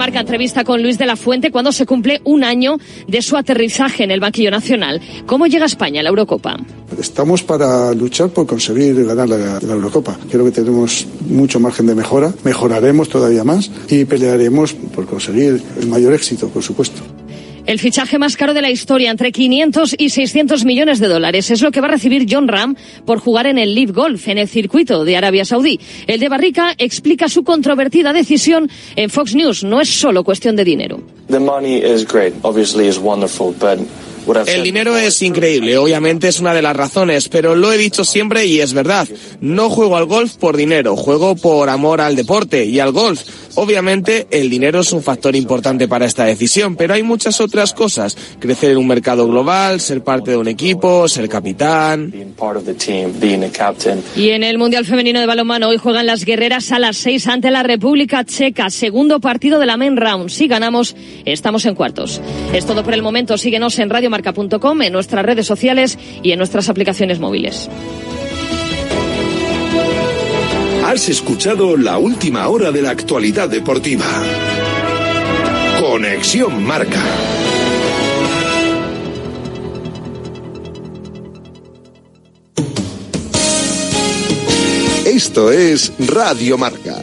Marca entrevista con Luis de la Fuente cuando se cumple un año de su aterrizaje en el banquillo nacional. ¿Cómo llega España a la Eurocopa? Estamos para luchar por conseguir ganar la, la, Eurocopa. Creo que tenemos mucho margen de mejora, mejoraremos todavía más y pelearemos por conseguir el mayor éxito, por supuesto. El fichaje más caro de la historia, entre 500 y 600 millones de dólares, es lo que va a recibir John Ram por jugar en el Live Golf, en el circuito de Arabia Saudí. El de Barrica explica su controvertida decisión en Fox News. No es solo cuestión de dinero. El dinero es increíble, obviamente es una de las razones, pero lo he dicho siempre y es verdad. No juego al golf por dinero, juego por amor al deporte y al golf. Obviamente el dinero es un factor importante para esta decisión, pero hay muchas otras cosas. Crecer en un mercado global, ser parte de un equipo, ser capitán. Y en el Mundial Femenino de Balonmano hoy juegan las guerreras a las seis ante la República Checa, segundo partido de la main round. Si ganamos, estamos en cuartos. Es todo por el momento. Síguenos en radiomarca.com, en nuestras redes sociales y en nuestras aplicaciones móviles. Has escuchado la última hora de la actualidad deportiva. Conexión Marca. Esto es Radio Marca.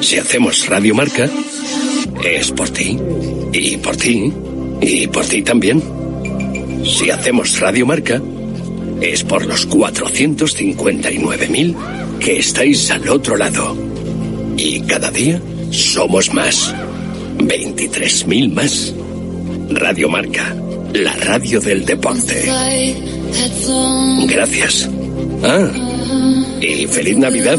Si hacemos Radio Marca, es por ti, y por ti, y por ti también. Si hacemos Radio Marca, es por los 459.000 que estáis al otro lado. Y cada día somos más. 23.000 más. Radio Marca, la radio del deporte. Gracias. Ah, y feliz Navidad.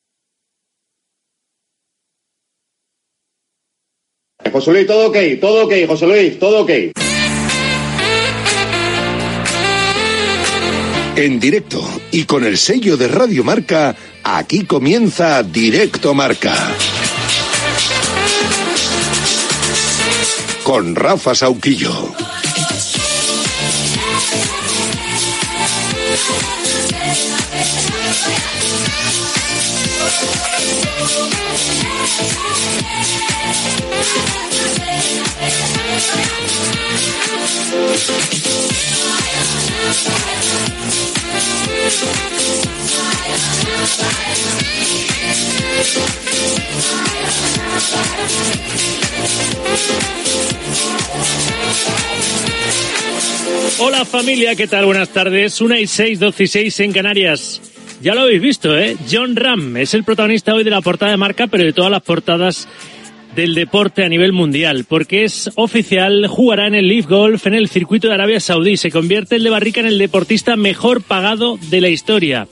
José Luis, todo ok, todo ok, José Luis, todo ok. En directo y con el sello de Radio Marca, aquí comienza Directo Marca. Con Rafa Sauquillo. Hola familia, ¿qué tal? Buenas tardes. Una y seis, doce y seis en Canarias. Ya lo habéis visto, ¿eh? John Ram es el protagonista hoy de la portada de marca, pero de todas las portadas del deporte a nivel mundial, porque es oficial, jugará en el Leaf Golf en el circuito de Arabia Saudí, se convierte el de Barrica en el deportista mejor pagado de la historia.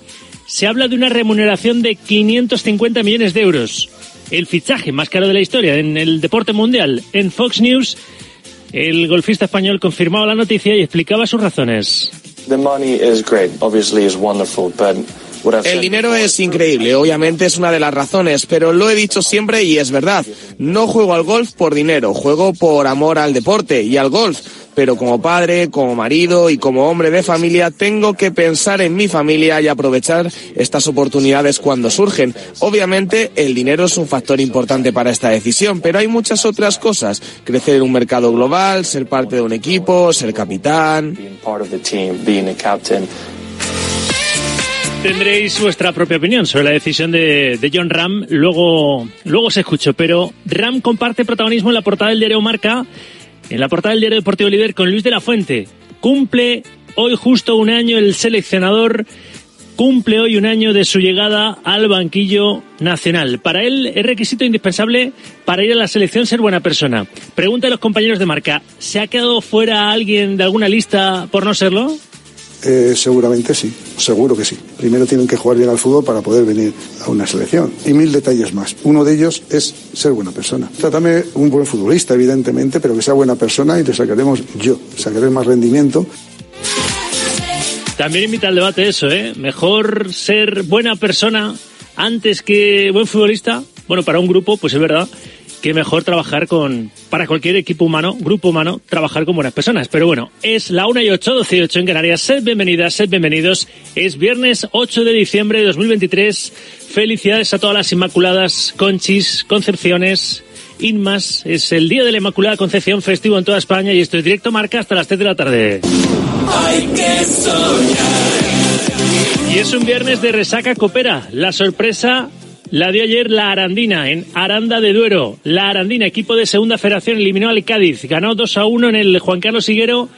Se habla de una remuneración de 550 millones de euros, el fichaje más caro de la historia en el deporte mundial. En Fox News, el golfista español confirmaba la noticia y explicaba sus razones. The money is great, obviously is wonderful, but el dinero es increíble, obviamente es una de las razones, pero lo he dicho siempre y es verdad. No juego al golf por dinero, juego por amor al deporte y al golf. Pero como padre, como marido y como hombre de familia, tengo que pensar en mi familia y aprovechar estas oportunidades cuando surgen. Obviamente, el dinero es un factor importante para esta decisión, pero hay muchas otras cosas. Crecer en un mercado global, ser parte de un equipo, ser capitán. Tendréis vuestra propia opinión sobre la decisión de, de, John Ram, luego, luego se escucho, pero Ram comparte protagonismo en la portada del diario Marca, en la portada del diario Deportivo Líder con Luis de la Fuente. Cumple hoy justo un año el seleccionador, cumple hoy un año de su llegada al banquillo nacional. Para él es requisito indispensable para ir a la selección ser buena persona. Pregunta a los compañeros de Marca, ¿se ha quedado fuera alguien de alguna lista por no serlo? Eh, seguramente sí, seguro que sí. Primero tienen que jugar bien al fútbol para poder venir a una selección. Y mil detalles más. Uno de ellos es ser buena persona. Trátame un buen futbolista, evidentemente, pero que sea buena persona y le sacaremos yo, sacaré más rendimiento. También invita al debate eso, ¿eh? Mejor ser buena persona antes que buen futbolista. Bueno, para un grupo, pues es verdad que mejor trabajar con, para cualquier equipo humano, grupo humano, trabajar con buenas personas. Pero bueno, es la 1 y 8, 12 y 8 en Canarias. Sed bienvenidas, sed bienvenidos. Es viernes 8 de diciembre de 2023. Felicidades a todas las Inmaculadas, Conchis, Concepciones, Inmas. Es el Día de la Inmaculada Concepción festivo en toda España y esto es directo marca hasta las 3 de la tarde. Hay que soñar. Y es un viernes de resaca copera. La sorpresa la dio ayer la Arandina en Aranda de Duero. La Arandina, equipo de segunda federación, eliminó al Cádiz. Ganó 2 a 1 en el Juan Carlos Higuero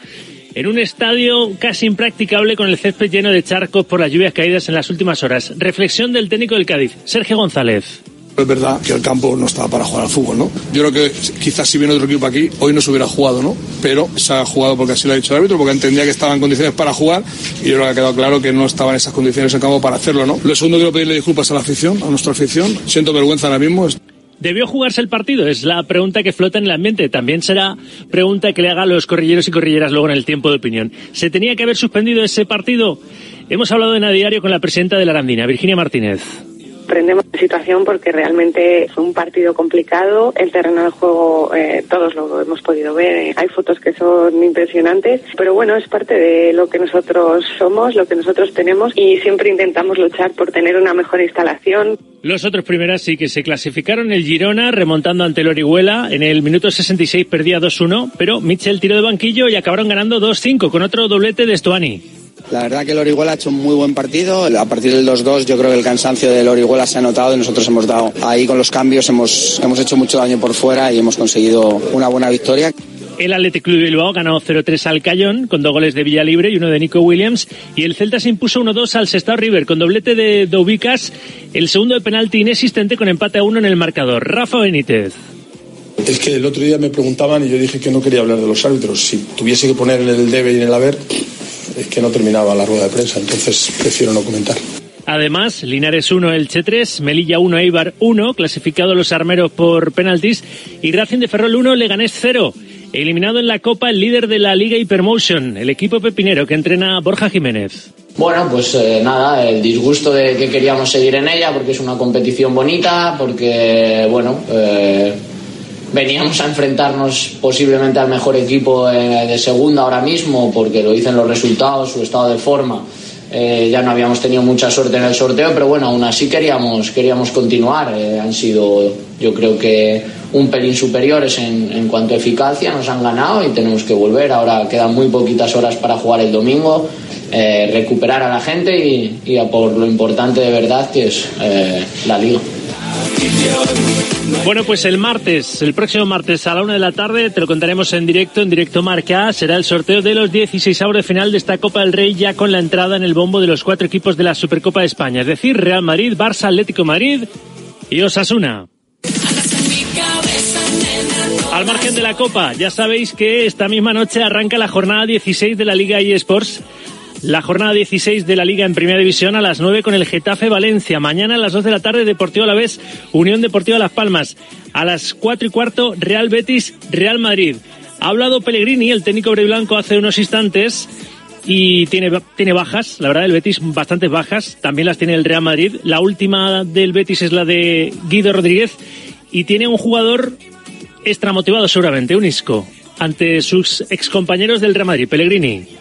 en un estadio casi impracticable con el césped lleno de charcos por las lluvias caídas en las últimas horas. Reflexión del técnico del Cádiz, Sergio González. Es verdad que el campo no estaba para jugar al fútbol, ¿no? Yo creo que quizás si viene otro equipo aquí, hoy no se hubiera jugado, ¿no? Pero se ha jugado porque así lo ha dicho el árbitro, porque entendía que estaba en condiciones para jugar y yo creo que ha quedado claro que no estaba en esas condiciones en campo para hacerlo, ¿no? Lo segundo quiero pedirle disculpas a la afición, a nuestra afición. Siento vergüenza ahora mismo. ¿Debió jugarse el partido? Es la pregunta que flota en el ambiente. También será pregunta que le haga a los corrilleros y corrilleras luego en el tiempo de opinión. ¿Se tenía que haber suspendido ese partido? Hemos hablado en a diario con la presidenta de la Arandina, Virginia Martínez aprendemos la situación porque realmente fue un partido complicado. El terreno de juego eh, todos lo hemos podido ver. Hay fotos que son impresionantes, pero bueno, es parte de lo que nosotros somos, lo que nosotros tenemos y siempre intentamos luchar por tener una mejor instalación. Los otros primeras sí que se clasificaron el Girona remontando ante el Orihuela. En el minuto 66 perdía 2-1, pero Mitchell tiró de banquillo y acabaron ganando 2-5 con otro doblete de Stuani. La verdad que el Orihuela ha hecho un muy buen partido. A partir del 2-2 yo creo que el cansancio del Orihuela se ha notado y nosotros hemos dado ahí con los cambios, hemos, hemos hecho mucho daño por fuera y hemos conseguido una buena victoria. El Athletic Club Bilbao ganó 0-3 al Cayón con dos goles de Villalibre y uno de Nico Williams. Y el Celta se impuso 1-2 al Sestao River con doblete de Doubicas. El segundo de penalti inexistente con empate a uno en el marcador. Rafa Benítez. Es que el otro día me preguntaban y yo dije que no quería hablar de los árbitros. Si tuviese que poner en el debe y en el haber, es que no terminaba la rueda de prensa, entonces prefiero no comentar. Además, Linares 1, Elche 3, Melilla 1, Eibar 1, clasificado los armeros por penaltis, y Racing de Ferrol 1, Leganés 0. Eliminado en la Copa el líder de la Liga Hypermotion, el equipo pepinero que entrena Borja Jiménez. Bueno, pues eh, nada, el disgusto de que queríamos seguir en ella porque es una competición bonita, porque, bueno, eh, veníamos a enfrentarnos posiblemente al mejor equipo eh, de segunda ahora mismo, porque lo dicen los resultados, su estado de forma. Eh, ya no habíamos tenido mucha suerte en el sorteo, pero bueno, aún así queríamos, queríamos continuar. Eh, han sido, yo creo que, un pelín superiores en, en, cuanto a eficacia, nos han ganado y tenemos que volver. Ahora quedan muy poquitas horas para jugar el domingo, recuperar a la gente y, y, a por lo importante de verdad que es la liga. Bueno, pues el martes, el próximo martes a la una de la tarde, te lo contaremos en directo, en directo marca, será el sorteo de los 16 avos de final de esta Copa del Rey, ya con la entrada en el bombo de los cuatro equipos de la Supercopa de España, es decir, Real Madrid, Barça, Atlético Madrid y Osasuna. Al margen de la Copa, ya sabéis que esta misma noche arranca la jornada 16 de la Liga eSports la jornada 16 de la Liga en Primera División a las 9 con el Getafe Valencia. Mañana a las 2 de la tarde Deportivo Alavés, Unión Deportiva Las Palmas. A las 4 y cuarto Real Betis, Real Madrid. Ha hablado Pellegrini, el técnico blanco, hace unos instantes y tiene, tiene bajas, la verdad, el Betis bastantes bajas, también las tiene el Real Madrid. La última del Betis es la de Guido Rodríguez y tiene un jugador extramotivado seguramente, un Isco, ante sus excompañeros del Real Madrid, Pellegrini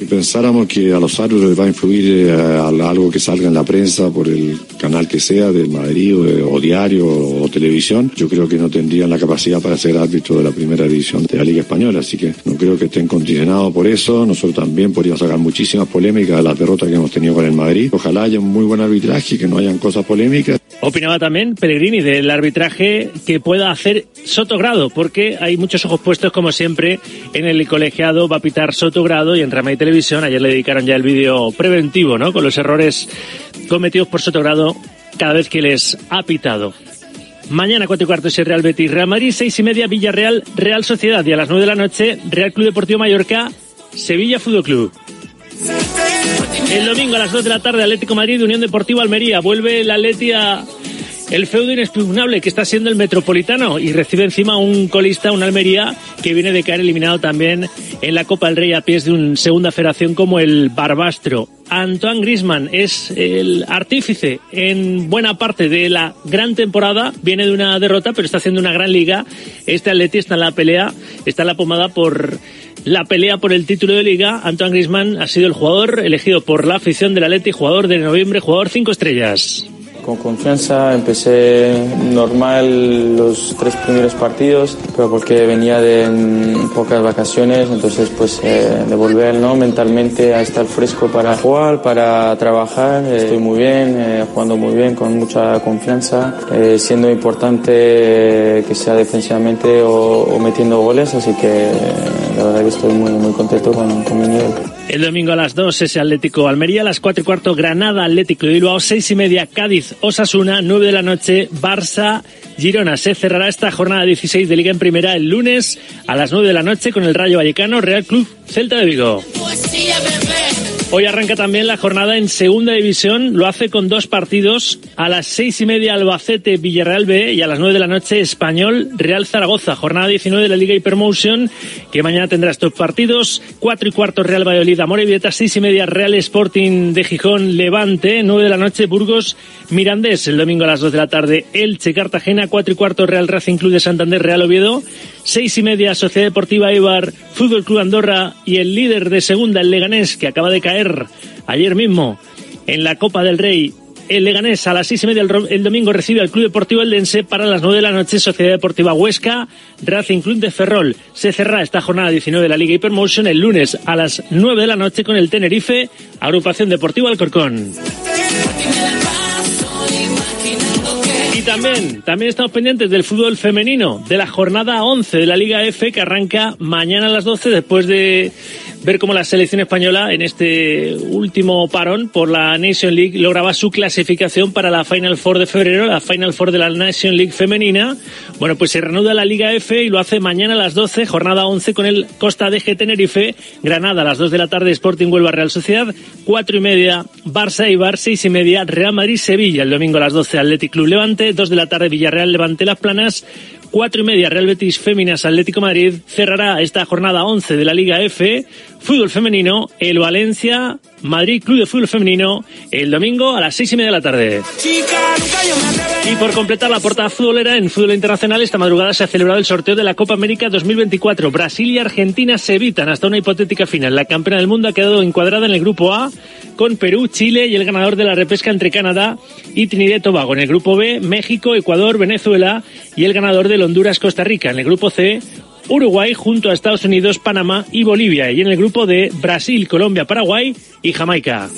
y pensáramos que a los árbitros les va a influir eh, algo que salga en la prensa por el canal que sea, de Madrid o, diario o, televisión, yo creo que no tendrían la capacidad para ser árbitro de la primera división de la Liga Española, así que no creo que estén condicionados por eso. Nosotros también podríamos sacar muchísimas polémicas de las derrotas que hemos tenido con el Madrid. Ojalá haya un muy buen arbitraje y que no hayan cosas polémicas. Opinaba también Pellegrini del arbitraje que pueda hacer Sotogrado, porque hay muchos ojos puestos, como siempre, en el colegiado va a pitar Sotogrado y en Ramay Televisión ayer le dedicaron ya el vídeo preventivo, ¿no? Con los errores cometidos por Sotogrado cada vez que les ha pitado. Mañana cuatro y cuarto es Real Betis, Real Madrid, seis y media Villarreal, Real Sociedad y a las nueve de la noche Real Club Deportivo Mallorca, Sevilla Fútbol Club. El domingo a las 2 de la tarde, Atlético Madrid, Unión Deportiva Almería. Vuelve el Atleti el feudo inexpugnable que está siendo el Metropolitano y recibe encima un colista, un Almería, que viene de caer eliminado también en la Copa del Rey a pies de una segunda federación como el Barbastro. Antoine Grisman es el artífice en buena parte de la gran temporada, viene de una derrota, pero está haciendo una gran liga. Este Atleti está en la pelea, está en la pomada por la pelea por el título de liga. Antoine Grisman ha sido el jugador elegido por la afición del Atleti, jugador de noviembre, jugador cinco estrellas con confianza. Empecé normal los tres primeros partidos, pero porque venía de pocas vacaciones, entonces pues eh, de volver ¿no? mentalmente a estar fresco para jugar, para trabajar. estoy muy bien, eh, jugando muy bien, con mucha confianza, eh, siendo importante que sea defensivamente o, metiendo goles, así que la verdad que estoy muy, muy contento con, con mi nivel. El domingo a las 2 ese Atlético Almería, a las 4 y cuarto Granada Atlético de Bilbao, 6 y media Cádiz Osasuna, 9 de la noche Barça Girona. Se cerrará esta jornada 16 de Liga en Primera el lunes a las 9 de la noche con el Rayo Vallecano Real Club Celta de Vigo. Hoy arranca también la jornada en segunda división. Lo hace con dos partidos. A las seis y media Albacete Villarreal B y a las nueve de la noche Español Real Zaragoza. Jornada 19 de la Liga Hypermotion que mañana tendrá estos partidos. Cuatro y cuarto Real Valladolid Amorebieta. Seis y media Real Sporting de Gijón Levante. Nueve de la noche Burgos Mirandés. El domingo a las dos de la tarde Elche Cartagena. Cuatro y cuarto Real Racing Club de Santander Real Oviedo. Seis y media Sociedad Deportiva Eibar, Fútbol Club Andorra y el líder de segunda, el Leganés, que acaba de caer ayer mismo en la Copa del Rey. El Leganés a las seis y media el, domingo recibe al Club Deportivo Eldense para las nueve de la noche Sociedad Deportiva Huesca, Racing Club de Ferrol. Se cerrará esta jornada 19 de la Liga Hypermotion el lunes a las nueve de la noche con el Tenerife, Agrupación Deportiva Alcorcón. También, también estamos pendientes del fútbol femenino, de la jornada 11 de la Liga F que arranca mañana a las 12 después de ver cómo la selección española en este último parón por la Nation League lograba su clasificación para la Final Four de febrero, la Final Four de la Nation League femenina. Bueno, pues se reanuda la Liga F y lo hace mañana a las 12, jornada 11 con el Costa de G Tenerife, Granada a las 2 de la tarde, Sporting Huelva Real Sociedad, 4 y media, Barça y Bar, 6 y media, Real Madrid Sevilla, el domingo a las 12 Athletic Club Levante, 2 de la tarde Villarreal Levante Las Planas, Cuatro y media, Real Betis Féminas Atlético Madrid cerrará esta jornada 11 de la Liga F. Fútbol femenino, el Valencia, Madrid Club de Fútbol Femenino, el domingo a las seis y media de la tarde. Y por completar la portada futbolera en fútbol internacional, esta madrugada se ha celebrado el sorteo de la Copa América 2024. Brasil y Argentina se evitan hasta una hipotética final. La campeona del mundo ha quedado encuadrada en el grupo A con Perú, Chile y el ganador de la repesca entre Canadá y Trinidad y Tobago. En el grupo B, México, Ecuador, Venezuela y el ganador del Honduras, Costa Rica. En el grupo C, Uruguay junto a Estados Unidos, Panamá y Bolivia. Y en el grupo D, Brasil, Colombia, Paraguay y Jamaica.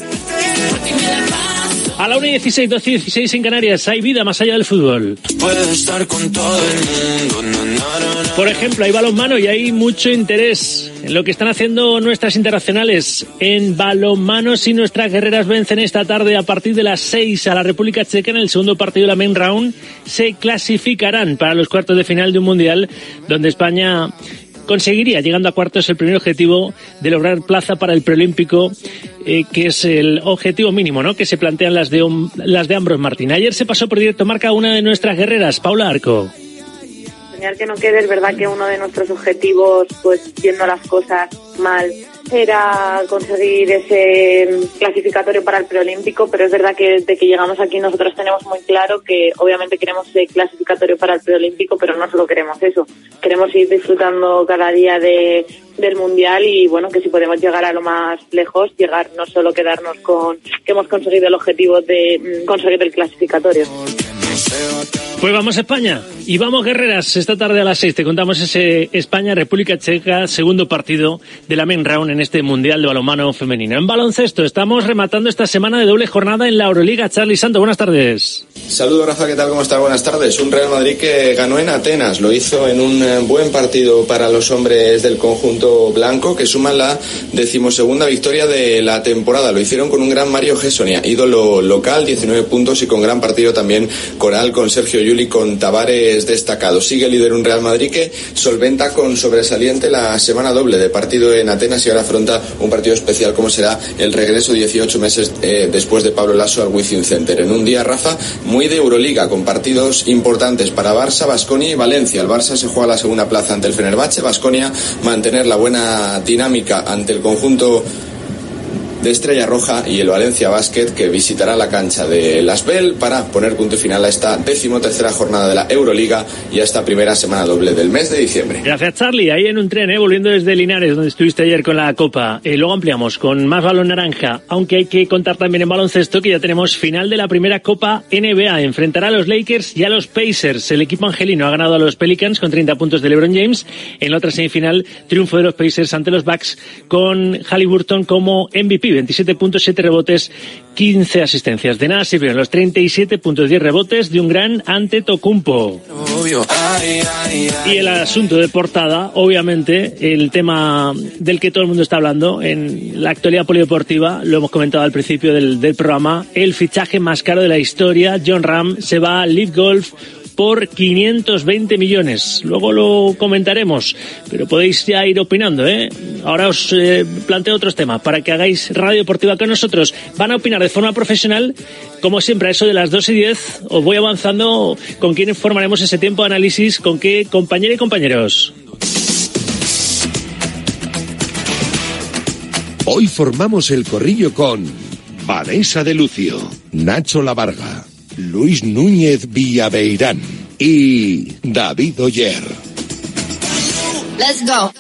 A la 1 y 16, 12 y 16 en Canarias hay vida más allá del fútbol. estar con todo el mundo. Por ejemplo, hay balonmano y hay mucho interés en lo que están haciendo nuestras internacionales en balonmano. Si nuestras guerreras vencen esta tarde a partir de las 6 a la República Checa en el segundo partido de la main round, se clasificarán para los cuartos de final de un mundial donde España conseguiría, llegando a cuartos, el primer objetivo de lograr plaza para el preolímpico, eh, que es el objetivo mínimo, ¿no? Que se plantean las de, las de Ambros Martín. Ayer se pasó por directo marca una de nuestras guerreras, Paula Arco. Señal que no quede, es verdad que uno de nuestros objetivos, pues viendo las cosas mal, era conseguir ese clasificatorio para el preolímpico, pero es verdad que desde que llegamos aquí nosotros tenemos muy claro que obviamente queremos ese clasificatorio para el preolímpico, pero no solo queremos eso, queremos ir disfrutando cada día de, del mundial y bueno, que si podemos llegar a lo más lejos, llegar no solo quedarnos con que hemos conseguido el objetivo de mm, conseguir el clasificatorio. Pues vamos a España y vamos guerreras. Esta tarde a las 6 te contamos ese España-República Checa, segundo partido de la main round en este Mundial de Balonmano Femenino. En baloncesto estamos rematando esta semana de doble jornada en la Euroliga. Charlie Santo, buenas tardes. Saludos Rafa, ¿qué tal? ¿Cómo estás? Buenas tardes. Un Real Madrid que ganó en Atenas. Lo hizo en un eh, buen partido para los hombres del conjunto blanco que suman la decimosegunda victoria de la temporada. Lo hicieron con un gran Mario Gessonia, ídolo local, 19 puntos y con gran partido también con Sergio Yuli con Tavares destacado. Sigue líder un Real Madrid que solventa con sobresaliente la semana doble de partido en Atenas y ahora afronta un partido especial como será el regreso 18 meses eh, después de Pablo Lasso al Wizzing Center. En un día, Rafa, muy de Euroliga, con partidos importantes para Barça, Basconia y Valencia. El Barça se juega la segunda plaza ante el Fenerbahce, Basconia mantener la buena dinámica ante el conjunto de Estrella Roja y el Valencia Basket que visitará la cancha de Las para poner punto final a esta decimotercera jornada de la Euroliga y a esta primera semana doble del mes de diciembre. Gracias Charlie, ahí en un tren, ¿eh? volviendo desde Linares donde estuviste ayer con la Copa. Eh, luego ampliamos con más balón naranja, aunque hay que contar también en baloncesto que ya tenemos final de la primera Copa NBA. Enfrentará a los Lakers y a los Pacers. El equipo angelino ha ganado a los Pelicans con 30 puntos de LeBron James. En la otra semifinal, triunfo de los Pacers ante los Bucks con Halliburton como MVP 27 puntos, 7 rebotes, 15 asistencias. De nada sirvieron los 37 puntos, 10 rebotes de un gran ante Tocumpo. Y el asunto de portada, obviamente, el tema del que todo el mundo está hablando en la actualidad polideportiva, lo hemos comentado al principio del, del programa, el fichaje más caro de la historia, John Ram se va a Live Golf por 520 millones. Luego lo comentaremos, pero podéis ya ir opinando, ¿eh? Ahora os eh, planteo otros temas para que hagáis radio deportiva con nosotros. Van a opinar de forma profesional, como siempre, a eso de las 2 y 10. Os voy avanzando con quién formaremos ese tiempo de análisis, con qué compañeros y compañeros. Hoy formamos el corrillo con Vanessa de Lucio, Nacho Lavarga, Luis Núñez Villaveirán y David Oyer. Let's go.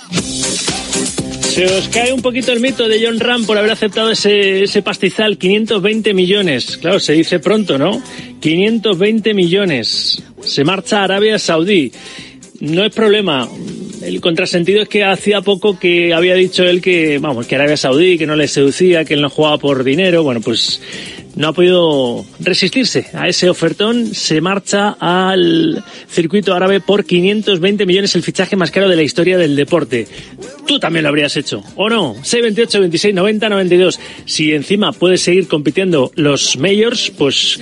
Se os cae un poquito el mito de John Ram por haber aceptado ese, ese pastizal, 520 millones. Claro, se dice pronto, ¿no? 520 millones. Se marcha a Arabia Saudí. No es problema. El contrasentido es que hacía poco que había dicho él que, vamos, que Arabia Saudí, que no le seducía, que él no jugaba por dinero. Bueno, pues no ha podido resistirse a ese ofertón. Se marcha al circuito árabe por 520 millones, el fichaje más caro de la historia del deporte. Tú también lo habrías hecho, ¿o no? 628, 26, 90, 92. Si encima puedes seguir compitiendo los majors, pues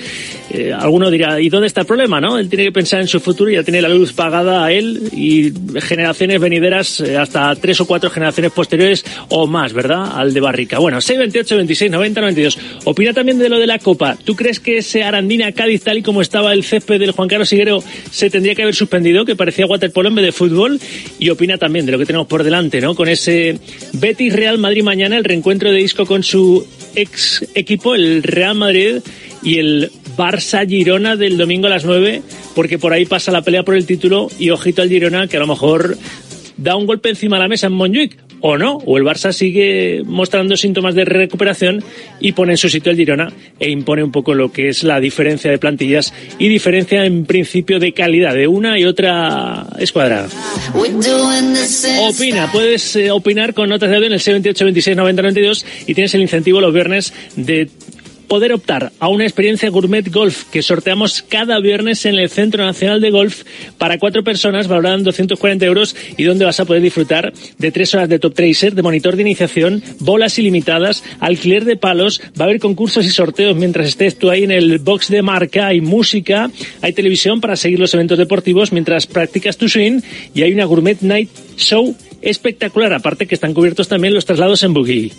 eh, alguno dirá, ¿y dónde está el problema, no? Él tiene que pensar en su futuro, ya tiene la luz pagada a él y generaciones venideras, eh, hasta tres o cuatro generaciones posteriores o más, ¿verdad? Al de Barrica. Bueno, 628, 26, 90, 92. Opina también de lo de la Copa. ¿Tú crees que ese Arandina Cádiz, tal y como estaba el césped del Juan Carlos Siguero, se tendría que haber suspendido, que parecía waterpolo de fútbol? Y opina también de lo que tenemos por delante, ¿no? Con ese Betis Real Madrid mañana, el reencuentro de disco con su ex equipo, el Real Madrid, y el Barça Girona del domingo a las 9, porque por ahí pasa la pelea por el título y ojito al Girona que a lo mejor da un golpe encima de la mesa en Montjuic o no, o el Barça sigue mostrando síntomas de recuperación y pone en su sitio el Girona e impone un poco lo que es la diferencia de plantillas y diferencia en principio de calidad de una y otra escuadra. Opina, puedes eh, opinar con notas de audio en el 78 26 90 92 y tienes el incentivo los viernes de poder optar a una experiencia gourmet golf que sorteamos cada viernes en el Centro Nacional de Golf para cuatro personas valorada en 240 euros y donde vas a poder disfrutar de tres horas de top tracer, de monitor de iniciación, bolas ilimitadas, alquiler de palos, va a haber concursos y sorteos mientras estés tú ahí en el box de marca, hay música, hay televisión para seguir los eventos deportivos mientras practicas tu swing y hay una gourmet night show espectacular, aparte que están cubiertos también los traslados en buggy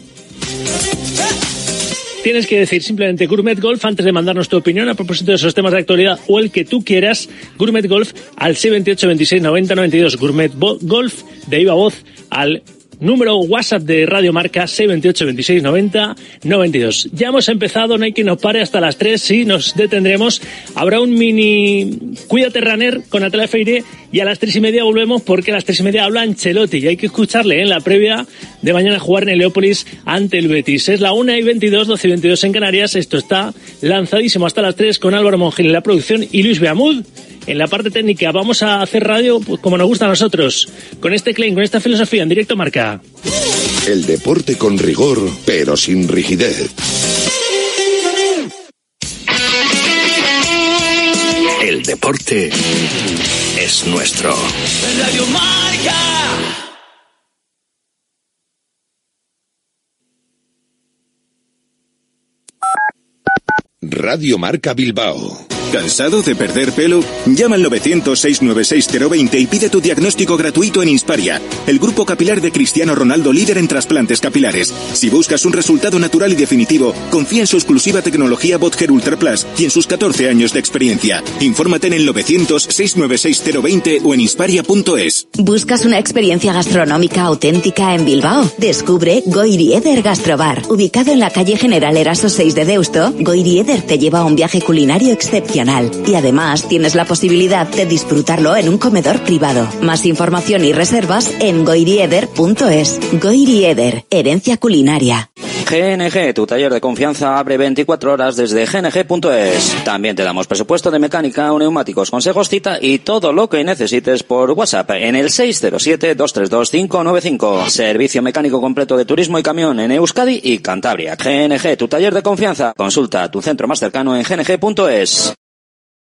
tienes que decir simplemente Gourmet Golf antes de mandarnos tu opinión a propósito de esos temas de actualidad o el que tú quieras. Gourmet Golf al 78 26 90 92. Gourmet Golf de Iba Voz al número WhatsApp de Radio Marca 628 26 90 92. Ya hemos empezado, no hay que nos pare hasta las 3, sí, nos detendremos. Habrá un mini Cuídate Runner con Natalia Feire y a las 3 y media volvemos porque a las 3 y media habla Ancelotti y hay que escucharle en la previa de mañana jugar en Heliópolis ante el Betis. Es la 1 y 22, 12 y 22 en Canarias. Esto está lanzadísimo hasta las 3 con Álvaro Mongil en la producción y Luis Beamud en la parte técnica. Vamos a hacer radio pues, como nos gusta a nosotros, con este claim, con esta filosofía en directo marca. El deporte con rigor, pero sin rigidez. El deporte es nuestro. Radio Marca. Radio Marca Bilbao ¿Cansado de perder pelo? Llama al 900-696-020 y pide tu diagnóstico gratuito en Insparia, el grupo capilar de Cristiano Ronaldo líder en trasplantes capilares. Si buscas un resultado natural y definitivo, confía en su exclusiva tecnología Botger Ultra Plus y en sus 14 años de experiencia. Infórmate en el 900-696-020 o en insparia.es. ¿Buscas una experiencia gastronómica auténtica en Bilbao? Descubre Goirieder Gastrobar. Ubicado en la calle General Eraso 6 de Deusto, Goirieder te lleva a un viaje culinario excepcional y además tienes la posibilidad de disfrutarlo en un comedor privado. Más información y reservas en goirieder.es. Goirieder, herencia culinaria. GNG, tu taller de confianza abre 24 horas desde gng.es. También te damos presupuesto de mecánica, neumáticos, consejos, cita y todo lo que necesites por WhatsApp en el 607-232-595. Servicio mecánico completo de turismo y camión en Euskadi y Cantabria. GNG, tu taller de confianza. Consulta tu centro más cercano en gng.es.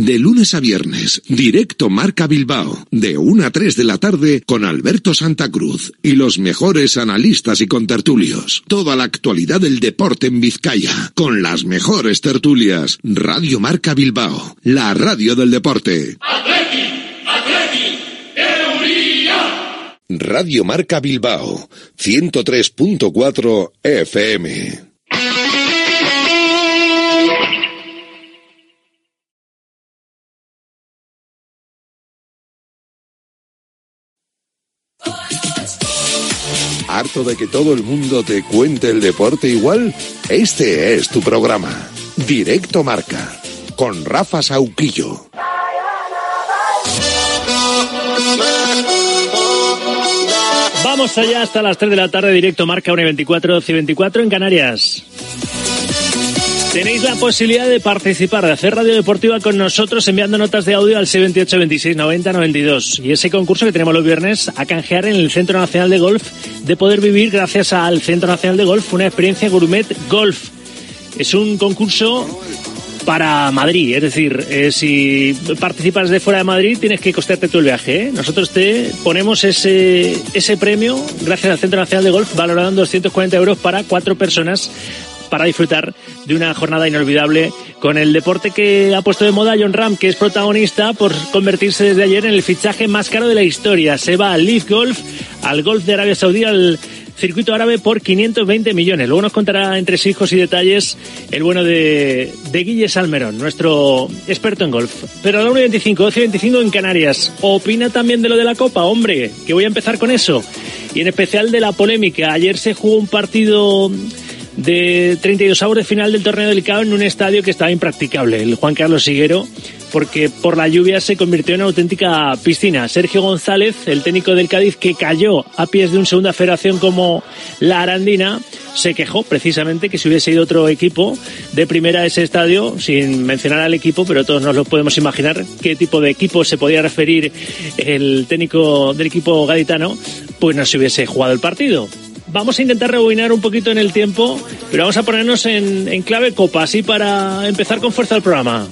De lunes a viernes, directo Marca Bilbao, de 1 a 3 de la tarde con Alberto Santa Cruz y los mejores analistas y contertulios. Toda la actualidad del deporte en Vizcaya, con las mejores tertulias. Radio Marca Bilbao, la radio del deporte. Radio Marca Bilbao, 103.4 FM. ¿Harto de que todo el mundo te cuente el deporte igual? Este es tu programa. Directo Marca. Con Rafa Sauquillo. Vamos allá hasta las 3 de la tarde, directo Marca 124, C24 en Canarias. Tenéis la posibilidad de participar, de hacer radio deportiva con nosotros enviando notas de audio al 78 26 90 92. Y ese concurso que tenemos los viernes a canjear en el Centro Nacional de Golf, de poder vivir gracias al Centro Nacional de Golf una experiencia gourmet golf. Es un concurso para Madrid, es decir, eh, si participas de fuera de Madrid tienes que costarte tú el viaje. ¿eh? Nosotros te ponemos ese, ese premio gracias al Centro Nacional de Golf valorado en 240 euros para cuatro personas para disfrutar de una jornada inolvidable con el deporte que ha puesto de moda John Ram, que es protagonista por convertirse desde ayer en el fichaje más caro de la historia. Se va al Leaf Golf, al Golf de Arabia Saudí, al circuito árabe por 520 millones. Luego nos contará entre hijos y detalles el bueno de, de Guille Salmerón, nuestro experto en golf. Pero a la 1.25, 12.25 en Canarias. Opina también de lo de la Copa, hombre, que voy a empezar con eso. Y en especial de la polémica. Ayer se jugó un partido de 32 avos de final del torneo delicado en un estadio que estaba impracticable, el Juan Carlos Siguero, porque por la lluvia se convirtió en una auténtica piscina. Sergio González, el técnico del Cádiz, que cayó a pies de un segunda federación como la Arandina, se quejó precisamente que si hubiese ido otro equipo de primera a ese estadio, sin mencionar al equipo, pero todos nos lo podemos imaginar qué tipo de equipo se podía referir el técnico del equipo gaditano, pues no se hubiese jugado el partido vamos a intentar rebobinar un poquito en el tiempo, pero vamos a ponernos en, en clave copa, así para empezar con fuerza el programa.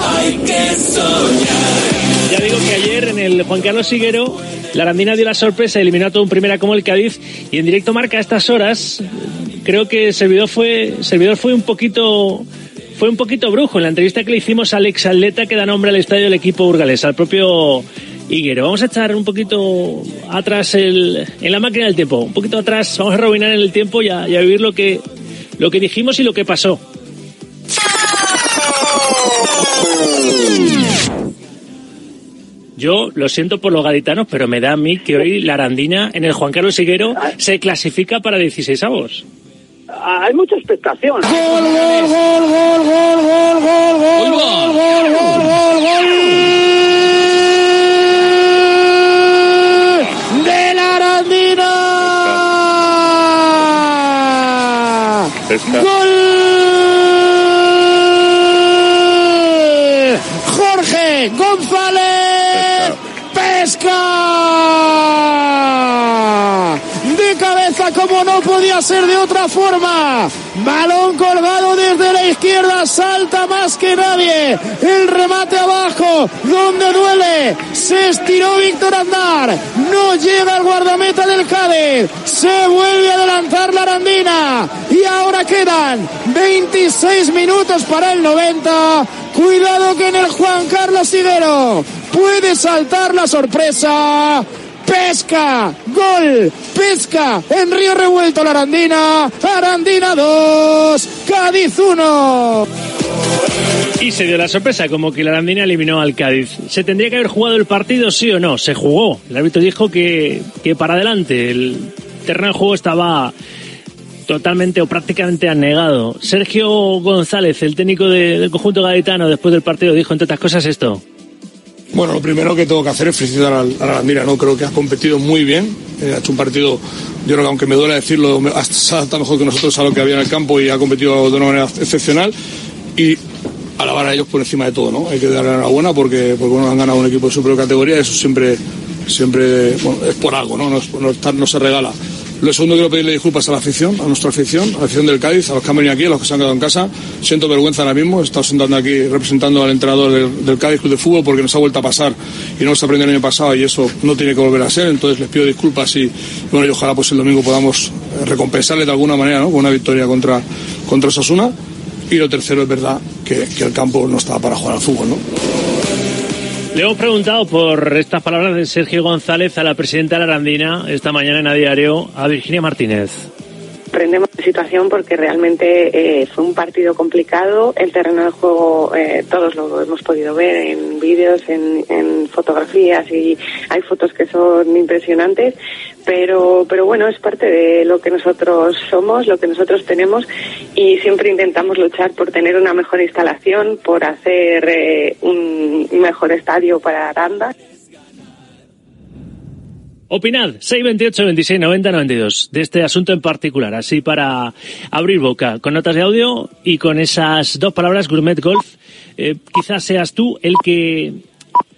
Hay que soñar. Ya digo que ayer en el Juan Carlos Siguero, la Arandina dio la sorpresa, eliminó a todo un primera como el Cádiz, y en directo marca a estas horas, creo que el servidor fue, servidor fue un poquito fue un poquito brujo en la entrevista que le hicimos a Alex Atleta que da nombre al estadio del equipo burgalés, al propio Higuero. Vamos a echar un poquito atrás el, en la máquina del tiempo, un poquito atrás, vamos a rebobinar en el tiempo y a, y a vivir lo que, lo que dijimos y lo que pasó. Yo lo siento por los gaditanos, pero me da a mí que hoy la Arandina en el Juan Carlos Higuero se clasifica para 16 avos. Hay mucha expectación. De Gol. Jorge González. Pesca. Salta como no podía ser de otra forma. Balón colgado desde la izquierda. Salta más que nadie. El remate abajo. Donde duele. Se estiró Víctor Andar. No llega el guardameta del Cádiz. Se vuelve a adelantar la Arandina. Y ahora quedan 26 minutos para el 90. Cuidado que en el Juan Carlos Higuero puede saltar la sorpresa. Pesca, gol, pesca en Río Revuelto la Arandina, Arandina 2, Cádiz 1. Y se dio la sorpresa, como que la Arandina eliminó al Cádiz. ¿Se tendría que haber jugado el partido, sí o no? Se jugó. El árbitro dijo que, que para adelante. El terreno de juego estaba totalmente o prácticamente anegado. Sergio González, el técnico de- del conjunto gaditano, después del partido dijo, entre otras cosas, esto. Bueno, lo primero que tengo que hacer es felicitar a la Arandina, ¿no? Creo que ha competido muy bien, eh, ha hecho un partido, yo creo que aunque me duele decirlo, adapta mejor que nosotros a lo que había en el campo y ha competido de una manera excepcional y alabar a ellos por encima de todo, ¿no? Hay que darle enhorabuena porque, porque bueno, han ganado un equipo de super categoría, eso siempre, siempre, bueno, es por algo, ¿no? No, no no se regala. Lo segundo quiero pedirle disculpas a la afición, a nuestra afición, a la afición del Cádiz, a los que han venido aquí, a los que se han quedado en casa. Siento vergüenza ahora mismo, he estado sentando aquí representando al entrenador del, Cádiz Club de Fútbol porque nos ha vuelto a pasar y no nos aprendió el año pasado y eso no tiene que volver a ser. Entonces les pido disculpas y, bueno, y ojalá pues el domingo podamos eh, recompensarle de alguna manera, ¿no? Con una victoria contra, contra Osasuna. Y lo tercero es verdad que, que el campo no estaba para jugar al fútbol, ¿no? Le hemos preguntado por estas palabras de Sergio González a la presidenta de la Arandina esta mañana en A Diario, a Virginia Martínez. Aprendemos la situación porque realmente eh, fue un partido complicado. El terreno de juego eh, todos lo hemos podido ver en vídeos, en, en fotografías y hay fotos que son impresionantes. Pero, pero bueno, es parte de lo que nosotros somos, lo que nosotros tenemos y siempre intentamos luchar por tener una mejor instalación, por hacer eh, un mejor estadio para Aranda. Opinad, 628 26 90 92, de este asunto en particular, así para abrir boca, con notas de audio y con esas dos palabras, Gourmet Golf. Eh, quizás seas tú el que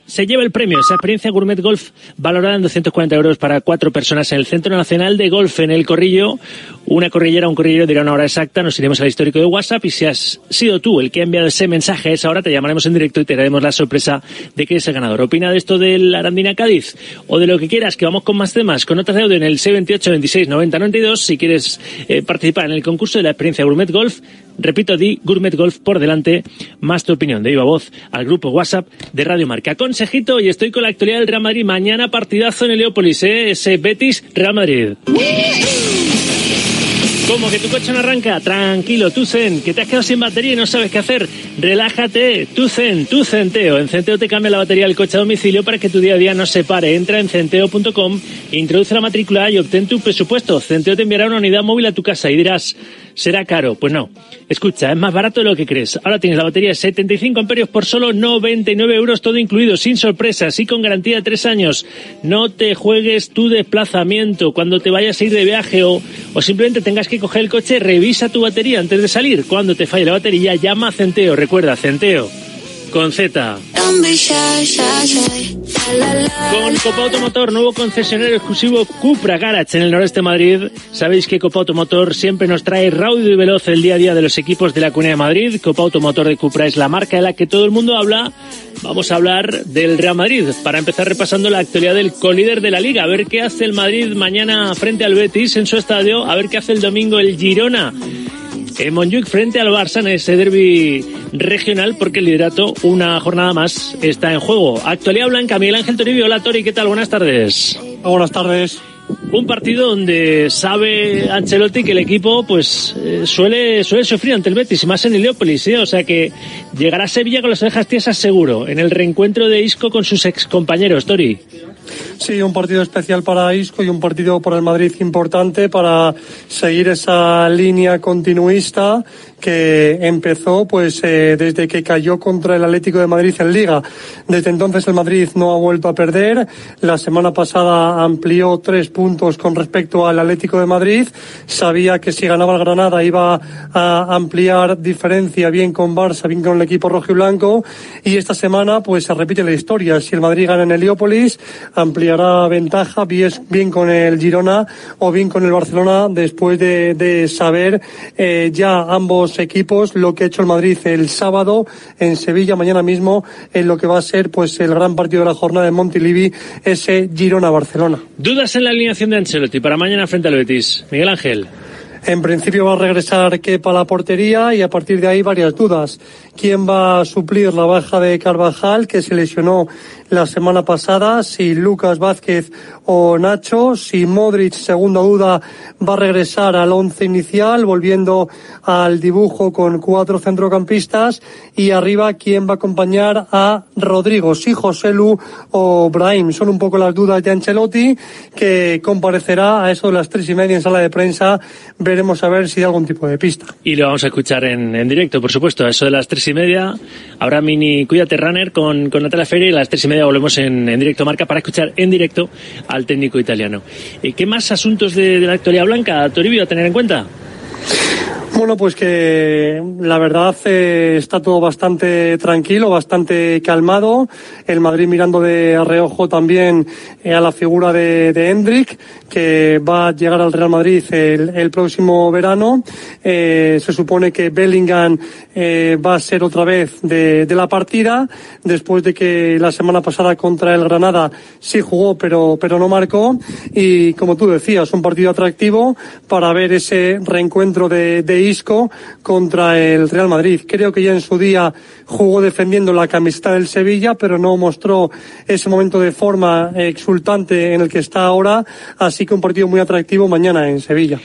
se lleva el premio, esa experiencia Gourmet Golf valorada en 240 euros para cuatro personas en el Centro Nacional de Golf en el Corrillo. Una corrillera, un corrillero dirá una hora exacta, nos iremos al histórico de WhatsApp y si has sido tú el que ha enviado ese mensaje a esa hora, te llamaremos en directo y te daremos la sorpresa de que eres el ganador. Opina de esto del Arandina Cádiz o de lo que quieras, que vamos con más temas, con notas de audio en el 628 26 90 92. Si quieres eh, participar en el concurso de la experiencia Gourmet Golf, repito, di Gourmet Golf por delante, más tu opinión de viva voz al grupo WhatsApp de Radio Marca. Consejito, y estoy con la actualidad del Real Madrid. Mañana partidazo en Heliópolis, ¿eh? ese Betis Real Madrid. Como que tu coche no arranca, tranquilo, tú zen, que te has quedado sin batería y no sabes qué hacer. Relájate, tú zen, tú centeo. En Centeo te cambia la batería del coche a domicilio para que tu día a día no se pare. Entra en centeo.com, introduce la matrícula y obtén tu presupuesto. Centeo te enviará una unidad móvil a tu casa y dirás, será caro. Pues no. Escucha, es más barato de lo que crees. Ahora tienes la batería de 75 amperios por solo 99 euros, todo incluido, sin sorpresas y con garantía de tres años. No te juegues tu desplazamiento cuando te vayas a ir de viaje o, o simplemente tengas que coger el coche, revisa tu batería antes de salir. Cuando te falle la batería, llama a Centeo. Recuerda, Centeo. Con Z. Con Copa Automotor, nuevo concesionario exclusivo Cupra Garage en el noreste de Madrid. Sabéis que Copa Automotor siempre nos trae raudo y veloz el día a día de los equipos de la Comunidad de Madrid. Copa Automotor de Cupra es la marca de la que todo el mundo habla. Vamos a hablar del Real Madrid. Para empezar repasando la actualidad del colíder de la Liga. A ver qué hace el Madrid mañana frente al Betis en su estadio. A ver qué hace el domingo el Girona en Montjuic frente al Barça en ese derby regional porque el liderato una jornada más está en juego. Actualidad blanca, Miguel Ángel Toribio. Hola Tori, ¿qué tal? Buenas tardes. Buenas tardes. Un partido donde sabe Ancelotti que el equipo pues eh, suele suele sufrir ante el Betis y más en Heliópolis, ¿eh? o sea que llegará a Sevilla con las orejas tiesas seguro en el reencuentro de Isco con sus ex compañeros, Tori. Sí, un partido especial para Isco y un partido para el Madrid importante para seguir esa línea continuista que empezó pues eh, desde que cayó contra el Atlético de Madrid en Liga. Desde entonces el Madrid no ha vuelto a perder. La semana pasada amplió tres puntos con respecto al Atlético de Madrid. Sabía que si ganaba el Granada iba a ampliar diferencia bien con Barça, bien con el equipo rojo y blanco. Y esta semana pues se repite la historia. Si el Madrid gana en Heliópolis, ampliará ventaja bien con el Girona o bien con el Barcelona después de, de saber eh, ya ambos equipos lo que ha hecho el Madrid el sábado en Sevilla mañana mismo en lo que va a ser pues el gran partido de la jornada de Montilivi ese Girona-Barcelona. ¿Dudas en la alineación de Ancelotti para mañana frente al Betis? Miguel Ángel. En principio va a regresar Kepa a la portería y a partir de ahí varias dudas. ¿Quién va a suplir la baja de Carvajal, que se lesionó la semana pasada? Si Lucas Vázquez o Nacho. Si Modric, segunda duda, va a regresar al once inicial, volviendo al dibujo con cuatro centrocampistas. Y arriba, ¿quién va a acompañar a Rodrigo? Si José Lu o Brahim. Son un poco las dudas de Ancelotti, que comparecerá a eso de las tres y media en sala de prensa veremos a ver si hay algún tipo de pista. Y lo vamos a escuchar en, en directo, por supuesto. A eso de las tres y media habrá mini Cuídate Runner con, con Natalia y las tres y media volvemos en, en directo marca para escuchar en directo al técnico italiano. ¿Y ¿Qué más asuntos de, de la actualidad blanca, Toribio, a tener en cuenta? Bueno, pues que la verdad eh, está todo bastante tranquilo, bastante calmado. El Madrid mirando de reojo también eh, a la figura de, de Hendrik, que va a llegar al Real Madrid el, el próximo verano. Eh, se supone que Bellingham eh, va a ser otra vez de, de, la partida, después de que la semana pasada contra el Granada sí jugó, pero, pero no marcó. Y como tú decías, un partido atractivo para ver ese reencuentro de, Isco contra el Real Madrid. Creo que ya en su día jugó defendiendo la camiseta del Sevilla, pero no mostró ese momento de forma exultante en el que está ahora. Así que un partido muy atractivo mañana en Sevilla.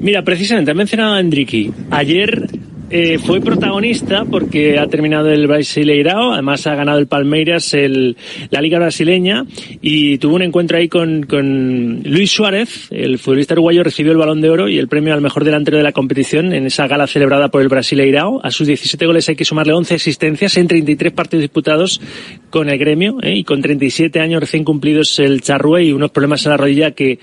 Mira, precisamente, ha mencionado a Enrique. Ayer eh, fue protagonista porque ha terminado el Brasileirao, además ha ganado el Palmeiras el, la Liga Brasileña y tuvo un encuentro ahí con, con Luis Suárez, el futbolista uruguayo recibió el balón de oro y el premio al mejor delantero de la competición en esa gala celebrada por el Brasileirao. A sus 17 goles hay que sumarle 11 asistencias en 33 partidos disputados con el gremio ¿eh? y con 37 años recién cumplidos el Charrue y unos problemas en la rodilla que,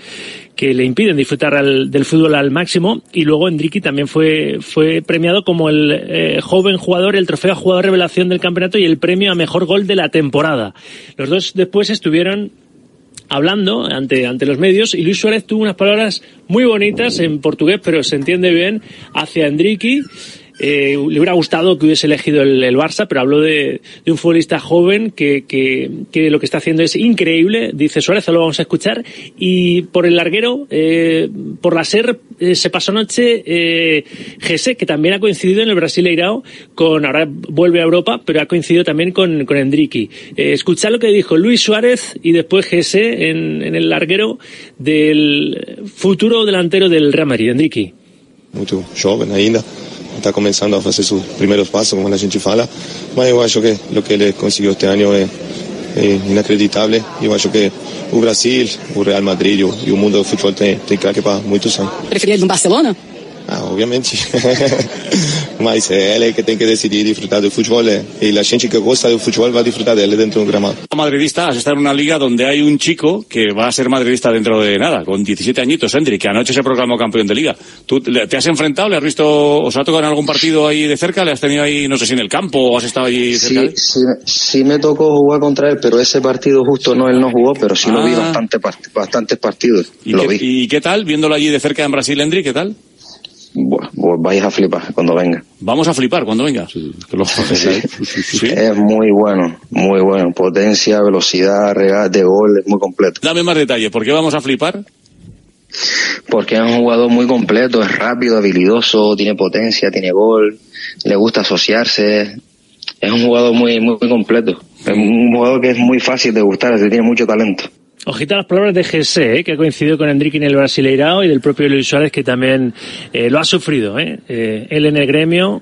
que le impiden disfrutar al, del fútbol al máximo. Y luego Enrique también fue, fue premiado como el eh, joven jugador, el trofeo a jugador revelación del campeonato y el premio a mejor gol de la temporada. Los dos después estuvieron hablando ante, ante los medios y Luis Suárez tuvo unas palabras muy bonitas en portugués, pero se entiende bien, hacia Enrique eh, le hubiera gustado que hubiese elegido el, el Barça, pero habló de, de, un futbolista joven que, que, que, lo que está haciendo es increíble, dice Suárez, lo vamos a escuchar, y por el larguero, eh, por la SER, eh, se pasó anoche eh, que también ha coincidido en el Brasileirao, con, ahora vuelve a Europa, pero ha coincidido también con, con Endriqui. Eh, lo que dijo Luis Suárez y después Gese en, en el larguero del futuro delantero del Real Madrid, Endriqui. Muito joven ainda, está começando a fazer seus primeiros passos, como a gente fala, mas eu acho que o que ele conseguiu este ano é, é inacreditável. Eu acho que o Brasil, o Real Madrid e o, mundo do futebol tem, tem craque para muitos anos. Preferia ele no Barcelona? Ah, obviamente. Mas é ele que tem que decidir disfrutar do futebol e a gente que gosta do futebol vai disfrutar dele dentro de un gramado. Madridista, has estado en una liga donde hay un chico que va a ser madridista dentro de nada, con 17 añitos, Hendrik, que anoche se proclamó campeón de liga. ¿Tú te has enfrentado, le has visto, os ha tocado en algún partido ahí de cerca? ¿Le has tenido ahí, no sé si en el campo o has estado ahí cerca? Sí, sí, sí me tocó jugar contra él, pero ese partido justo no, él no jugó, pero sí ah. lo vi bastante, bastantes partidos. ¿Y, lo qué, vi. ¿Y qué tal, viéndolo allí de cerca en Brasil, Hendrik, qué tal? Bueno, vais a flipar cuando venga. Vamos a flipar cuando venga. Sí, sí. Es muy bueno, muy bueno. Potencia, velocidad, regate, gol, es muy completo. Dame más detalles, ¿por qué vamos a flipar? Porque es un jugador muy completo, es rápido, habilidoso, tiene potencia, tiene gol, le gusta asociarse. Es un jugador muy, muy, muy completo. Es un jugador que es muy fácil de gustar, tiene mucho talento. Ojita las palabras de Gese, ¿eh? que ha coincidido con Enrique en el Brasileirao y del propio Luis Suárez, que también eh, lo ha sufrido. ¿eh? él en el gremio,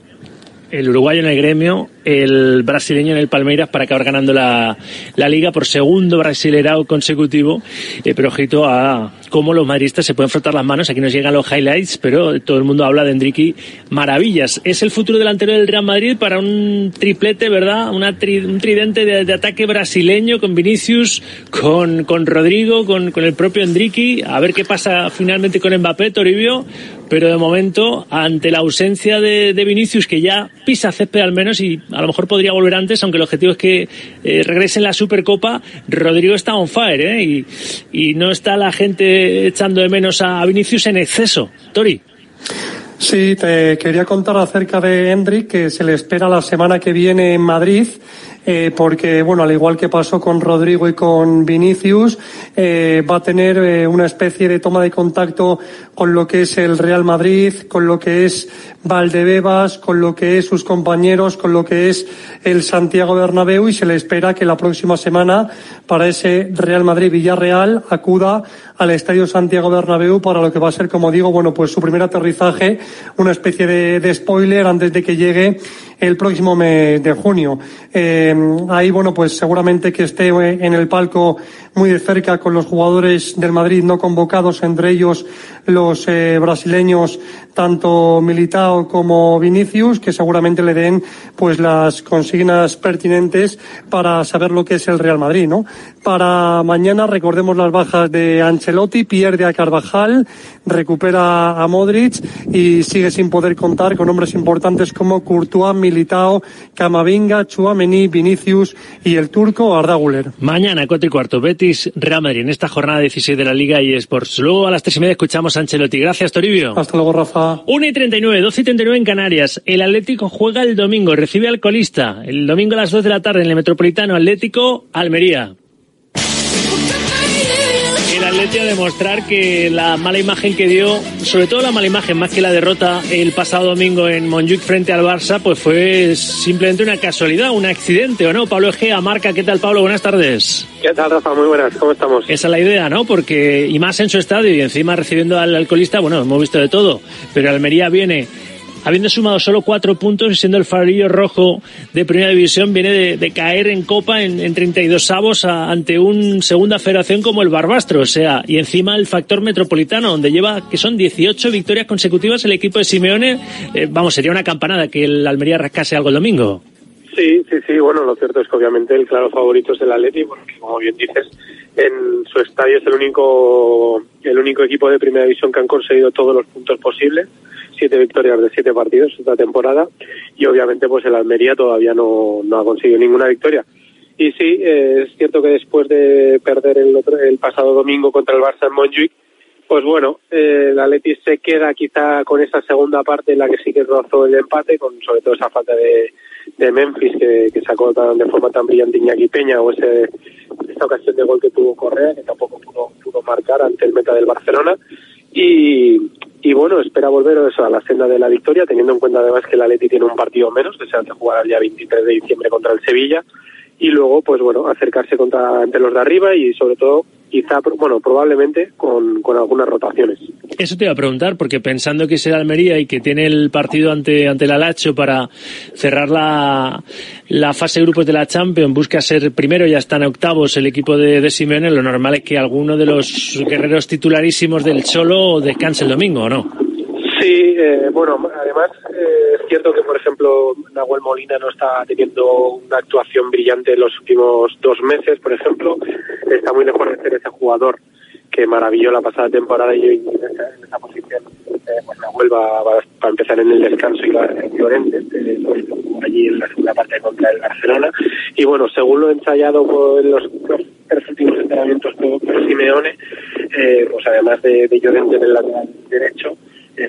el uruguayo en el gremio, el brasileño en el Palmeiras para acabar ganando la, la liga por segundo brasileirao consecutivo. Eh, pero ojito a cómo los madridistas se pueden frotar las manos. Aquí nos llegan los highlights, pero todo el mundo habla de Enrique maravillas. Es el futuro delantero del Real Madrid para un triplete, ¿verdad? Una tri, un tridente de, de, ataque brasileño con Vinicius, con, con Rodrigo, con, con el propio Enrique. A ver qué pasa finalmente con Mbappé, Toribio. Pero de momento, ante la ausencia de, de Vinicius, que ya pisa césped al menos y a lo mejor podría volver antes, aunque el objetivo es que eh, regrese en la Supercopa. Rodrigo está on fire, ¿eh? Y, no está la gente echando de menos a Vinicius en exceso. Tori. Sí, te quería contar acerca de Hendrik, que se le espera la semana que viene en Madrid. Eh, porque, bueno, al igual que pasó con Rodrigo y con Vinicius, eh, va a tener una especie de toma de contacto con lo que es el Real Madrid, con lo que es Valdebebas, con lo que es sus compañeros, con lo que es el Santiago Bernabéu y se le espera que la próxima semana para ese Real Madrid-Villarreal acuda al Estadio Santiago Bernabéu para lo que va a ser, como digo, bueno, pues su primer aterrizaje, una especie de, spoiler antes de que llegue el próximo mes de junio. Eh, ahí, bueno, pues seguramente que esté en el palco muy de cerca con los jugadores del Madrid no convocados, entre ellos los eh, brasileños, tanto Militao como Vinicius, que seguramente le den pues las consignas pertinentes para saber lo que es el Real Madrid, ¿no? Para mañana recordemos las bajas de Ancelotti, pierde a Carvajal, recupera a Modric y sigue sin poder contar con hombres importantes como Courtois, Militao, Camavinga, Chuamení, Vinicius y el turco Arda Güler. Mañana, cuatro y cuarto, Betis, Real Madrid, en esta jornada 16 de la Liga y Sports. Luego a las tres y media escuchamos a Ancelotti. Gracias, Toribio. Hasta luego, Rafa. 1 y 39, 12 y 39 en Canarias. El Atlético juega el domingo, recibe al colista. El domingo a las 2 de la tarde en el Metropolitano Atlético, Almería. Atleti a demostrar que la mala imagen que dio, sobre todo la mala imagen más que la derrota el pasado domingo en Montjuic frente al Barça, pues fue simplemente una casualidad, un accidente, ¿o no? Pablo Egea, Marca, ¿qué tal Pablo? Buenas tardes. ¿Qué tal Rafa? Muy buenas, ¿cómo estamos? Esa es la idea, ¿no? Porque, y más en su estadio y encima recibiendo al alcoholista, bueno, hemos visto de todo, pero Almería viene habiendo sumado solo cuatro puntos y siendo el farillo rojo de primera división, viene de, de caer en copa en, en 32 avos a, ante un segunda federación como el Barbastro, o sea, y encima el factor metropolitano, donde lleva, que son 18 victorias consecutivas el equipo de Simeone, eh, vamos, sería una campanada que el Almería rascase algo el domingo. Sí, sí, sí, bueno, lo cierto es que obviamente el claro favorito es el Atleti, porque como bien dices, en su estadio es el único, el único equipo de primera división que han conseguido todos los puntos posibles siete victorias de siete partidos esta temporada y obviamente pues el Almería todavía no, no ha conseguido ninguna victoria. Y sí, eh, es cierto que después de perder el, otro, el pasado domingo contra el Barça en Montjuic, pues bueno, eh, el Atleti se queda quizá con esa segunda parte en la que sí que rozó el empate, con sobre todo esa falta de, de Memphis que, que sacó tan, de forma tan brillante Iñaki Peña o ese, esta ocasión de gol que tuvo Correa, que tampoco pudo, pudo marcar ante el meta del Barcelona. Y, y bueno, espera volver eso, a la senda de la victoria, teniendo en cuenta además que el Atleti tiene un partido menos, hace jugar el día 23 de diciembre contra el Sevilla, y luego, pues bueno, acercarse contra entre los de arriba y sobre todo, quizá, bueno, probablemente con, con algunas rotaciones. Eso te iba a preguntar, porque pensando que es el Almería y que tiene el partido ante, ante el Alacho para cerrar la, la fase de grupos de la Champions, busca ser primero, ya están octavos el equipo de, de Simeone, lo normal es que alguno de los guerreros titularísimos del Cholo descanse el domingo, ¿o no? Sí, eh, bueno, además eh, es cierto que, por ejemplo, Nahuel Molina no está teniendo una actuación brillante en los últimos dos meses, por ejemplo. Está muy lejos de ser ese jugador que maravilló la pasada temporada y en esa, en esa posición eh, pues Nahuel va, a empezar en el descanso y va en Llorente, pues, allí en la segunda parte contra el Barcelona. Y bueno, según lo ensayado por los, los tres últimos entrenamientos por, Simeone, eh, pues además de, de Llorente en el lateral derecho,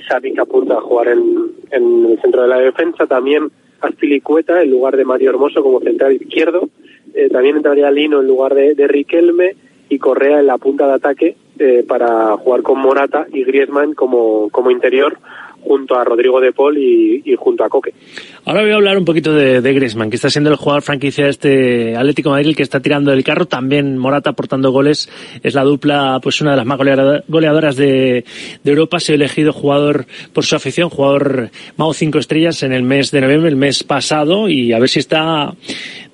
Xavi que apunta a jugar en, el centro de la defensa, también Aspilicueta en lugar de Mario Hermoso como central izquierdo, eh, también entraría Lino en lugar de, de Riquelme y Correa en la punta de ataque eh, para jugar con Morata y Griezmann como, como interior junto a Rodrigo de Paul y, junto a Coque. Ahora voy a hablar un poquito de, de Griezmann, que está siendo el jugador franquicia de este Atlético Madrid, el que está tirando el carro. También Morata aportando goles. Es la dupla, pues una de las más goleadoras de, Europa. Se ha elegido jugador por su afición, jugador Mao cinco estrellas en el mes de noviembre, el mes pasado, y a ver si está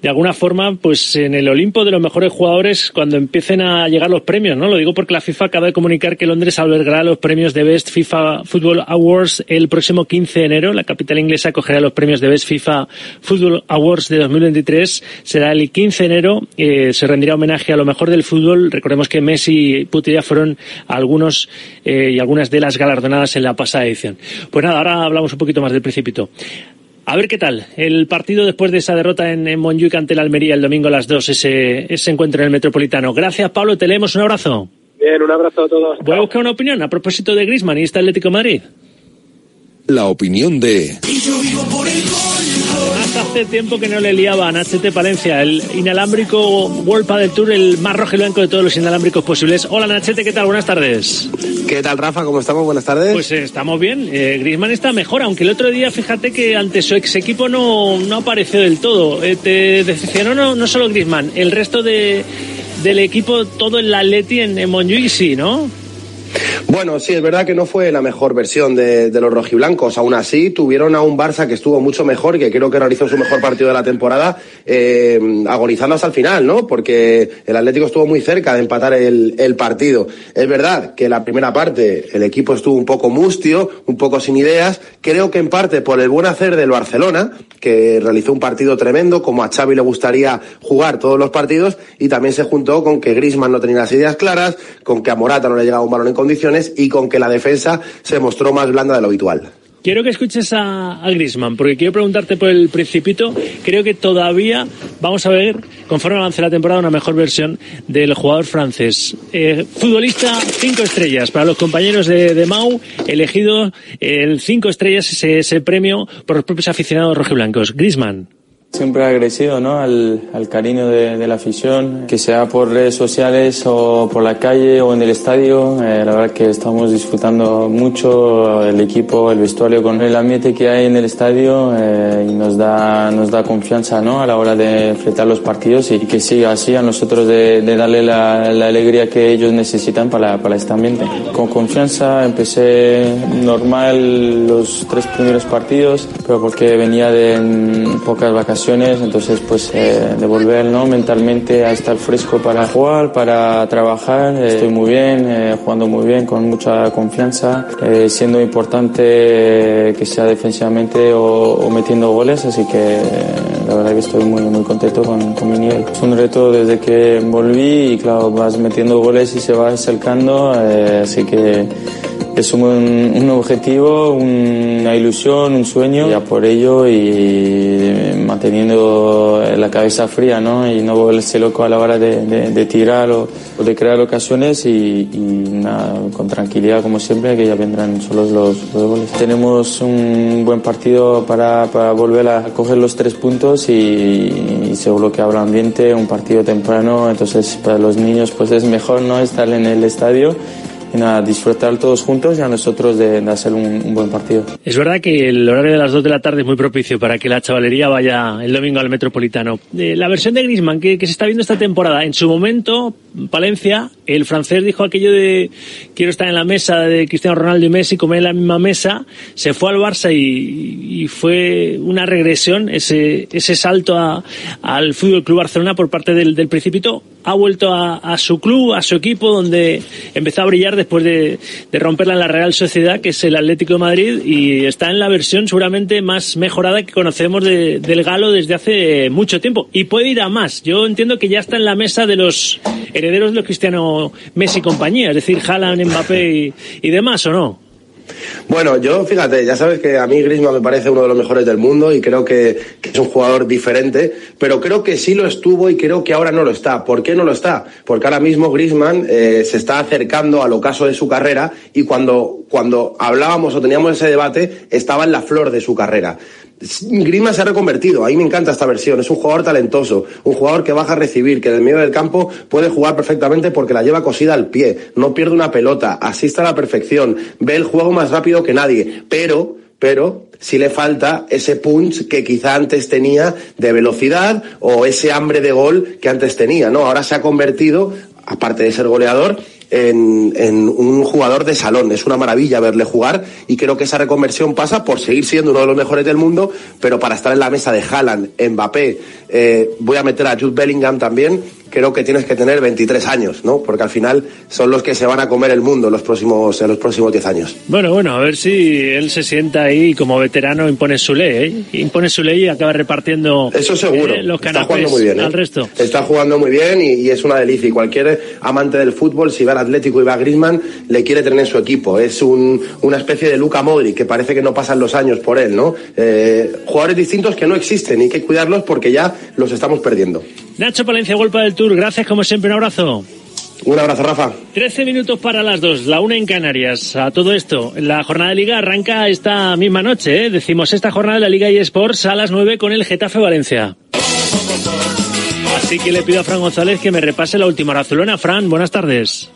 de alguna forma, pues en el Olimpo de los mejores jugadores cuando empiecen a llegar los premios, ¿no? Lo digo porque la FIFA acaba de comunicar que Londres albergará los premios de Best FIFA Football Awards el próximo 15 de enero. La capital inglesa acogerá los premios de Best FIFA Football Awards de 2023. Será el 15 de enero. Eh, se rendirá homenaje a lo mejor del fútbol. Recordemos que Messi y Putin ya fueron algunos eh, y algunas de las galardonadas en la pasada edición. Pues nada, ahora hablamos un poquito más del Principito. A ver qué tal el partido después de esa derrota en, en Montjuic ante el Almería el domingo a las 2, ese, ese encuentro en el Metropolitano. Gracias, Pablo. Te leemos. Un abrazo. Bien, un abrazo a todos. Voy a buscar una opinión a propósito de Griezmann y este Atlético de Madrid. La opinión de Hasta hace tiempo que no le liaba a Nachete Palencia, el inalámbrico World del Tour, el más rojo y blanco de todos los inalámbricos posibles. Hola Nachete, ¿qué tal? Buenas tardes. ¿Qué tal, Rafa? ¿Cómo estamos? Buenas tardes. Pues eh, estamos bien. Eh, Griezmann está mejor, aunque el otro día, fíjate que ante su ex equipo no, no apareció del todo. Eh, te decepcionó no, no solo Griezmann, el resto de, del equipo, todo el Atleti en, en Montjuic, sí, ¿no? Bueno, sí, es verdad que no fue la mejor versión de, los rojiblancos. Aún así, tuvieron a un Barça que estuvo mucho mejor que creo que realizó su mejor partido de la temporada, eh, agonizando hasta el final, ¿no? Porque el Atlético estuvo muy cerca de empatar el, el, partido. Es verdad que la primera parte el equipo estuvo un poco mustio, un poco sin ideas. Creo que en parte por el buen hacer del Barcelona, que realizó un partido tremendo, como a Xavi le gustaría jugar todos los partidos, y también se juntó con que Grisman no tenía las ideas claras, con que a Morata no le llegaba un balón en condiciones y con que la defensa se mostró más blanda de lo habitual. Quiero que escuches a, a Grisman, porque quiero preguntarte por el Principito. Creo que todavía vamos a ver, conforme avance la temporada, una mejor versión del jugador francés. Eh, futbolista cinco estrellas para los compañeros de, de Mau, elegido el cinco estrellas, ese, ese premio por los propios aficionados rojiblancos. Grisman. Siempre agradecido ¿no? al, al cariño de, de, la afición, que sea por redes sociales o por la calle o en el estadio. Eh, la verdad que estamos disfrutando mucho el equipo, el vestuario con el ambiente que hay en el estadio eh, y nos da, nos da confianza ¿no? a la hora de enfrentar los partidos y que siga así a nosotros de, de darle la, la, alegría que ellos necesitan para, para este ambiente. Con confianza empecé normal los tres primeros partidos, pero porque venía de pocas vacaciones entonces pues eh, devolver ¿no? mentalmente a estar fresco para jugar, para trabajar. Eh, estoy muy bien, eh, jugando muy bien, con mucha confianza, eh, siendo importante que sea defensivamente o, o, metiendo goles, así que la verdad que estoy muy, muy contento con, con, mi nivel. Es un reto desde que volví y claro, vas metiendo goles y se va acercando, así que es un, un, objetivo, una ilusión, un sueño, ya por ello y manteniendo la cabeza fría, ¿no? Y no volverse loco a la hora de, tirar o, de crear ocasiones y, y nada, con tranquilidad como siempre, que ya vendrán solos los, los goles. Tenemos un buen partido para, para volver a coger los tres puntos y, y seguro que habrá ambiente, un partido temprano, entonces para los niños pues es mejor no estar en el estadio y nada, disfrutar todos juntos y a nosotros de, de hacer un, un, buen partido. Es verdad que el horario de las 2 de la tarde es muy propicio para que la chavalería vaya el domingo al Metropolitano. Eh, la versión de Griezmann que, que, se está viendo esta temporada, en su momento, Palencia, el francés dijo aquello de quiero estar en la mesa de Cristiano Ronaldo y Messi, comer en la misma mesa, se fue al Barça y, y fue una regresión, ese, ese salto a, al Fútbol Club Barcelona por parte del, del Principito, ha vuelto a, a su club, a su equipo, donde empezó a brillar después de, romperla en la Real Sociedad, que es el Atlético de Madrid, y está en la versión seguramente más mejorada que conocemos de, del Galo desde hace mucho tiempo. Y puede ir a más. Yo entiendo que ya está en la mesa de los herederos de los Cristiano Messi y compañía, es decir, Haaland, Mbappé y demás, ¿o no? Bueno, yo fíjate, ya sabes que a mí Griezmann me parece uno de los mejores del mundo y creo que, es un jugador diferente, pero creo que sí lo estuvo y creo que ahora no lo está. ¿Por qué no lo está? Porque ahora mismo Griezmann eh, se está acercando al ocaso de su carrera y cuando, cuando hablábamos o teníamos ese debate estaba en la flor de su carrera. Griezmann se ha reconvertido, a mí me encanta esta versión, es un jugador talentoso, un jugador que baja a recibir, que en el medio del campo puede jugar perfectamente porque la lleva cosida al pie, no pierde una pelota, asiste a la perfección, ve el juego más rápido que nadie, pero pero si le falta ese punch que quizá antes tenía de velocidad o ese hambre de gol que antes tenía, ¿no? Ahora se ha convertido, aparte de ser goleador, en, un jugador de salón. Es una maravilla verle jugar y creo que esa reconversión pasa por seguir siendo uno de los mejores del mundo, pero para estar en la mesa de Haaland, Mbappé, eh, voy a meter a Jude Bellingham también, creo que tienes que tener 23 años, ¿no? Porque al final son los que se van a comer el mundo en los próximos, en los próximos 10 años. Bueno, bueno, a ver si él se sienta ahí como veterano impone su ley, ¿eh? Impone su ley y acaba repartiendo Eso seguro. eh, los Está canapés jugando muy bien, ¿eh? al resto. Está jugando muy bien y, y es una delicia. Y cualquier amante del fútbol, si va al Atlético y va a Griezmann, le quiere tener en su equipo. Es un- una especie de Luca Modric, que parece que no pasan los años por él, ¿no? Eh, jugadores distintos que no existen y hay que cuidarlos porque ya los estamos perdiendo. Nacho Palencia, Golpa del Tour, gracias como siempre, un abrazo. Un abrazo, Rafa. 13 minutos para las dos, la una en Canarias. A todo esto, la jornada de Liga arranca esta misma noche. ¿eh? Decimos esta jornada de la Liga eSports a las 9 con el Getafe Valencia. Así que le pido a Fran González que me repase la última. Barcelona. Fran, buenas tardes.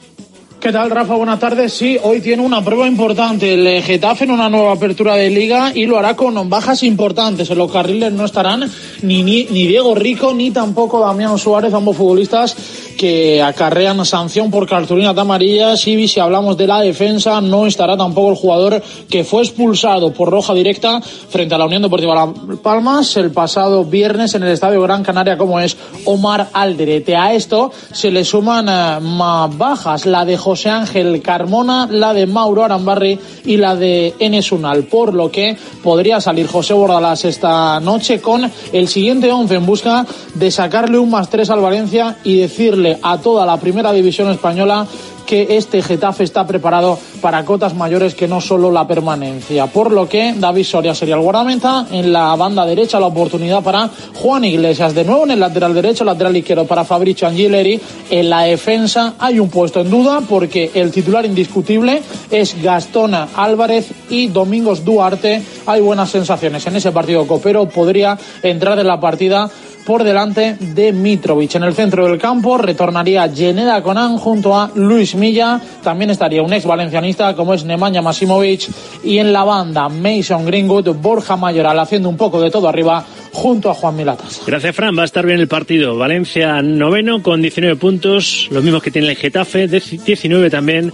¿Qué tal, Rafa? Buenas tardes. Sí, hoy tiene una prueba importante el Getafe en una nueva apertura de liga y lo hará con bajas importantes. En los carriles no estarán ni, ni, Diego Rico ni tampoco Damián Suárez, ambos futbolistas que acarrean sanción por cartulina de amarillas. Y si hablamos de la defensa, no estará tampoco el jugador que fue expulsado por roja directa frente a la Unión Deportiva Palmas el pasado viernes en el Estadio Gran Canaria, como es Omar Alderete. A esto se le suman eh, más bajas, la de José Ángel Carmona, la de Mauro Arambarri y la de Enes Unal, por lo que podría salir José Bordalás esta noche con el siguiente once en busca de sacarle un más tres al Valencia y decirle a toda la primera división española que este Getafe está preparado para cotas mayores que no solo la permanencia. Por lo que David Soria sería el guardameta. En la banda derecha la oportunidad para Juan Iglesias. De nuevo en el lateral derecho, lateral izquierdo para Fabricio Angileri. En la defensa hay un puesto en duda porque el titular indiscutible es Gastón Álvarez y Domingos Duarte. Hay buenas sensaciones en ese partido copero. Podría entrar en la partida por delante de Mitrovic. En el centro del campo retornaría Yeneda Conan junto a Luis Milla. También estaría un ex valencianista como es Nemanja Masimovic. Y en la banda Mason Greenwood, Borja Mayoral haciendo un poco de todo arriba junto a Juan Milatas. Gracias, Fran. Va a estar bien el partido. Valencia noveno con 19 puntos, los mismos que tiene el Getafe, 19 también.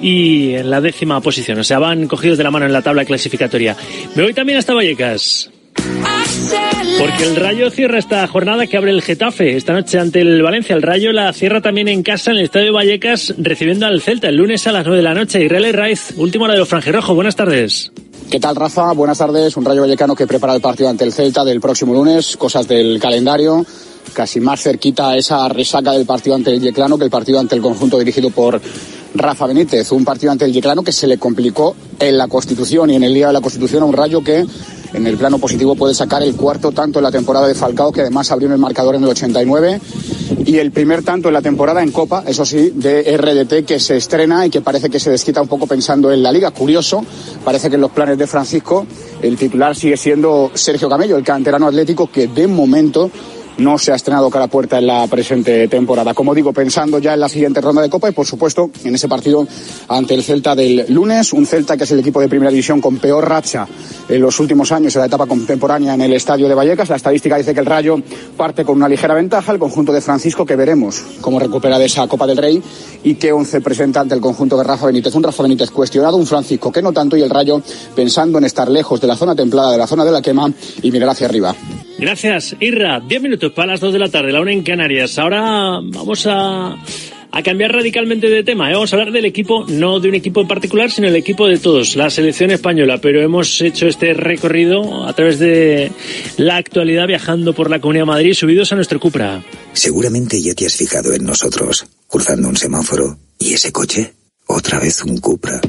Y en la décima posición, o sea, van cogidos de la mano en la tabla clasificatoria. Me voy también hasta Vallecas. Porque el Rayo cierra esta jornada que abre el Getafe esta noche ante el Valencia. El Rayo la cierra también en casa en el Estadio Vallecas recibiendo al Celta el lunes a las 9 de la noche. Y Rele Raiz, última hora de los franjirrojos. Buenas tardes. ¿Qué tal, Rafa? Buenas tardes. Un Rayo Vallecano que prepara el partido ante el Celta del próximo lunes. Cosas del calendario. Casi más cerquita esa resaca del partido ante el Yeclano que el partido ante el conjunto dirigido por Rafa Benítez. Un partido ante el Yeclano que se le complicó en la Constitución y en el día de la Constitución a un Rayo que en el plano positivo puede sacar el cuarto tanto en la temporada de Falcao, que además abrió el marcador en el 89, y el primer tanto en la temporada en Copa, eso sí, de RDT, que se estrena y que parece que se desquita un poco pensando en la liga. Curioso, parece que en los planes de Francisco el titular sigue siendo Sergio Camello, el canterano atlético, que de momento no se ha estrenado cara a puerta en la presente temporada. Como digo, pensando ya en la siguiente ronda de Copa y, por supuesto, en ese partido ante el Celta del lunes, un Celta que es el equipo de primera división con peor racha en los últimos años en la etapa contemporánea en el estadio de Vallecas. La estadística dice que el Rayo parte con una ligera ventaja, el conjunto de Francisco, que veremos cómo recupera de esa Copa del Rey y qué once presenta ante el conjunto de Rafa Benítez. Un Rafa Benítez cuestionado, un Francisco que no tanto y el Rayo pensando en estar lejos de la zona templada, de la zona de la quema y mirar hacia arriba. Gracias, Irra. Diez minutos para las dos de la tarde, la una en Canarias. Ahora vamos a, a cambiar radicalmente de tema. ¿eh? Vamos a hablar del equipo, no de un equipo en particular, sino el equipo de todos, la selección española. Pero hemos hecho este recorrido a través de la actualidad viajando por la Comunidad de Madrid, subidos a nuestro Cupra. Seguramente ya te has fijado en nosotros, cruzando un semáforo. ¿Y ese coche? Otra vez un Cupra.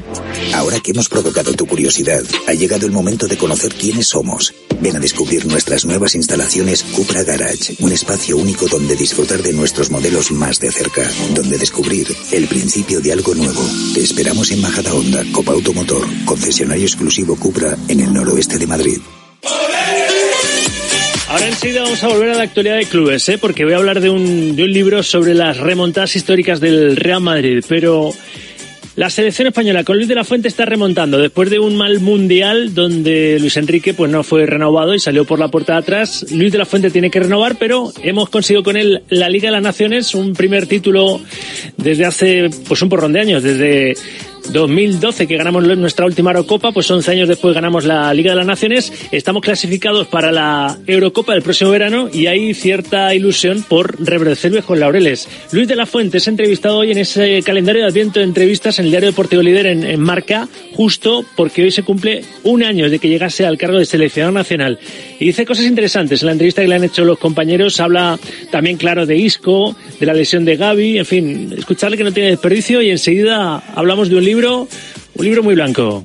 Ahora que hemos provocado tu curiosidad, ha llegado el momento de conocer quiénes somos. Ven a descubrir nuestras nuevas instalaciones Cupra Garage, un espacio único donde disfrutar de nuestros modelos más de cerca, donde descubrir el principio de algo nuevo. Te esperamos en Majada Honda, Copa Automotor, concesionario exclusivo Cupra en el noroeste de Madrid. Ahora enseguida vamos a volver a la actualidad de clubes, ¿eh? porque voy a hablar de un, de un libro sobre las remontadas históricas del Real Madrid, pero la selección española con Luis de la Fuente está remontando después de un mal mundial donde Luis Enrique pues no fue renovado y salió por la puerta de atrás. Luis de la Fuente tiene que renovar, pero hemos conseguido con él la Liga de las Naciones, un primer título desde hace pues un porrón de años, desde 2012 que ganamos nuestra última Eurocopa, pues 11 años después ganamos la Liga de las Naciones, estamos clasificados para la Eurocopa del próximo verano y hay cierta ilusión por reverdecer viejos laureles. Luis de la Fuente es entrevistado hoy en ese calendario de adviento de entrevistas en el diario Deportivo Líder en, en Marca, justo porque hoy se cumple un año de que llegase al cargo de seleccionador nacional. Y dice cosas interesantes. En la entrevista que le han hecho los compañeros habla también, claro, de Isco, de la lesión de Gaby, en fin, escucharle que no tiene desperdicio y enseguida hablamos de un libro un libro muy blanco.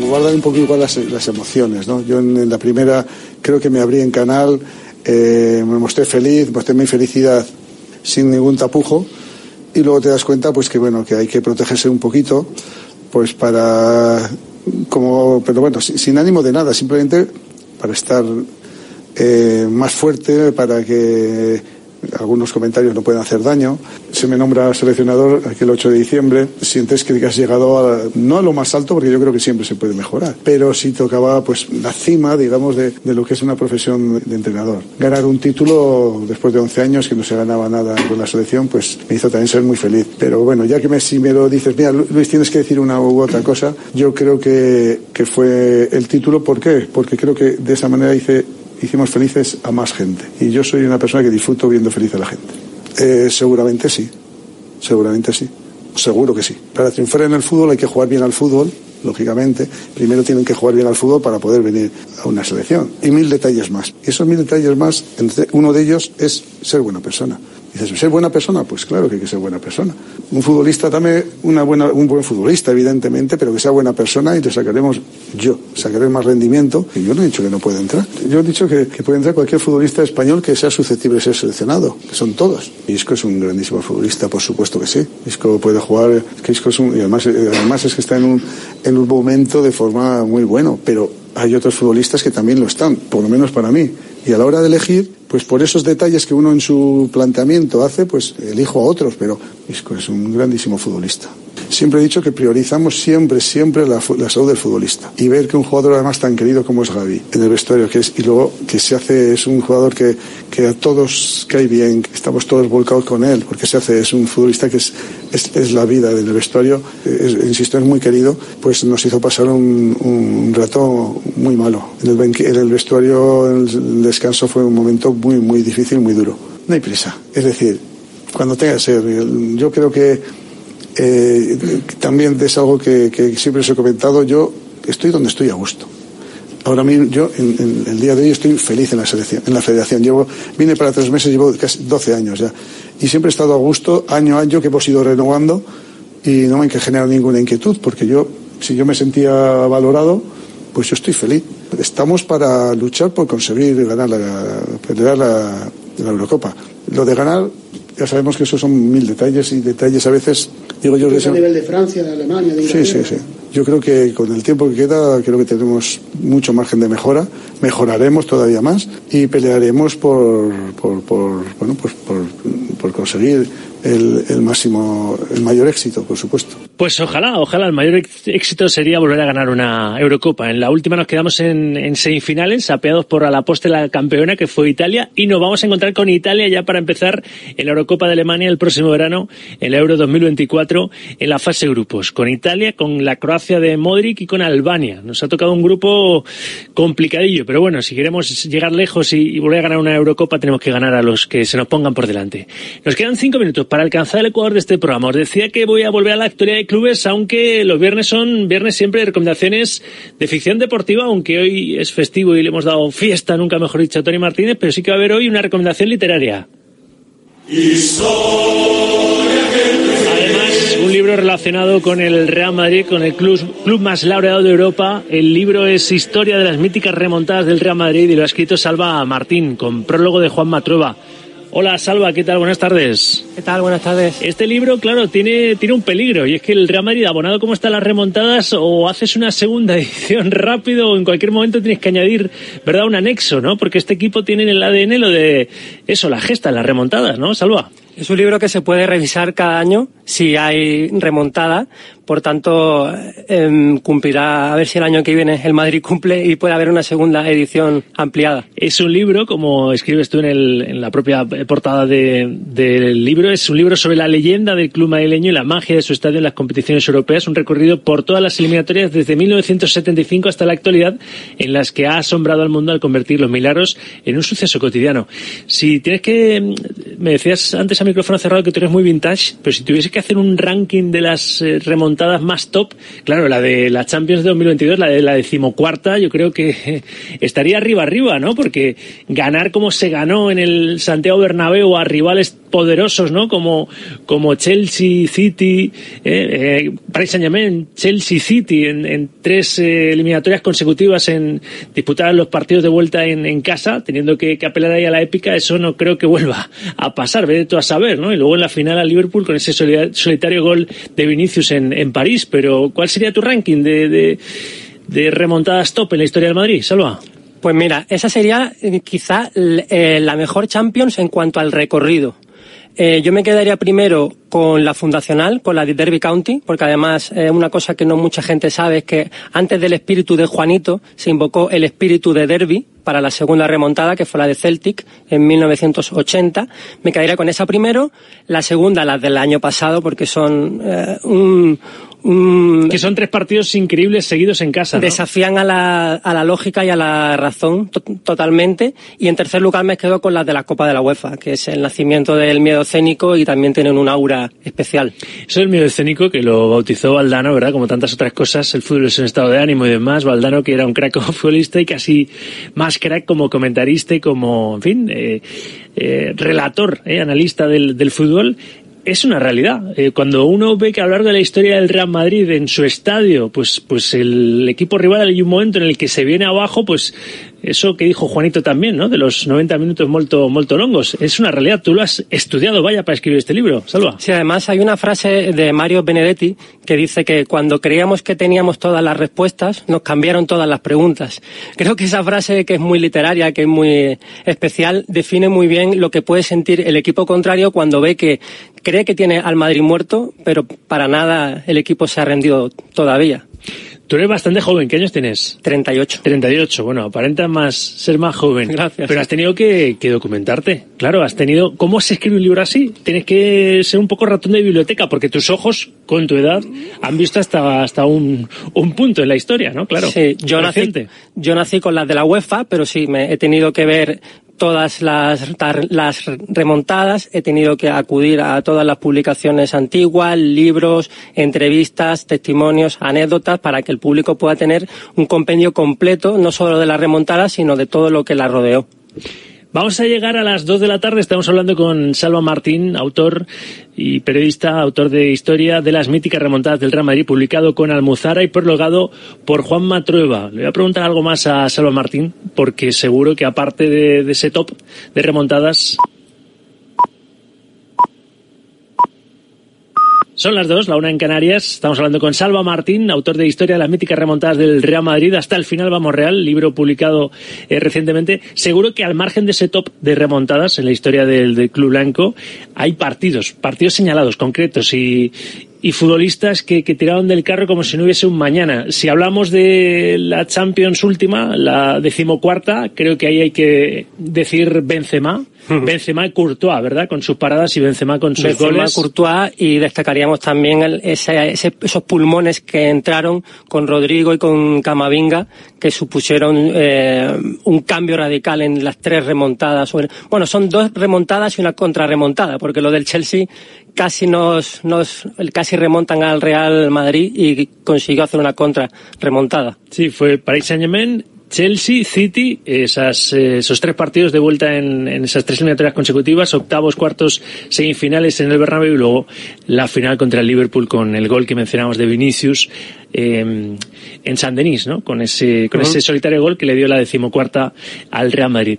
Guardar un poco igual las, emociones, ¿no? Yo en, la primera creo que me abrí en canal, eh, me mostré feliz, mostré mi felicidad sin ningún tapujo y luego te das cuenta pues que bueno, que hay que protegerse un poquito pues para como pero bueno, sin, ánimo de nada, simplemente para estar eh, más fuerte, para que algunos comentarios no pueden hacer daño. Se me nombra seleccionador aquel 8 de diciembre. Sientes que has llegado a, no a lo más alto, porque yo creo que siempre se puede mejorar, pero sí tocaba pues la cima, digamos, de, lo que es una profesión de entrenador. Ganar un título después de 11 años que no se ganaba nada con la selección, pues me hizo también ser muy feliz. Pero bueno, ya que me, si me lo dices, mira, Luis, tienes que decir una u otra cosa, yo creo que, que fue el título. ¿Por qué? Porque creo que de esa manera hice hicimos felices a más gente. Y yo soy una persona que disfruto viendo feliz a la gente. Eh, seguramente sí, seguramente sí, seguro que sí. Para triunfar en el fútbol hay que jugar bien al fútbol, lógicamente. Primero tienen que jugar bien al fútbol para poder venir a una selección. Y mil detalles más. Y esos mil detalles más, uno de ellos es ser buena persona. Dices, ¿ser buena persona? Pues claro que hay que ser buena persona. Un futbolista, dame una buena, un buen futbolista, evidentemente, pero que sea buena persona y te sacaremos, yo, sacaré más rendimiento. Y yo no he dicho que no puede entrar. Yo he dicho que, puede entrar cualquier futbolista español que sea susceptible de ser seleccionado, que son todos. Isco es un grandísimo futbolista, por supuesto que sí. Isco puede jugar, que Isco es un, y además, además es que está en un, en un momento de forma muy bueno, pero hay otros futbolistas que también lo están, por lo menos para mí. Y a la hora de elegir, pues por esos detalles que uno en su planteamiento hace, pues elijo a otros, pero Isco es un grandísimo futbolista. Siempre he dicho que priorizamos siempre, siempre la, salud del futbolista. Y ver que un jugador además tan querido como es Gaby en el vestuario, que es, y luego que se hace, es un jugador que, que a todos cae bien, que estamos todos volcados con él, porque se hace, es un futbolista que es, es, la vida del vestuario, insisto, es muy querido, pues nos hizo pasar un, un rato muy malo. En el, en el vestuario, el descanso fue un momento muy, muy difícil, muy duro. No hay prisa. Es decir, cuando tenga que ser, yo creo que eh, también es algo que, siempre os he comentado, yo estoy donde estoy a gusto. Ahora mismo, yo en, el día de hoy estoy feliz en la selección, en la federación. Llevo, vine para tres meses, llevo casi 12 años ya. Y siempre he estado a gusto, año a año, que hemos ido renovando y no me ha generado ninguna inquietud, porque yo, si yo me sentía valorado, pues yo estoy feliz. Estamos para luchar por conseguir ganar la, pelear la, la Eurocopa. Lo de ganar, ya sabemos que esos son mil detalles y detalles a veces Digo yo a nivel de Francia, de Alemania, de Sí, sí, sí. Yo creo que con el tiempo que queda, creo que tenemos mucho margen de mejora. Mejoraremos todavía más y pelearemos por, por, por bueno, pues por, por conseguir el, máximo, el mayor éxito, por supuesto. Pues ojalá, ojalá el mayor éxito sería volver a ganar una Eurocopa. En la última nos quedamos en, semifinales, apeados por a la poste la campeona que fue Italia y nos vamos a encontrar con Italia ya para empezar en la Eurocopa de Alemania el próximo verano, el Euro 2024, en la fase grupos. Con Italia, con la Croacia de Modric y con Albania. Nos ha tocado un grupo complicadillo, pero bueno, si queremos llegar lejos y volver a ganar una Eurocopa tenemos que ganar a los que se nos pongan por delante. Nos quedan cinco minutos para alcanzar el Ecuador de este programa. Os decía que voy a volver a la actualidad de clubes, aunque los viernes son viernes siempre de recomendaciones de ficción deportiva, aunque hoy es festivo y le hemos dado fiesta, nunca mejor dicho, a Tony Martínez, pero sí que va a haber hoy una recomendación literaria. Además, un libro relacionado con el Real Madrid, con el club, club, más laureado de Europa. El libro es Historia de las míticas remontadas del Real Madrid y lo ha escrito Salva Martín, con prólogo de Juan Matrueva. Hola Salva, ¿qué tal? Buenas tardes. ¿Qué tal? Buenas tardes. Este libro, claro, tiene, tiene un peligro y es que el Real Madrid, abonado como están las remontadas, o haces una segunda edición rápido o en cualquier momento tienes que añadir, ¿verdad? Un anexo, ¿no? Porque este equipo tiene en el ADN lo de eso, la gesta, las remontadas, ¿no? Salva. Es un libro que se puede revisar cada año si hay remontada por tanto, eh, cumplirá, a ver si el año que viene el Madrid cumple y puede haber una segunda edición ampliada. Es un libro, como escribes tú en, el, en la propia portada de, del libro, es un libro sobre la leyenda del club madrileño y la magia de su estadio en las competiciones europeas, un recorrido por todas las eliminatorias desde 1975 hasta la actualidad, en las que ha asombrado al mundo al convertir los milagros en un suceso cotidiano. Si tienes que, me decías antes a micrófono cerrado que tú eres muy vintage, pero si tuviese que hacer un ranking de las eh, remontadas más top, claro, la de la Champions de 2022, la de la decimocuarta, yo creo que estaría arriba arriba, ¿no? Porque ganar como se ganó en el Santiago Bernabéu a rivales poderosos, ¿no? Como, como Chelsea, City, eh, eh Paris Saint Germain, Chelsea, City, en, tres eh, eliminatorias consecutivas en disputar los partidos de vuelta en, casa, teniendo que, apelar ahí a la épica, eso no creo que vuelva a pasar, ve tú a saber, ¿no? Y luego en la final a Liverpool con ese solitario gol de Vinicius en, en París, pero ¿cuál sería tu ranking de, de, remontadas top en la historia del Madrid? Salva. Pues mira, esa sería eh, quizá la mejor Champions en cuanto al recorrido. Eh, yo me quedaría primero con la fundacional, con la de Derby County, porque además una cosa que no mucha gente sabe es que antes del espíritu de Juanito se invocó el espíritu de Derby para la segunda remontada, que fue la de Celtic en 1980. Me quedaría con esa primero, la segunda la del año pasado, porque son un que son tres partidos increíbles seguidos en casa. Desafían a la, a la lógica y a la razón totalmente. Y en tercer lugar me quedo con las de la Copa de la UEFA, que es el nacimiento del miedo escénico y también tienen un aura especial. Eso es el miedo escénico que lo bautizó Valdano, ¿verdad? Como tantas otras cosas, el fútbol es un estado de ánimo y demás. Valdano, que era un crack como futbolista y casi más crack como comentarista y como, en fin, eh, eh, relator, eh, analista del, del fútbol es una realidad. Eh, cuando uno ve que a lo largo de la historia del Real Madrid en su estadio, pues, pues el equipo rival hay un momento en el que se viene abajo, pues eso que dijo Juanito también, ¿no? De los 90 minutos molto, molto longos. Es una realidad. Tú lo has estudiado, vaya, para escribir este libro. Salva. Sí, además hay una frase de Mario Benedetti que dice que cuando creíamos que teníamos todas las respuestas, nos cambiaron todas las preguntas. Creo que esa frase, que es muy literaria, que es muy especial, define muy bien lo que puede sentir el equipo contrario cuando ve que cree que tiene al Madrid muerto, pero para nada el equipo se ha rendido todavía. Tú eres bastante joven, ¿qué años tienes? 38. 38, bueno, aparenta más ser más joven. Gracias. Pero has tenido que, documentarte. Claro, has tenido... ¿Cómo se escribe un libro así? Tienes que ser un poco ratón de biblioteca, porque tus ojos, con tu edad, han visto hasta, hasta un, un punto en la historia, ¿no? Claro. Sí, yo nací, yo nací con las de la UEFA, pero sí, me he tenido que ver todas las, las remontadas, he tenido que acudir a todas las publicaciones antiguas, libros, entrevistas, testimonios, anécdotas, para que el público pueda tener un compendio completo, no solo de las remontadas, sino de todo lo que la rodeó. Vamos a llegar a las 2 de la tarde. Estamos hablando con Salva Martín, autor y periodista, autor de historia de las míticas remontadas del Real Madrid, publicado con Almuzara y prologado por Juan Matrueva. Le voy a preguntar algo más a Salva Martín, porque seguro que aparte de, de ese top de remontadas, Son las dos, la una en Canarias. Estamos hablando con Salva Martín, autor de Historia de las míticas remontadas del Real Madrid. Hasta el final vamos real, libro publicado eh, recientemente. Seguro que al margen de ese top de remontadas en la historia del, Club Blanco, hay partidos, partidos señalados, concretos y, y futbolistas que, que, tiraron del carro como si no hubiese un mañana. Si hablamos de la Champions última, la decimocuarta, creo que ahí hay que decir Benzema, Benzema y Courtois, ¿verdad? Con sus paradas y Benzema con sus Benzema, goles. Courtois y destacaríamos también ese, esos pulmones que entraron con Rodrigo y con Camavinga que supusieron eh, un cambio radical en las tres remontadas. Bueno, son dos remontadas y una contrarremontada, porque lo del Chelsea casi nos, nos casi remontan al Real Madrid y consiguió hacer una contra remontada. Sí, fue Paris Saint-Germain Chelsea, City, esas, eh, esos tres partidos de vuelta en, esas tres eliminatorias consecutivas, octavos, cuartos, semifinales en el Bernabéu y luego la final contra el Liverpool con el gol que mencionamos de Vinicius eh, en San Denis, ¿no? Con ese, con ese solitario gol que le dio la decimocuarta al Real Madrid.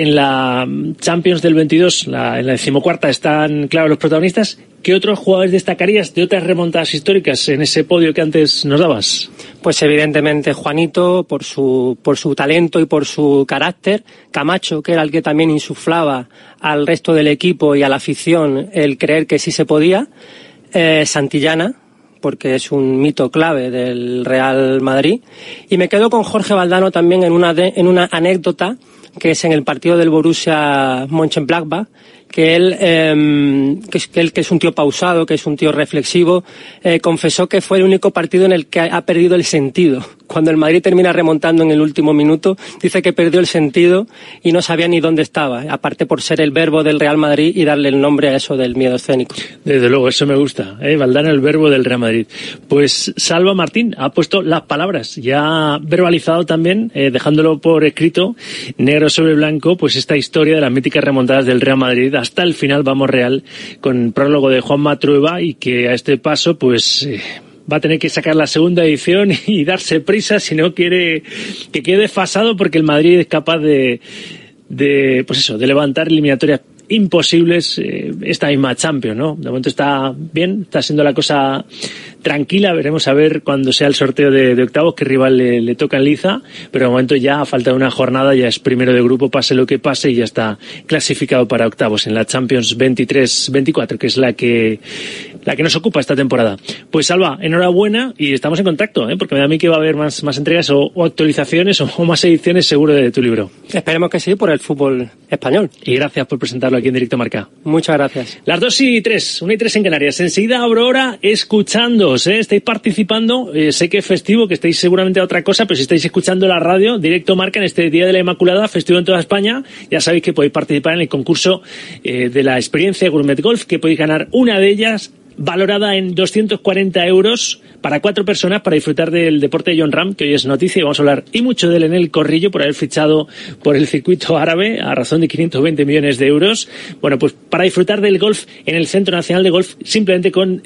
En la Champions del 22, la, en la decimocuarta, están claros los protagonistas. ¿Qué otros jugadores destacarías de otras remontadas históricas en ese podio que antes nos dabas? Pues evidentemente Juanito, por su, por su talento y por su carácter. Camacho, que era el que también insuflaba al resto del equipo y a la afición el creer que sí se podía. Eh, Santillana, porque es un mito clave del Real Madrid. Y me quedo con Jorge Valdano también en una, de, en una anécdota que es en el partido del Borussia Mönchengladbach, que él, que, es, que, él, que es un tío pausado, que es un tío reflexivo, eh, confesó que fue el único partido en el que ha perdido el sentido. Cuando el Madrid termina remontando en el último minuto, dice que perdió el sentido y no sabía ni dónde estaba, aparte por ser el verbo del Real Madrid y darle el nombre a eso del miedo escénico. Desde luego, eso me gusta, ¿eh? Valdano, el verbo del Real Madrid. Pues Salva Martín ha puesto las palabras, ya ha verbalizado también, eh, dejándolo por escrito, negro sobre blanco, pues esta historia de las míticas remontadas del Real Madrid hasta el final vamos real con prólogo de Juan Matrueva y que a este paso pues eh, va a tener que sacar la segunda edición y darse prisa si no quiere que quede desfasado porque el Madrid es capaz de, de pues eso, de levantar eliminatorias imposibles eh, esta misma Champions, ¿no? De momento está bien, está siendo la cosa tranquila, veremos a ver cuando sea el sorteo de, octavos qué rival le, le, toca en liza, pero de momento ya a falta de una jornada ya es primero de grupo, pase lo que pase y ya está clasificado para octavos en la Champions 23-24, que es la que la que nos ocupa esta temporada. Pues Salva, enhorabuena y estamos en contacto, ¿eh? porque me da a mí que va a haber más, más entregas o, o actualizaciones o, o, más ediciones seguro de tu libro. Esperemos que sí, por el fútbol español. Y gracias por presentarlo aquí en Directo Marca. Muchas gracias. Las dos y tres, una y tres en Canarias. Enseguida abro hora escuchando, ¿eh? estáis participando, eh, sé que es festivo, que estáis seguramente a otra cosa, pero si estáis escuchando la radio, Directo Marca en este Día de la Inmaculada, festivo en toda España, ya sabéis que podéis participar en el concurso eh, de la experiencia Gourmet Golf, que podéis ganar una de ellas valorada en 240 euros para cuatro personas para disfrutar del deporte de John Ram, que hoy es noticia y vamos a hablar y mucho de él en el corrillo por haber fichado por el circuito árabe a razón de 520 millones de euros. Bueno, pues para disfrutar del golf en el Centro Nacional de Golf, simplemente con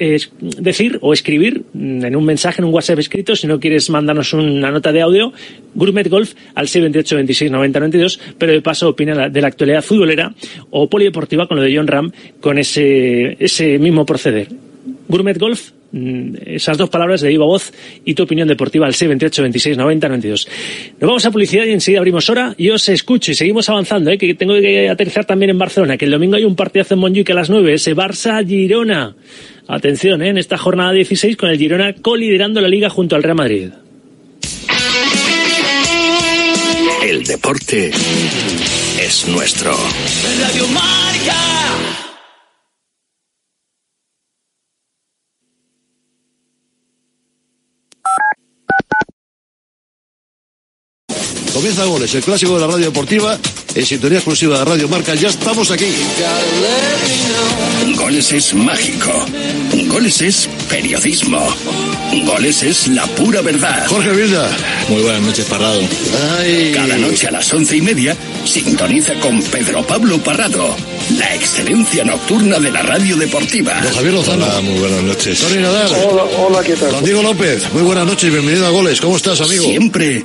decir o escribir en un mensaje, en un WhatsApp escrito, si no quieres mandarnos una nota de audio, Gourmet Golf al 628 26 90 92, pero de paso opina de la actualidad futbolera o polideportiva con lo de John Ram con ese, ese mismo proceder. Gourmet Golf, mm, esas dos palabras de viva voz y tu opinión deportiva al 628 26 90 92. Nos vamos a publicidad y enseguida abrimos hora y os escucho y seguimos avanzando, ¿eh? que tengo que aterrizar también en Barcelona, que el domingo hay un partidazo en Montjuic a las 9, ese Barça-Girona. Atención, ¿eh? en esta jornada 16 con el Girona coliderando la liga junto al Real Madrid. El deporte es nuestro. Radio Marca. Comienza Goles, el clásico de la radio deportiva, en sintonía exclusiva de Radio Marca. Ya estamos aquí. Goles es mágico. Goles es periodismo. Goles es la pura verdad. Jorge Vilda. Muy buenas noches, Parrado. Ay. Cada noche a las once y media, sintoniza con Pedro Pablo Parrado. La excelencia nocturna de la radio deportiva. Don Javier Lozano. Hola, muy buenas noches. Tony Nadal. Hola, hola, ¿qué tal? Don Diego López. Muy buenas noches y bienvenido a Goles. ¿Cómo estás, amigo? Siempre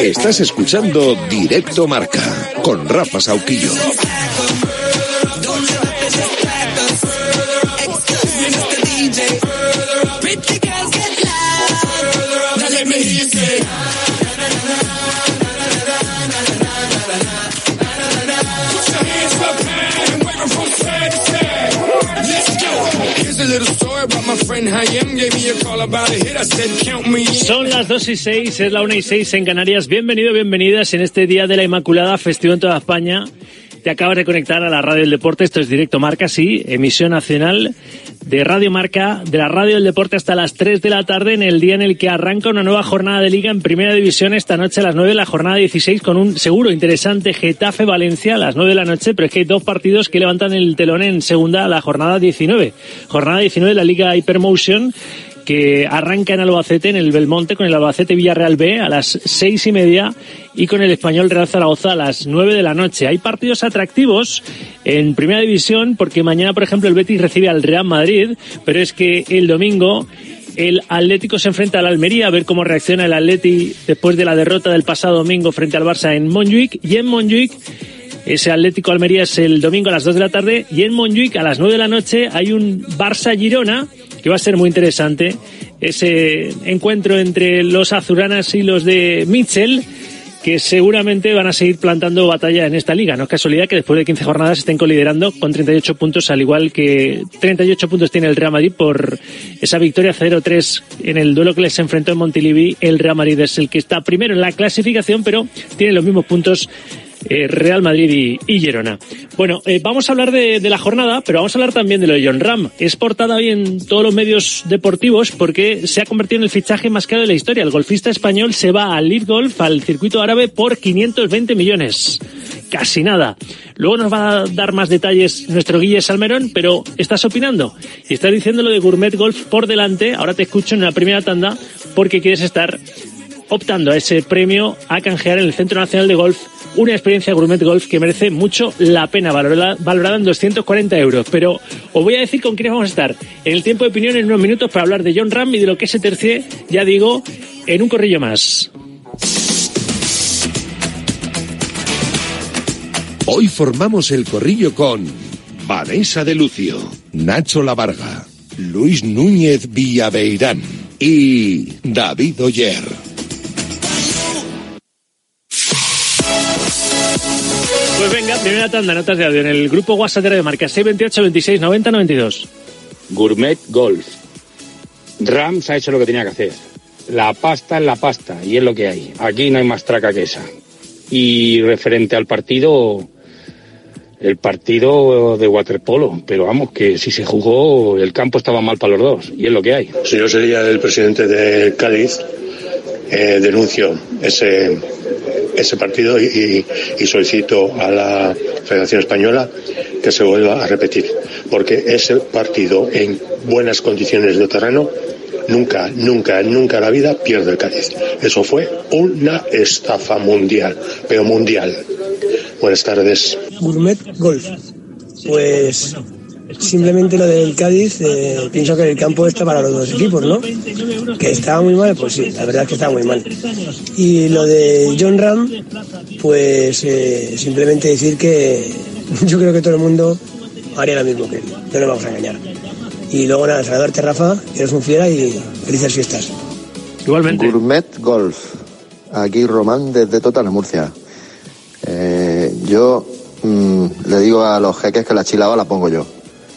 Estás escuchando Directo Marca con Rafa Sauquillo. Son las 2 y 6, es la 1 y 6 en Canarias. Bienvenido, bienvenidas en este día de la Inmaculada, festivo en toda España. Te acabas de conectar a la Radio del Deporte, esto es Directo Marca, sí, emisión nacional de Radio Marca, de la Radio del Deporte hasta las 3 de la tarde, en el día en el que arranca una nueva jornada de liga en Primera División esta noche a las 9 de la jornada 16 con un seguro interesante Getafe Valencia a las 9 de la noche, pero es que hay dos partidos que levantan el telón en segunda a la jornada 19. Jornada 19 de la Liga Hypermotion que arranca en Albacete, en el Belmonte, con el Albacete Villarreal B a las seis y media y con el Español Real Zaragoza a las nueve de la noche. Hay partidos atractivos en Primera División porque mañana, por ejemplo, el Betis recibe al Real Madrid, pero es que el domingo el Atlético se enfrenta al Almería a ver cómo reacciona el Atleti después de la derrota del pasado domingo frente al Barça en Montjuic y en Montjuic ese Atlético Almería es el domingo a las 2 de la tarde y en Montjuic a las 9 de la noche hay un Barça-Girona que va a ser muy interesante. Ese encuentro entre los azuranas y los de Mitchell que seguramente van a seguir plantando batalla en esta liga. No es casualidad que después de 15 jornadas estén coliderando con 38 puntos, al igual que 38 puntos tiene el Real Madrid por esa victoria 0-3 en el duelo que les enfrentó en Montilivi. El Real Madrid es el que está primero en la clasificación, pero tiene los mismos puntos eh, Real Madrid y, y Girona. Bueno, eh, vamos a hablar de, la jornada, pero vamos a hablar también de lo de John Ram. Es portada hoy en todos los medios deportivos porque se ha convertido en el fichaje más caro de la historia. El golfista español se va al Lead Golf, al circuito árabe, por 520 millones. Casi nada. Luego nos va a dar más detalles nuestro Guille Salmerón, pero estás opinando y estás diciendo lo de Gourmet Golf por delante. Ahora te escucho en la primera tanda porque quieres estar optando a ese premio a canjear en el Centro Nacional de Golf una experiencia gourmet golf que merece mucho la pena, valorada, valorada en 240 euros. Pero os voy a decir con quiénes vamos a estar en el tiempo de opinión en unos minutos para hablar de John Ram y de lo que se tercie, ya digo, en un corrillo más. Hoy formamos el corrillo con Vanessa de Lucio, Nacho Lavarga, Luis Núñez Villaveirán y David Oyer. Pues venga, primera tanda, notas de audio en el grupo WhatsApp de Marca 628 26 90 92. Gourmet Golf. Rams ha hecho lo que tenía que hacer. La pasta es la pasta y es lo que hay. Aquí no hay más traca que esa. Y referente al partido, el partido de waterpolo, pero vamos, que si se jugó, el campo estaba mal para los dos y es lo que hay. Si yo sería el presidente de Cádiz, eh, denuncio ese, ese partido y, y, solicito a la Federación Española que se vuelva a repetir, porque ese partido en buenas condiciones de terreno nunca, nunca, nunca la vida pierde el Cádiz. Eso fue una estafa mundial, pero mundial. Buenas tardes. Gourmet Golf. Pues simplemente lo del Cádiz, eh, pienso que el campo está para los dos equipos, ¿no? Que estaba muy mal, pues sí, la verdad es que estaba muy mal. Y lo de John Ram, pues eh, simplemente decir que yo creo que todo el mundo haría lo mismo que él, no nos vamos a engañar. Y luego nada, saludarte Rafa, que eres un fiera y felices fiestas. Igualmente. Gourmet Golf, aquí Román desde Total Murcia. Eh, yo mmm, le digo a los jeques que la chilaba la pongo yo.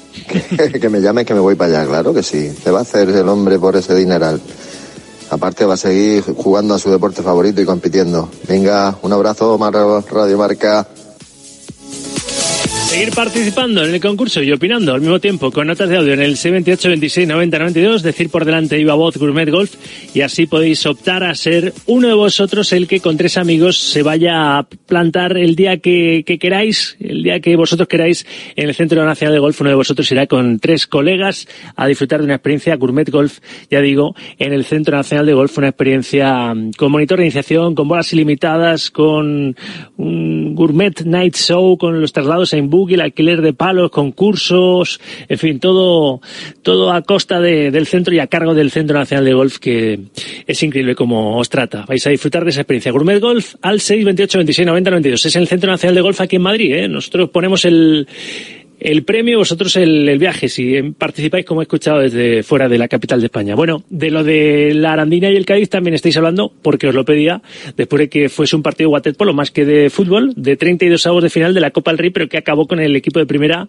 Que, me llame que me voy para allá, claro que sí. Te va a hacer el hombre por ese dineral. Aparte va a seguir jugando a su deporte favorito y compitiendo. Venga, un abrazo, Radio Marca. Seguir participando en el concurso y opinando al mismo tiempo con notas de audio en el 78 26 90 92, decir por delante viva voz Gourmet Golf y así podéis optar a ser uno de vosotros el que con tres amigos se vaya a plantar el día que, que queráis, el día que vosotros queráis en el Centro Nacional de Golf. Uno de vosotros irá con tres colegas a disfrutar de una experiencia Gourmet Golf, ya digo, en el Centro Nacional de Golf, una experiencia mm, con monitor de iniciación, con bolas ilimitadas, con un Gourmet Night Show, con los traslados en buggy, el alquiler de palos, concursos, en fin, todo, todo a costa de, del centro y a cargo del Centro Nacional de Golf, que es increíble como os trata. Vais a disfrutar de esa experiencia. Gourmet Golf al 6 28 26 90 92. Es el Centro Nacional de Golf aquí en Madrid, ¿eh? Nosotros ponemos el, el premio, vosotros el, el, viaje, si participáis como he escuchado desde fuera de la capital de España. Bueno, de lo de la Arandina y el Cádiz también estáis hablando, porque os lo pedía, después de que fuese un partido waterpolo más que de fútbol, de 32 avos de final de la Copa del Rey, pero que acabó con el equipo de primera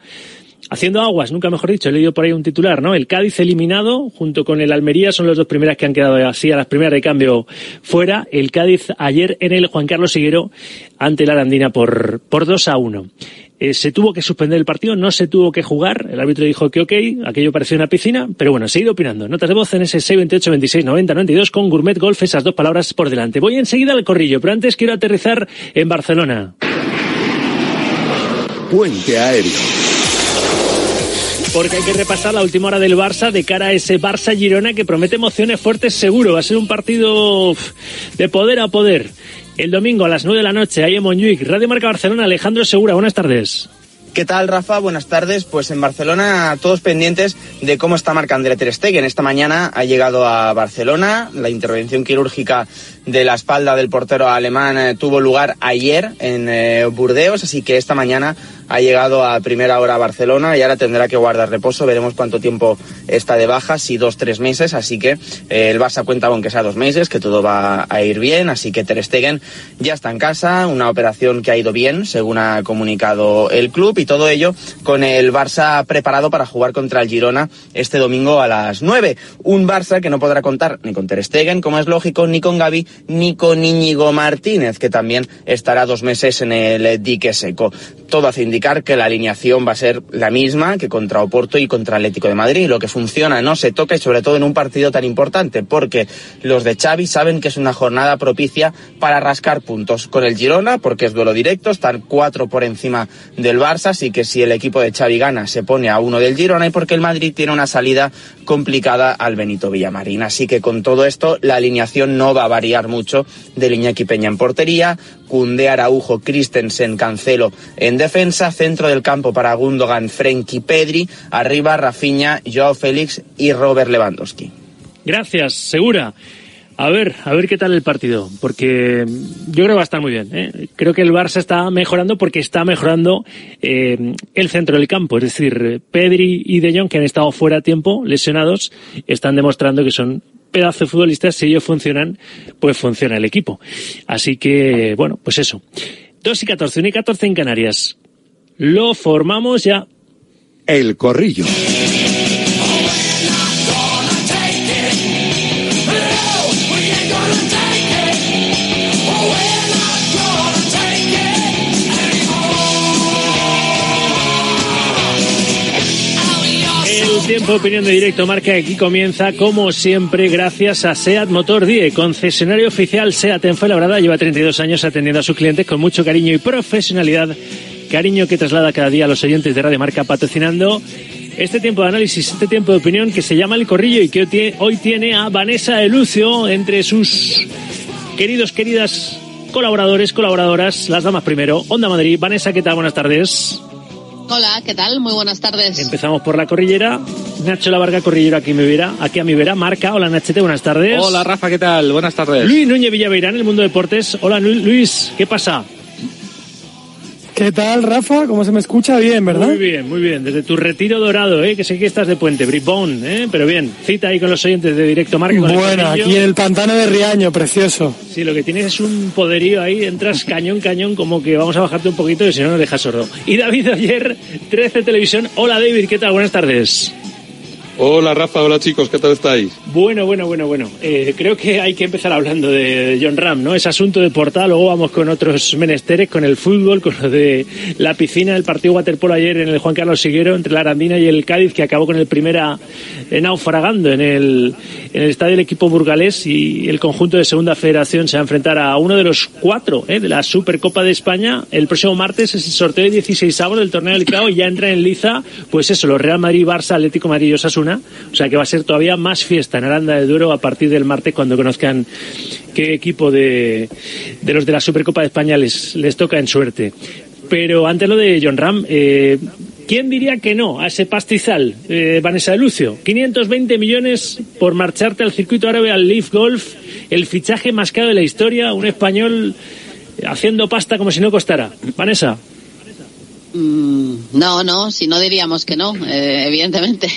haciendo aguas, nunca mejor dicho, he leído por ahí un titular, ¿no? El Cádiz eliminado, junto con el Almería, son los dos primeras que han quedado así a las primeras de cambio fuera. El Cádiz ayer en el Juan Carlos Siguero ante la Arandina por, por 2 a 1. Eh, se tuvo que suspender el partido, no se tuvo que jugar, el árbitro dijo que ok, aquello parecía una piscina, pero bueno, he ido opinando. Notas de voz en ese 628 26 90 92 con Gourmet Golf, esas dos palabras por delante. Voy enseguida al corrillo, pero antes quiero aterrizar en Barcelona. Puente aéreo. Porque hay que repasar la última hora del Barça de cara a ese Barça-Girona que promete emociones fuertes seguro. Va a ser un partido de poder a poder. El domingo a las 9 de la noche, ahí en Montjuic, Radio Marca Barcelona, Alejandro Segura, buenas tardes. ¿Qué tal, Rafa? Buenas tardes. Pues en Barcelona todos pendientes de cómo está Marc André Ter Stegen. Esta mañana ha llegado a Barcelona. La intervención quirúrgica de la espalda del portero alemán eh, tuvo lugar ayer en eh, Burdeos, así que esta mañana ha llegado a primera hora a Barcelona y ahora tendrá que guardar reposo. Veremos cuánto tiempo está de baja, si dos, tres meses. Así que eh, el Barça cuenta con que sea dos meses, que todo va a ir bien. Así que Ter Stegen ya está en casa, una operación que ha ido bien, según ha comunicado el club, y todo ello con el Barça preparado para jugar contra el Girona este domingo a las nueve. Un Barça que no podrá contar ni con Ter Stegen, como es lógico, ni con Gaby, ni con Martínez, que también estará dos meses en el dique seco. Todo hace indicar que la alineación va a ser la misma que contra Oporto y contra Atlético de Madrid. Lo que funciona no se toca y sobre todo en un partido tan importante, porque los de Xavi saben que es una jornada propicia para rascar puntos con el Girona, porque es duelo directo, están cuatro por encima del Barça, así que si el equipo de Xavi gana se pone a uno del Girona y porque el Madrid tiene una salida complicada al Benito Villamarín. Así que con todo esto la alineación no va a variar mucho de Iñaki Peña en portería, Cundé Araujo, Christensen, Cancelo en defensa, centro del campo para Gundogan, Frenkie Pedri, arriba Rafinha, Joao Félix y Robert Lewandowski. Gracias, Segura. A ver, a ver qué tal el partido, porque yo creo que va a estar muy bien. ¿eh? Creo que el Barça está mejorando porque está mejorando eh, el centro del campo. Es decir, Pedri y De Jong, que han estado fuera a tiempo, lesionados, están demostrando que son pedazos de futbolistas. Si ellos funcionan, pues funciona el equipo. Así que, bueno, pues eso. 2 y 14, 1 y 14 en Canarias. Lo formamos ya. El corrillo. Tiempo de opinión de directo marca aquí comienza como siempre gracias a SEAT Motor Die, concesionario oficial SEAT en Fuenlabrada, lleva 32 años atendiendo a sus clientes con mucho cariño y profesionalidad, cariño que traslada cada día a los oyentes de Radio Marca patrocinando este tiempo de análisis, este tiempo de opinión que se llama El Corrillo y que hoy tiene a Vanessa Elucio entre sus queridos, queridas colaboradores, colaboradoras, las damas primero. Onda Madrid, Vanessa, ¿qué tal? Buenas tardes. Hola, ¿qué tal? Muy buenas tardes. Empezamos por la corrillera. Nacho Lavarga, corrillero aquí, me verá, aquí a mi vera. Marca, hola Nachete, buenas tardes. Hola Rafa, ¿qué tal? Buenas tardes. Luis Núñez Villaveirán, el mundo deportes. Hola Luis, ¿qué pasa? ¿Qué tal, Rafa? ¿Cómo se me escucha? Bien, ¿verdad? Muy bien, muy bien. Desde tu retiro dorado, ¿eh? que sé que estás de puente, Bribón, ¿eh? pero bien. Cita ahí con los oyentes de Directo Marca. Bueno, aquí en el pantano de Riaño, precioso. Sí, lo que tienes es un poderío ahí, entras cañón, cañón, como que vamos a bajarte un poquito y si no nos dejas sordo. Y David ayer, 13 Televisión. Hola David, ¿qué tal? Buenas tardes. Hola Rafa, hola chicos, ¿qué tal estáis? Bueno, bueno, bueno, bueno. Eh, creo que hay que empezar hablando de John Ram, ¿no? Es asunto de portal, luego vamos con otros menesteres, con el fútbol, con lo de la piscina, el partido waterpolo ayer en el Juan Carlos Siguero entre la Arandina y el Cádiz, que acabó con el primera eh, naufragando en el, en el estadio del equipo burgalés y el conjunto de Segunda Federación se va a enfrentar a uno de los cuatro ¿eh? de la Supercopa de España. El próximo martes es el sorteo de 16 avos del torneo del CAO y ya entra en liza, pues eso, los Real Madrid, Barça, Atlético Madrid y Osasuna. O sea que va a ser todavía más fiesta en Aranda de Duero a partir del martes cuando conozcan qué equipo de, de los de la Supercopa de España les, les toca en suerte. Pero antes lo de John Ram, eh, ¿quién diría que no a ese pastizal, eh, Vanessa de Lucio? 520 millones por marcharte al circuito árabe al Leaf Golf, el fichaje más caro de la historia, un español haciendo pasta como si no costara. Vanessa. Mm, no, no, si no diríamos que no, eh, evidentemente.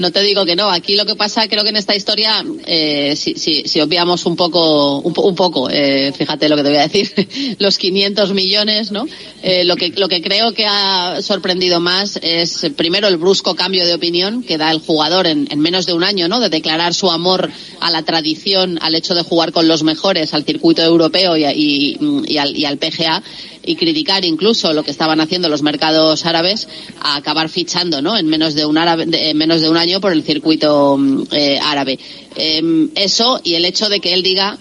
No te digo que no. Aquí lo que pasa, creo que en esta historia, eh, si, si, si, obviamos un poco, un, poco, eh, fíjate lo que te voy a decir, los 500 millones, ¿no? Eh, lo que lo que creo que ha sorprendido más es primero el brusco cambio de opinión que da el jugador en, en menos de un año, ¿no? De declarar su amor a la tradición, al hecho de jugar con los mejores, al circuito europeo y, al, y al PGA y criticar incluso lo que estaban haciendo los mercados árabes a acabar fichando no en menos de un árabe, en menos de un año por el circuito eh, árabe. Eh, eso y el hecho de que él diga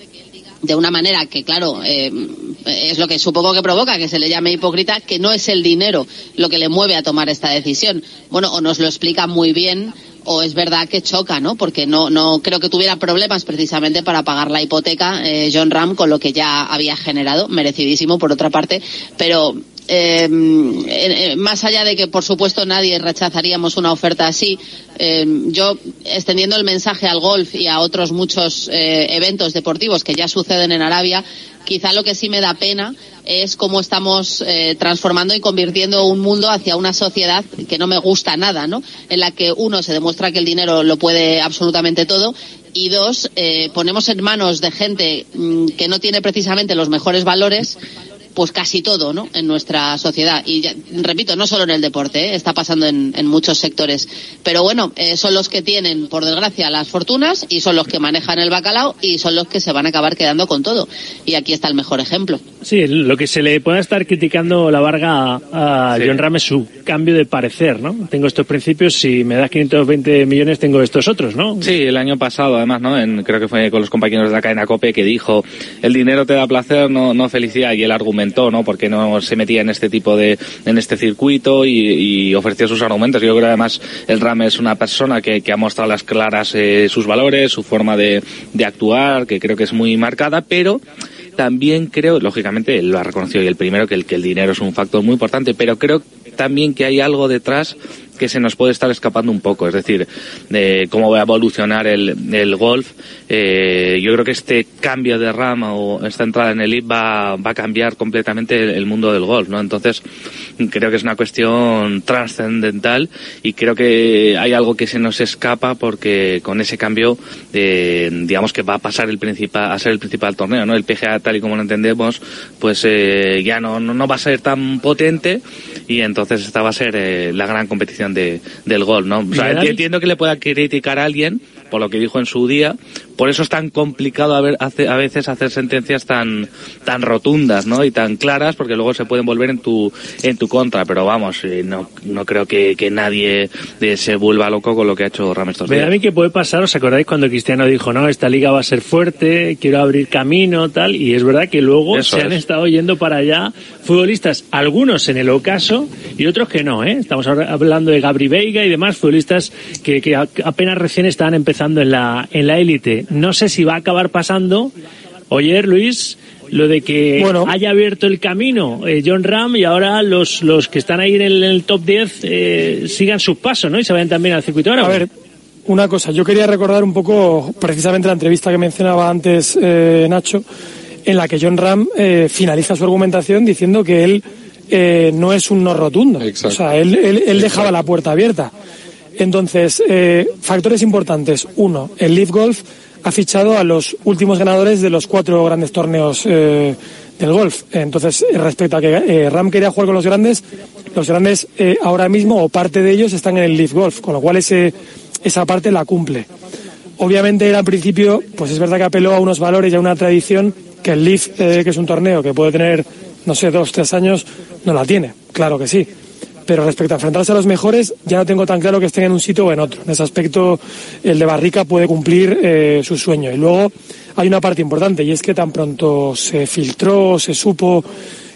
de una manera que claro eh, es lo que supongo que provoca que se le llame hipócrita que no es el dinero lo que le mueve a tomar esta decisión. Bueno o nos lo explica muy bien o es verdad que choca, ¿no? Porque no, no creo que tuviera problemas precisamente para pagar la hipoteca eh, John Ram con lo que ya había generado, merecidísimo por otra parte, pero eh, eh, más allá de que por supuesto nadie rechazaríamos una oferta así, eh, yo extendiendo el mensaje al golf y a otros muchos eventos deportivos que ya suceden en Arabia, quizá lo que sí me da pena es cómo estamos eh, transformando y convirtiendo un mundo hacia una sociedad que no me gusta nada, ¿no? En la que uno se demuestra que el dinero lo puede absolutamente todo y dos, eh, ponemos en manos de gente mmm, que no tiene precisamente los mejores valores pues casi todo, ¿no? En nuestra sociedad. Y ya, repito, no solo en el deporte, ¿eh? está pasando en, en, muchos sectores. Pero bueno, eh, son los que tienen, por desgracia, las fortunas y son los que manejan el bacalao y son los que se van a acabar quedando con todo. Y aquí está el mejor ejemplo. Sí, lo que se le puede estar criticando la Varga a, a sí. John su cambio de parecer, ¿no? Tengo estos principios, si me das 520 millones tengo estos otros, ¿no? Sí, el año pasado, además, ¿no? En, creo que fue con los compañeros de la cadena COPE que dijo, el dinero te da placer, no, no felicidad, y el argumento ¿no? Porque no se metía en este tipo de, en este circuito y, ofrecía sus argumentos. Yo creo que además el RAM es una persona que, ha mostrado las claras eh, sus valores, su forma de, de actuar, que creo que es muy marcada, pero también creo, lógicamente, lo ha reconocido y el primero, que el, que el dinero es un factor muy importante, pero creo también que hay algo detrás que se nos puede estar escapando un poco, es decir, de cómo va a evolucionar el, el golf. Eh, yo creo que este cambio de rama o esta entrada en el IP va, va a cambiar completamente el, el, mundo del golf, ¿no? Entonces, creo que es una cuestión trascendental y creo que hay algo que se nos escapa porque con ese cambio, eh, digamos que va a pasar el principal, a ser el principal torneo, ¿no? El PGA, tal y como lo entendemos, pues eh, ya no, no, no va a ser tan potente y entonces esta va a ser eh, la gran competición de, del gol, ¿no? O sea, entiendo que le pueda criticar a alguien por lo que dijo en su día, por eso es tan complicado a, ver, a veces hacer sentencias tan tan rotundas, ¿no? Y tan claras, porque luego se pueden volver en tu en tu contra. Pero vamos, eh, no, no creo que, que nadie eh, se vuelva loco con lo que ha hecho Rames estos días. A mí que puede pasar, ¿os acordáis cuando Cristiano dijo, no, esta liga va a ser fuerte, quiero abrir camino, tal? Y es verdad que luego eso se es. han estado yendo para allá futbolistas, algunos en el ocaso y otros que no, ¿eh? Estamos hablando de Gabri Veiga y demás futbolistas que, que apenas recién estaban empezando en la en la élite. No sé si va a acabar pasando. Oyer, Luis, lo de que bueno. haya abierto el camino eh, John Ram y ahora los, los que están ahí en el, en el top 10 eh, sigan sus pasos, ¿no? Y se vayan también al circuito árabe. A ver, una cosa, yo quería recordar un poco precisamente la entrevista que mencionaba antes eh, Nacho, en la que John Ram eh, finaliza su argumentación diciendo que él eh, no es un no rotundo. Exacto. O sea, él, él, él dejaba la puerta abierta. Entonces, eh, factores importantes. Uno, el Leaf Golf ha fichado a los últimos ganadores de los cuatro grandes torneos eh, del golf. Entonces, respecto a que eh, Ram quería jugar con los grandes, los grandes eh, ahora mismo o parte de ellos están en el Leaf Golf, con lo cual ese, esa parte la cumple. Obviamente él al principio, pues es verdad que apeló a unos valores y a una tradición que el Leaf, que es un torneo que puede tener, no sé, dos, tres años, no la tiene. Claro que sí. Pero respecto a enfrentarse a los mejores, ya no tengo tan claro que estén en un sitio o en otro. En ese aspecto, el de Barrica puede cumplir eh, su sueño. Y luego hay una parte importante, y es que tan pronto se filtró, se supo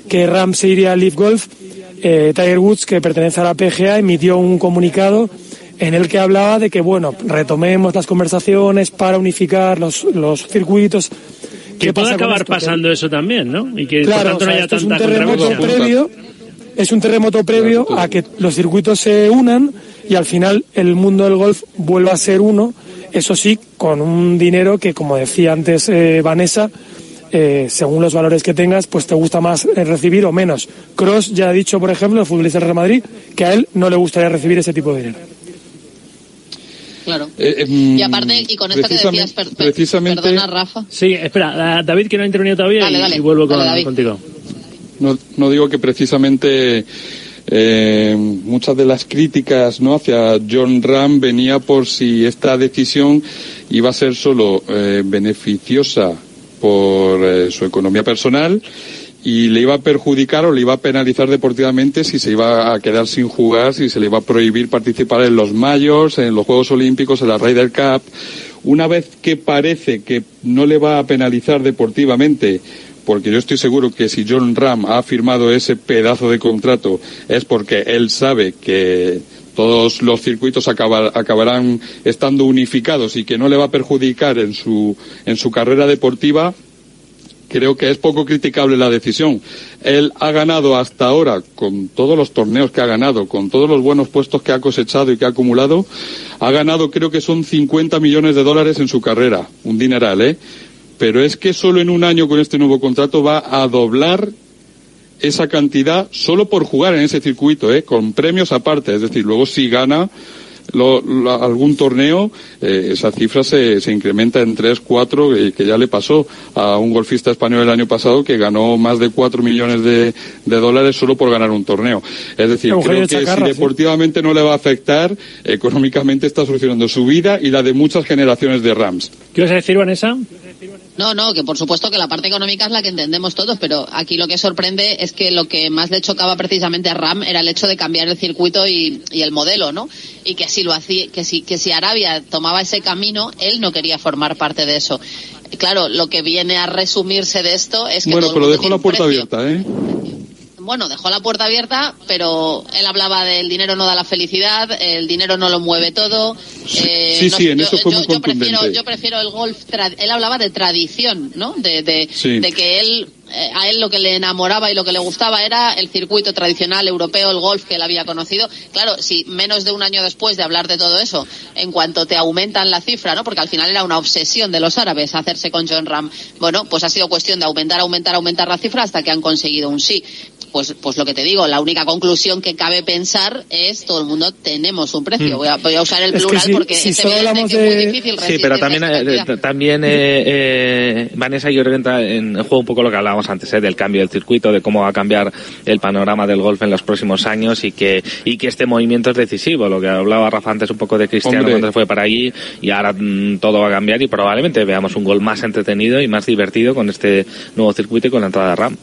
que Ram se iría al Leaf Golf, eh, Tiger Woods, que pertenece a la PGA, emitió un comunicado en el que hablaba de que, bueno, retomemos las conversaciones para unificar los, los circuitos. Que ¿Qué puede acabar pasando eso también, ¿no? Y que Claro, por tanto o sea, no haya esto es un tanta terremoto previo, es un terremoto previo a que los circuitos se unan y al final el mundo del golf vuelva a ser uno, eso sí, con un dinero que, como decía antes eh, Vanessa, eh, según los valores que tengas, pues te gusta más eh, recibir o menos. Cross ya ha dicho, por ejemplo, el futbolista del Real Madrid, que a él no le gustaría recibir ese tipo de dinero. Claro. Eh, Y aparte, y con esto que decías, per- per- precisamente- perdona Rafa. Sí, espera, David que no ha intervenido todavía Dale, y, dale, y vuelvo dale, contigo. No, no digo que precisamente eh, muchas de las críticas no hacia John Ram venía por si esta decisión iba a ser solo eh, beneficiosa por eh, su economía personal y le iba a perjudicar o le iba a penalizar deportivamente si se iba a quedar sin jugar, si se le iba a prohibir participar en los Mayors, en los Juegos Olímpicos, en la Ryder Cup. Una vez que parece que no le va a penalizar deportivamente, porque yo estoy seguro que si John Ram ha firmado ese pedazo de contrato es porque él sabe que todos los circuitos acaba- acabarán estando unificados y que no le va a perjudicar en su, en su carrera deportiva, creo que es poco criticable la decisión. Él ha ganado hasta ahora, con todos los torneos que ha ganado, con todos los buenos puestos que ha cosechado y que ha acumulado, ha ganado creo que son 50 millones de dólares en su carrera. Un dineral, ¿eh? Pero es que solo en un año con este nuevo contrato va a doblar esa cantidad solo por jugar en ese circuito, ¿eh? con premios aparte. Es decir, luego si gana lo- lo- algún torneo, eh, esa cifra se, se incrementa en 3, 4, eh, que ya le pasó a un golfista español el año pasado que ganó más de 4 millones de, de dólares solo por ganar un torneo. Es decir, Eugenio creo que Chacarra, si sí. deportivamente no le va a afectar, económicamente está solucionando su vida y la de muchas generaciones de Rams. ¿Qué vas a decir, Vanessa? No, no, que por supuesto que la parte económica es la que entendemos todos, pero aquí lo que sorprende es que lo que más le chocaba precisamente a Ram era el hecho de cambiar el circuito y, y el modelo, ¿no? Y que si lo hacía, que si, que si Arabia tomaba ese camino, él no quería formar parte de eso. Claro, lo que viene a resumirse de esto es que Bueno, todo pero tiene la puerta abierta, ¿eh? Bueno, dejó la puerta abierta, pero él hablaba del dinero no da la felicidad, el dinero no lo mueve todo. eh, sí, no sí, en yo, eso fue yo- muy yo prefiero, yo prefiero el golf. tra- Él hablaba de tradición, ¿no? De, de, Sí. de que él, a él lo que le enamoraba y lo que le gustaba era el circuito tradicional europeo, el golf que él había conocido. Claro, si menos de un año después de hablar de todo eso, en cuanto te aumentan la cifra, ¿no? Porque al final era una obsesión de los árabes hacerse con John Ram. Bueno, pues ha sido cuestión de aumentar, aumentar, aumentar la cifra hasta que han conseguido un sí. Pues, pues lo que te digo, la única conclusión que cabe pensar es todo el mundo tenemos un precio. Mm. Voy, a, voy a usar el Es que plural si- porque si evidente hablamos que es muy de- difícil Sí, pero también, eh, eh, también eh, eh, Vanessa que entra en juego un poco lo que hablábamos antes, eh, del cambio del circuito, de cómo va a cambiar el panorama del golf en los próximos años y que, y que este movimiento es decisivo. Lo que hablaba Rafa antes un poco de Cristiano Hombre. cuando se fue para allí y ahora mm, todo va a cambiar y probablemente veamos un golf más entretenido y más divertido con este nuevo circuito y con la entrada de RAM.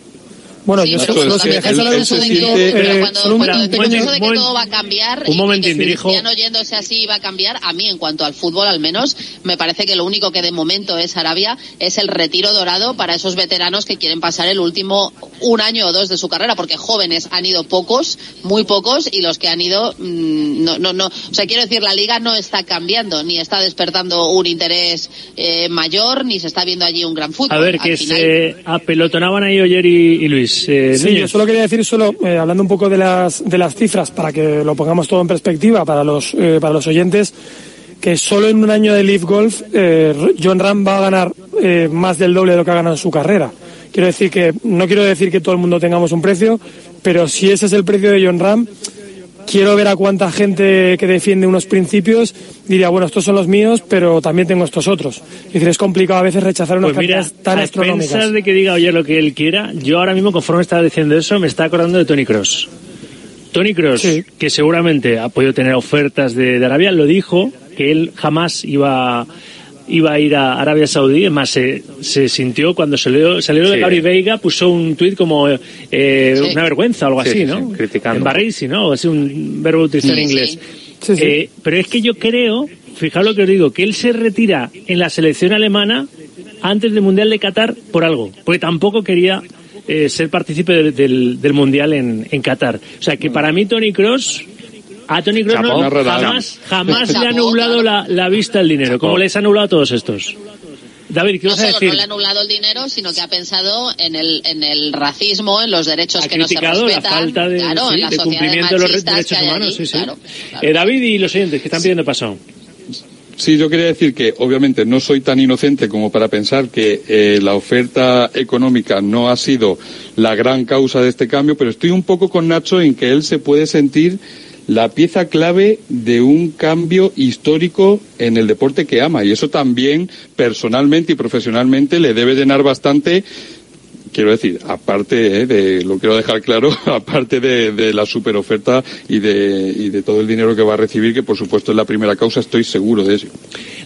Bueno, Sí, yo pero solo, si dejáis hablar un segundito, pero eh, cuando, un cuando te digo eso de que todo va a cambiar un y que dirijo. Cristiano yéndose así va a cambiar, a mí en cuanto al fútbol al menos, me parece que lo único que de momento es Arabia es el retiro dorado para esos veteranos que quieren pasar el último un año o dos de su carrera, porque jóvenes han ido pocos, muy pocos, y los que han ido, mm, no, no, no, o sea, quiero decir, la liga no está cambiando, ni está despertando un interés eh, mayor, ni se está viendo allí un gran fútbol. A ver, Al que final- se apelotonaban ahí Oyer y, y Luis. Eh, Sí, yo solo quería decir, solo eh, hablando un poco de las, de las cifras, para que lo pongamos todo en perspectiva para los, eh, para los oyentes, que solo en un año de Leaf Golf, eh, John Ram va a ganar más del doble de lo que ha ganado en su carrera. Quiero decir que, no quiero decir que todo el mundo tengamos un precio, pero si ese es el precio de John Ram, quiero ver a cuánta gente que defiende unos principios diría, bueno, estos son los míos, pero también tengo estos otros. Es decir, es complicado a veces rechazar unas Pues mira, tan a astronómicas. de que diga Oyer lo que él quiera, yo ahora mismo, conforme estaba diciendo eso, me está acordando de Tony Cross. Tony Cross, que seguramente ha podido tener ofertas de, de Arabia, lo dijo que él jamás iba iba a ir a Arabia Saudí. Es más, se, se sintió cuando salió, salió de Sí. Gary Veiga, puso un tuit como eh, Sí. una vergüenza o algo Sí, así, sí, ¿no? sí, criticando. En Barrisi, ¿no? Es un verbo utilizado en Sí, inglés. sí. Eh, pero es que yo creo, fijaos lo que os digo, que él se retira en la selección alemana antes del Mundial de Qatar por algo, porque tampoco quería eh, ser partícipe del, del- del Mundial en, en Qatar. O sea que para mí Tony Cross a Tony Kroos Chapó. no, jamás, jamás le ha anulado la, la vista al dinero, como les ha anulado a todos estos. David, ¿qué No vas a solo decir? no le ha anulado el dinero, sino que ha pensado en el, en el racismo, en los derechos Ha que no se criticado la respetan. falta de, claro, sí, en las de cumplimiento de los derechos humanos. allí, sí, sí. claro. Eh, David y los oyentes que están pidiendo paso. Sí, yo quería decir que obviamente no soy tan inocente como para pensar que eh, la oferta económica no ha sido la gran causa de este cambio, pero estoy un poco con Nacho en que él se puede sentir la pieza clave de un cambio histórico en el deporte que ama y eso también personalmente y profesionalmente le debe llenar bastante quiero decir, aparte eh, de, lo quiero dejar claro, aparte de, de la super oferta y de, y de todo el dinero que va a recibir, que por supuesto es la primera causa, estoy seguro de eso.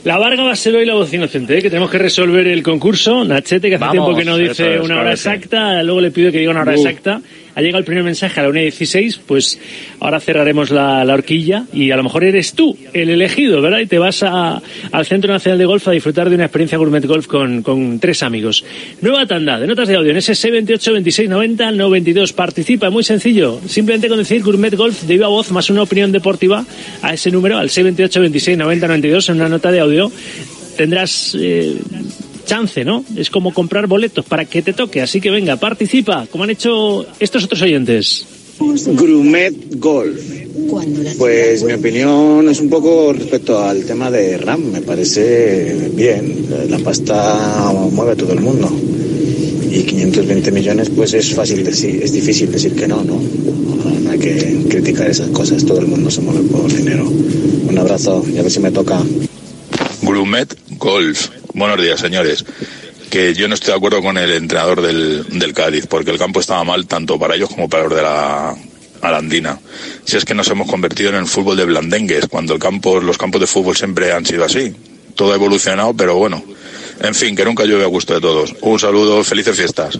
La Varga va a ser hoy la voz inocente, ¿eh? que tenemos que resolver el concurso. Nachete, que hace Vamos, tiempo que no dice es, una hora parece. exacta, luego le pido que diga una hora Uh. exacta. Ha llegado el primer mensaje a la 1.16, pues ahora cerraremos la, la horquilla y a lo mejor eres tú el elegido, ¿verdad? Y te vas al Centro Nacional de Golf a disfrutar de una experiencia Gourmet Golf con, tres amigos. Nueva tanda de notas de audio en ese 28 26 90 92. Participa, muy sencillo. Simplemente con decir Gourmet Golf de viva voz más una opinión deportiva a ese número, al 628 26 90 92 en una nota de audio tendrás eh, chance, ¿no? Es como comprar boletos para que te toque. Así que venga, participa, como han hecho estos otros oyentes. Grumet Golf. Pues mi opinión es un poco respecto al tema de RAM. Me parece bien. La pasta mueve a todo el mundo. Y 520 millones, pues es fácil decir, es difícil decir que no, ¿no? No hay que criticar esas cosas. Todo el mundo se mueve por dinero. Un abrazo y a ver si me toca. Grumet Golf. Buenos días, señores. Que yo no estoy de acuerdo con el entrenador del, Cádiz, porque el campo estaba mal tanto para ellos como para los de la Arandina. Si es que nos hemos convertido en el fútbol de blandengues, cuando el campo, los campos de fútbol siempre han sido así. Todo ha evolucionado, pero bueno. En fin, que nunca llueve a gusto de todos. Un saludo, felices fiestas.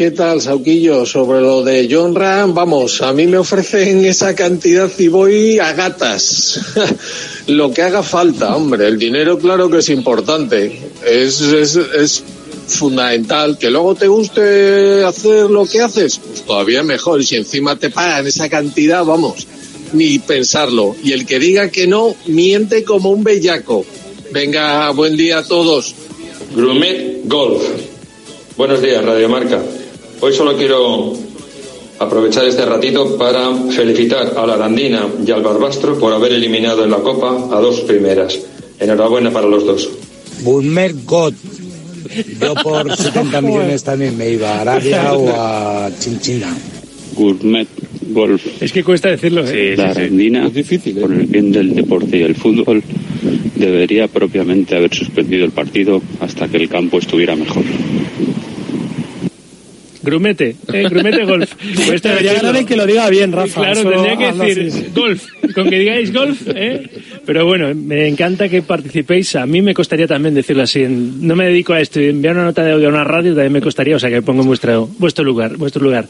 ¿Qué tal, Sauquillo? Sobre lo de John Ram, vamos, a mí me ofrecen esa cantidad y voy a gatas. lo que haga falta, hombre. El dinero, claro que es importante. Es, es, es fundamental. Que luego te guste hacer lo que haces, pues todavía mejor. Y si encima te pagan esa cantidad, vamos, ni pensarlo. Y el que diga que no, miente como un bellaco. Venga, buen día a todos. Grumet Golf. Buenos días, Radio Marca. Hoy solo quiero aprovechar este ratito para felicitar a la Arandina y al Barbastro por haber eliminado en la Copa a dos primeras. Enhorabuena para los dos. Bulmer God. Yo por 70 millones también me iba a Arabia o a Chinchina. Gourmet Golf. Es que cuesta decirlo, ¿eh? la Arandina, por el bien del deporte y el fútbol, debería propiamente haber suspendido el partido hasta que el campo estuviera mejor. Grumete, ¿eh? Grumete Golf. Pues Debería ganar el que lo diga bien, Rafa. Claro, Eso tendría que decir así. golf, con que digáis golf, ¿eh? Pero bueno, me encanta que participéis. A mí me costaría también decirlo así. No me dedico a esto. Enviar una nota de audio a una radio también me costaría, o sea que me pongo en vuestro, vuestro lugar, vuestro lugar.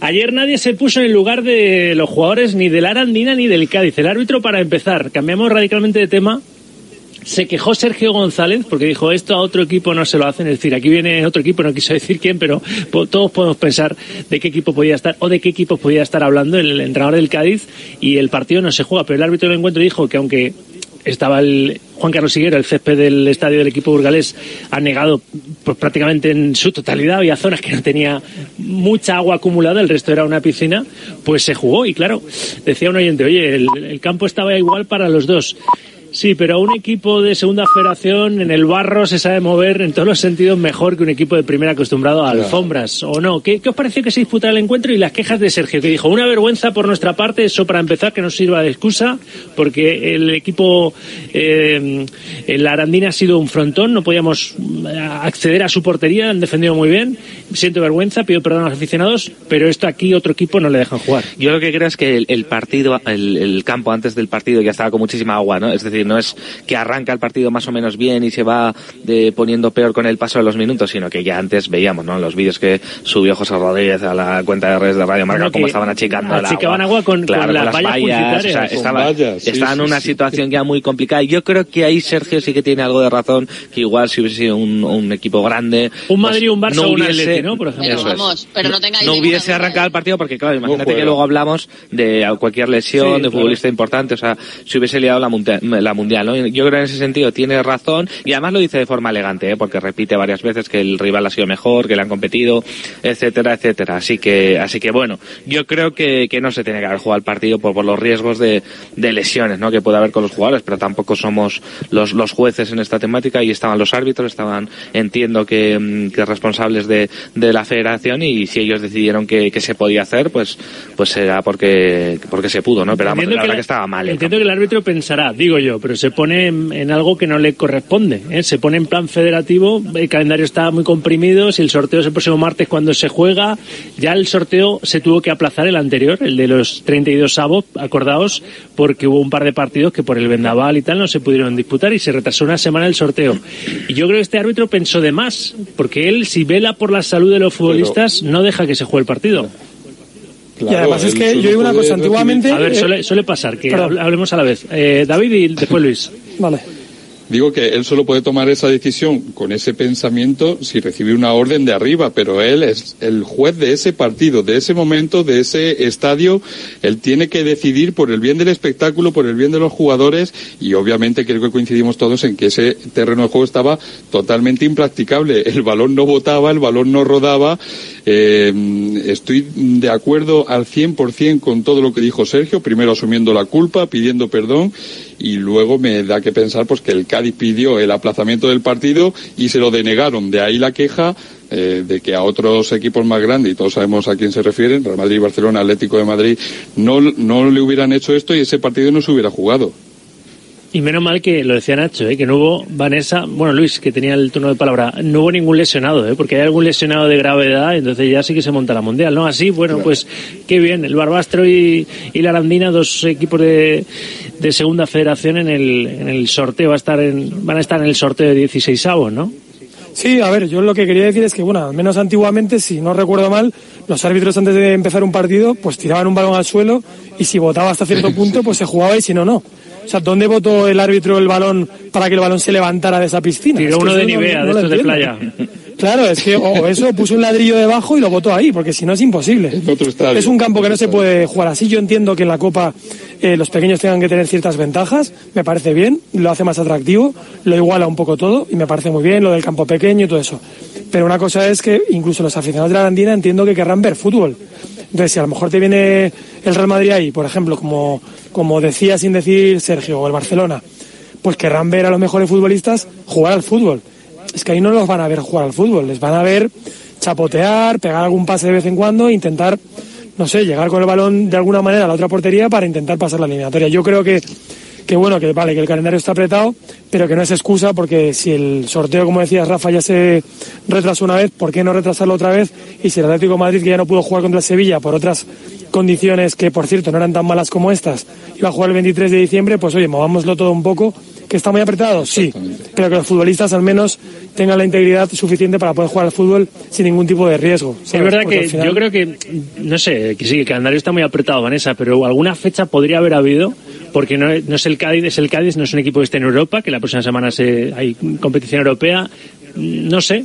Ayer nadie se puso en el lugar de los jugadores ni del Arandina ni del Cádiz. El árbitro, para empezar, cambiamos radicalmente de tema. Se quejó Sergio González porque dijo esto a otro equipo no se lo hacen. Es decir, aquí viene otro equipo, no quiso decir quién, pero todos podemos pensar de qué equipo podía estar o de qué equipo podía estar hablando el entrenador del Cádiz y el partido no se juega. Pero el árbitro del encuentro dijo que aunque estaba el Juan Carlos Higuero, el césped del estadio del equipo burgalés, ha negado pues, prácticamente en su totalidad. Había zonas que no tenía mucha agua acumulada, el resto era una piscina, pues se jugó. Y claro, decía un oyente, oye, el, el campo estaba igual para los dos. Sí, pero un equipo de segunda federación en el barro se sabe mover en todos los sentidos mejor que un equipo de primera acostumbrado a alfombras, ¿o no? ¿Qué, qué os pareció que se disputara el encuentro y las quejas de Sergio, que dijo, una vergüenza por nuestra parte, eso para empezar, que no sirva de excusa, porque el equipo, eh, el Arandina ha sido un frontón, no podíamos eh, acceder a su portería, han defendido muy bien, siento vergüenza, pido perdón a los aficionados, pero esto aquí otro equipo no le dejan jugar. Yo lo que creo es que el, el partido, el, el campo antes del partido ya estaba con muchísima agua, ¿no? Es decir, no es que arranca el partido más o menos bien y se va de, poniendo peor con el paso de los minutos, sino que ya antes veíamos, ¿no? Los vídeos que subió José Rodríguez a la cuenta de redes de Radio Marca, No, cómo estaban achicando el achicaban agua. agua con- con Claro, las vallas publicitarias. o sea, Con estaba, vallas, sí, estaba en sí, una sí. situación ya muy complicada. Y yo creo que ahí Sergio sí que tiene algo de razón, que igual si hubiese sido un, un equipo grande. Un pues, Madrid, un Barça, un hubiese- Atleti, ¿no? Por ejemplo. Eso Pero es. vamos, pero no tengáis no hubiese arrancado el partido porque claro imagínate que luego hablamos de cualquier lesión Sí, de claro. futbolista importante o sea si hubiese liado la, mundia- la mundial ¿no? yo creo que en ese sentido tiene razón y además lo dice de forma elegante ¿eh? porque repite varias veces que el rival ha sido mejor que le han competido etcétera etcétera así que así que bueno yo creo que, que no se tiene que haber jugado el partido por, por los riesgos de, de lesiones ¿no? que puede haber con los jugadores pero tampoco somos los, los jueces en esta temática y estaban los árbitros estaban entiendo que, mm, que responsables de, de la federación y si ellos decidieron que, que se podía hacer pues pues será porque porque se pudo no pero la verdad la- que estaba mal ¿eh? Entiendo que el árbitro pensará, digo yo, pero se pone en, en algo que no le corresponde. ¿eh? Se pone en plan federativo, el calendario está muy comprimido, si el sorteo es el próximo martes cuando se juega, ya el sorteo se tuvo que aplazar el anterior, el de los 32 avos, acordaos, porque hubo un par de partidos que por el vendaval y tal no se pudieron disputar y se retrasó una semana el sorteo. Y yo creo que este árbitro pensó de más, porque él, si vela por la salud de los futbolistas, no deja que se juegue el partido. Y además es que yo digo una cosa, antiguamente... A ver, eh, suele, suele pasar, que perdón. hable- hablemos a la vez. Eh, David y después Luis. Vale. Digo que él solo puede tomar esa decisión con ese pensamiento si recibe una orden de arriba, pero él es el juez de ese partido, de ese momento, de ese estadio. Él tiene que decidir por el bien del espectáculo, por el bien de los jugadores y obviamente creo que coincidimos todos en que ese terreno de juego estaba totalmente impracticable. El balón no botaba, el balón no rodaba. Eh, estoy de acuerdo al 100% con todo lo que dijo Sergio, primero asumiendo la culpa, pidiendo perdón y luego me da que pensar pues que el Cádiz pidió el aplazamiento del partido y se lo denegaron. De ahí la queja eh, de que a otros equipos más grandes, y todos sabemos a quién se refieren, Real Madrid, Barcelona, Atlético de Madrid, no, no le hubieran hecho esto y ese partido no se hubiera jugado. Y menos mal que lo decía Nacho, ¿eh? que no hubo Vanessa, bueno Luis, que tenía el turno de palabra, no hubo ningún lesionado, ¿eh? porque hay algún lesionado de gravedad, entonces ya sí que se monta la mundial, ¿no? Así, bueno, pues qué bien, el Barbastro y, y la Arandina, dos equipos de, de segunda federación en el, en el sorteo, va a estar en, van a estar en el sorteo de 16 avos, ¿no? Sí, a ver, yo lo que quería decir es que, bueno, al menos antiguamente, si no recuerdo mal, los árbitros antes de empezar un partido, pues tiraban un balón al suelo y si votaba hasta cierto punto, pues se jugaba y si no, no. O sea, ¿dónde votó el árbitro el balón para que el balón se levantara de esa piscina? Tiró Es que uno de Nivea, no de estos de playa. Claro, es que o eso puso un ladrillo debajo y lo botó ahí, porque si no es imposible. estadio. Es un campo que no se puede jugar así. Yo entiendo que en la Copa eh, los pequeños tengan que tener ciertas ventajas, me parece bien, lo hace más atractivo, lo iguala un poco todo y me parece muy bien lo del campo pequeño y todo eso. Pero una cosa es que incluso los aficionados de la Arandina entiendo que querrán ver fútbol. Entonces, si a lo mejor te viene el Real Madrid ahí, por ejemplo, como, como decía sin decir Sergio, o el Barcelona, pues querrán ver a los mejores futbolistas jugar al fútbol. Es que ahí no los van a ver jugar al fútbol, les van a ver chapotear, pegar algún pase de vez en cuando intentar, no sé, llegar con el balón de alguna manera a la otra portería para intentar pasar la eliminatoria. Yo creo que, que bueno, que vale, que el calendario está apretado, pero que no es excusa porque si el sorteo, como decías Rafa, ya se retrasó una vez, ¿por qué no retrasarlo otra vez? Y si el Atlético de Madrid, que ya no pudo jugar contra el Sevilla por otras condiciones que, por cierto, no eran tan malas como estas, iba a jugar el 23 de diciembre, pues oye, movámoslo todo un poco. ¿Que está muy apretado? Sí. Pero que los futbolistas al menos tengan la integridad suficiente para poder jugar al fútbol sin ningún tipo de riesgo. Es verdad Porque que final- yo creo que, no sé, que sí, el calendario está muy apretado, Vanessa, pero alguna fecha podría haber habido, porque no, no es el Cádiz, es el Cádiz, no es un equipo que esté en Europa, que la próxima semana se, hay competición europea, no sé.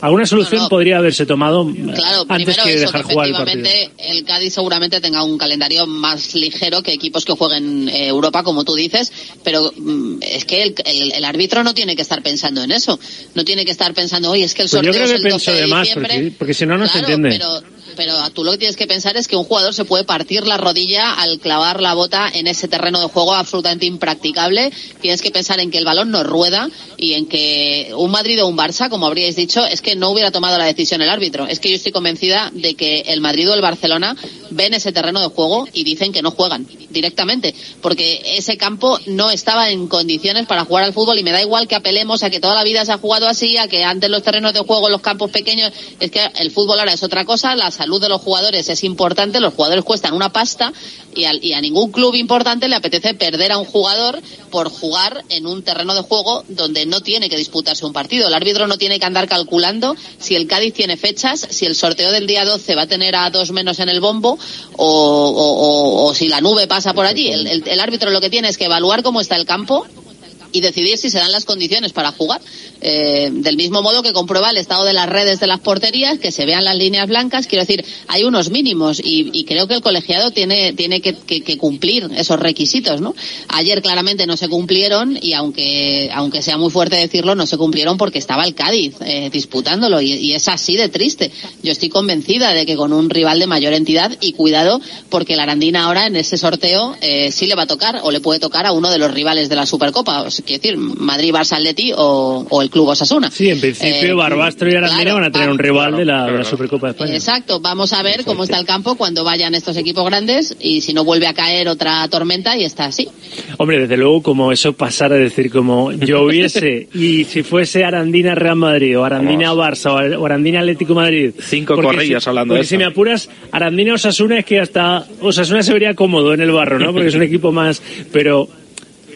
Alguna solución podría haberse tomado Claro, antes que eso, dejar que jugar el partido. el Cádiz seguramente tenga un calendario más ligero que equipos que jueguen eh, Europa, como tú dices, pero mm, es que el, el- el árbitro no tiene que estar pensando en eso. No tiene que estar pensando, oye, es que el Pues yo sorteo creo es que el pensó 12 de más, porque, porque si no, no se entiende. Pero, pero tú lo que tienes que pensar es que un jugador se puede partir la rodilla al clavar la bota en ese terreno de juego absolutamente impracticable. Tienes que pensar en que el balón no rueda y en que un Madrid o un Barça, como habríais dicho, es que no hubiera tomado la decisión el árbitro. Es que yo estoy convencida de que el Madrid o el Barcelona ven ese terreno de juego y dicen que no juegan directamente, porque ese campo no estaba en condiciones para jugar al fútbol y me da igual que apelemos a que toda la vida se ha jugado así, a que antes los terrenos de juego, los campos pequeños, es que el fútbol ahora es otra cosa, la salud de los jugadores es importante, los jugadores cuestan una pasta y, al- y a ningún club importante le apetece perder a un jugador por jugar en un terreno de juego donde no tiene que disputarse un partido. El árbitro no tiene que andar calculando si el Cádiz tiene fechas, si el sorteo del día 12 va a tener a dos menos en el bombo o, si la nube pasa por allí. El- el árbitro lo que tiene es que evaluar cómo está el campo y decidir si se dan las condiciones para jugar. Eh, del mismo modo que comprueba el estado de las redes de las porterías, que se vean las líneas blancas. Quiero decir, hay unos mínimos y, y creo que el colegiado tiene, tiene que, que- que cumplir esos requisitos, ¿no? Ayer claramente no se cumplieron y aunque, aunque sea muy fuerte decirlo, no se cumplieron porque estaba el Cádiz eh, disputándolo y, es así de triste. Yo estoy convencida de que con un rival de mayor entidad y cuidado porque la Arandina ahora en ese sorteo eh, sí le va a tocar o le puede tocar a uno de los rivales de la Supercopa. O quiero decir, Madrid, Barça, Atleti o, o el Club Osasuna. Sí, en principio Eh, Barbastro y Arandina claro, van a tener un rival de, la, de la Supercopa de España. Exacto, vamos a ver cómo está el campo cuando vayan estos equipos grandes y si no vuelve a caer otra tormenta y está así. Hombre, desde luego, como eso pasara, es decir, como lloviese y si fuese Arandina Real Madrid o Arandina Barça o Arandina Atlético Madrid. Cinco corrillas si- hablando de eso. si me apuras, Arandina Osasuna es que hasta Osasuna se vería cómodo en el barro, ¿no? Porque es un equipo más. Pero.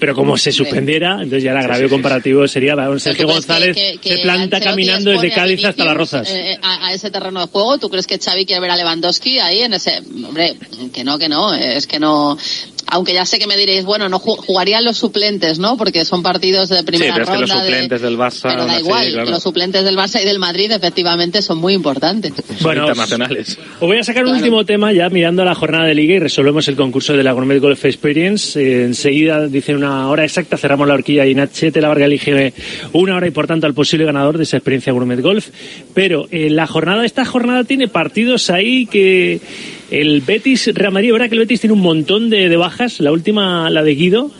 Pero como se suspendiera, entonces ya el agravio comparativo sería, Sergio ¿Tú crees que- González que- que se planta caminando desde Cádiz hasta Las Rozas. eh, a, a ese terreno de juego? ¿Tú crees que Xavi quiere ver a Lewandowski ahí en ese? Hombre, que no, que no, es que no. Aunque ya sé que me diréis, bueno, no ju- jugarían los suplentes, ¿no? Porque son partidos de Sí, primera pero es que los ronda. de- suplentes del Barça... Pero da igual, claro, los suplentes del Barça y del Madrid efectivamente son muy importantes. son internacionales. Os voy a sacar un último tema ya mirando a la jornada de liga y resolvemos el concurso de la Gourmet Golf Experience. Eh, enseguida dicen una hora exacta, cerramos la horquilla y Nachete la Varga elige una hora y por tanto al posible ganador de esa experiencia Gourmet Golf. Pero eh, la jornada, esta jornada tiene partidos ahí que el Betis, Real Madrid, ¿verdad que el Betis tiene un montón de, de bajas? La última, la de Guido.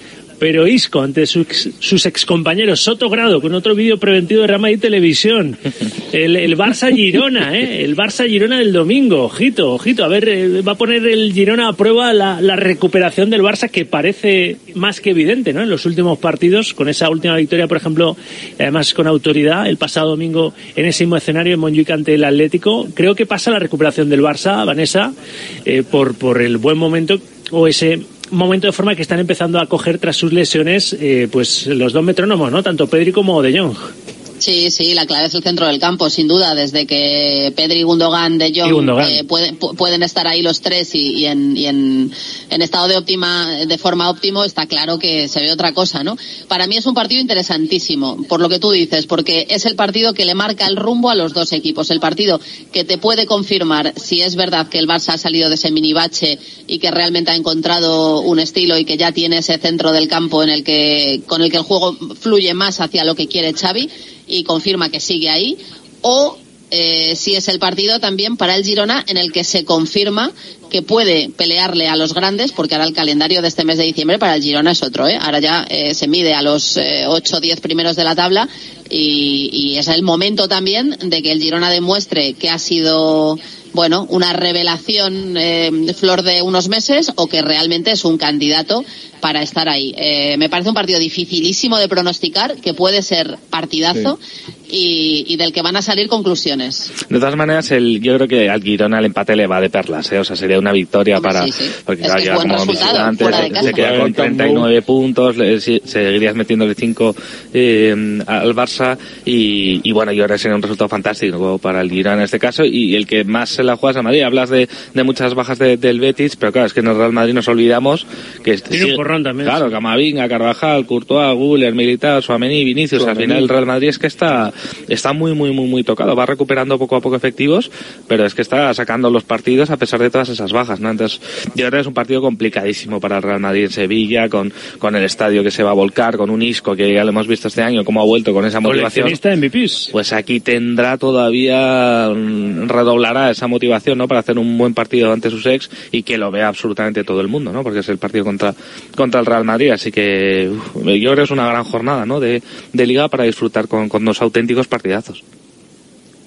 Pero Isco, ante sus, sus excompañeros, Soto Grado, con otro vídeo preventivo de Real Madrid Televisión. El, Barça Girona, ¿eh? El Barça Girona del domingo. Ojito, ojito. A ver, eh, va a poner el Girona a prueba la, recuperación del Barça, que parece más que evidente, ¿no? En los últimos partidos, con esa última victoria, por ejemplo, y además con autoridad, el pasado domingo en ese mismo escenario en Montjuic ante el Atlético. Creo que pasa la recuperación del Barça, Vanessa, eh, por, por el buen momento o ese momento de forma que están empezando a coger tras sus lesiones eh, pues los dos metrónomos, ¿no? Tanto Pedri como De Jong. Sí, sí, la clave es el centro del campo, sin duda. Desde que Pedri, Gundogan, De Jong Gundogan. eh, pueden, pu- pueden estar ahí los tres y, y en, y en, en estado de óptima, de forma óptimo, está claro que se ve otra cosa, ¿no? Para mí es un partido interesantísimo, por lo que tú dices, porque es el partido que le marca el rumbo a los dos equipos, el partido que te puede confirmar si es verdad que el Barça ha salido de ese minibache y que realmente ha encontrado un estilo y que ya tiene ese centro del campo en el que, con el que el juego fluye más hacia lo que quiere Xavi y confirma que sigue ahí, o eh, si es el partido también para el Girona en el que se confirma que puede pelearle a los grandes, porque ahora el calendario de este mes de diciembre para el Girona es otro, ¿eh? ahora ya eh, se mide a los eh, 8 o 10 primeros de la tabla y, y es el momento también de que el Girona demuestre que ha sido bueno, una revelación eh, flor de unos meses o que realmente es un candidato para estar ahí. Eh, me parece un partido dificilísimo de pronosticar, que puede ser partidazo y, y del que van a salir conclusiones. De todas maneras, el, yo creo que al Girona el empate le va de perlas, ¿eh? O sea, sería una victoria para... sí, sí. Porque Es claro, que ya como visitante se- se queda con 39 puntos, le- si- seguirías metiéndole 5 eh, al Barça y, y bueno, yo creo que sería un resultado fantástico para el Girona en este caso y el que más se la juega es a Madrid. Hablas de, de muchas bajas de- del Betis, pero claro, es que en el Real Madrid nos olvidamos que... este- Tiene un porrón también. Claro, Camavinga, Carvajal, Courtois, Guller, Militar, Suamení, Vinicius. Al Tchouaméni. final el Real Madrid es que está, está muy, muy, muy, muy tocado. Va recuperando poco a poco efectivos, pero es que está sacando los partidos a pesar de todas esas bajas, ¿no? Entonces, yo creo que es un partido complicadísimo para el Real Madrid en Sevilla, con, con el estadio que se va a volcar, con un Isco que ya lo hemos visto este año, cómo ha vuelto con esa motivación. MVPs. Pues aquí tendrá todavía, mm, redoblará esa motivación, ¿no? Para hacer un buen partido ante sus ex y que lo vea absolutamente todo el mundo, ¿no? Porque es el partido contra, contra el Real Madrid. Así que uf, yo creo que es una gran jornada, ¿no? De, de liga para disfrutar con, con dos auténticos partidazos.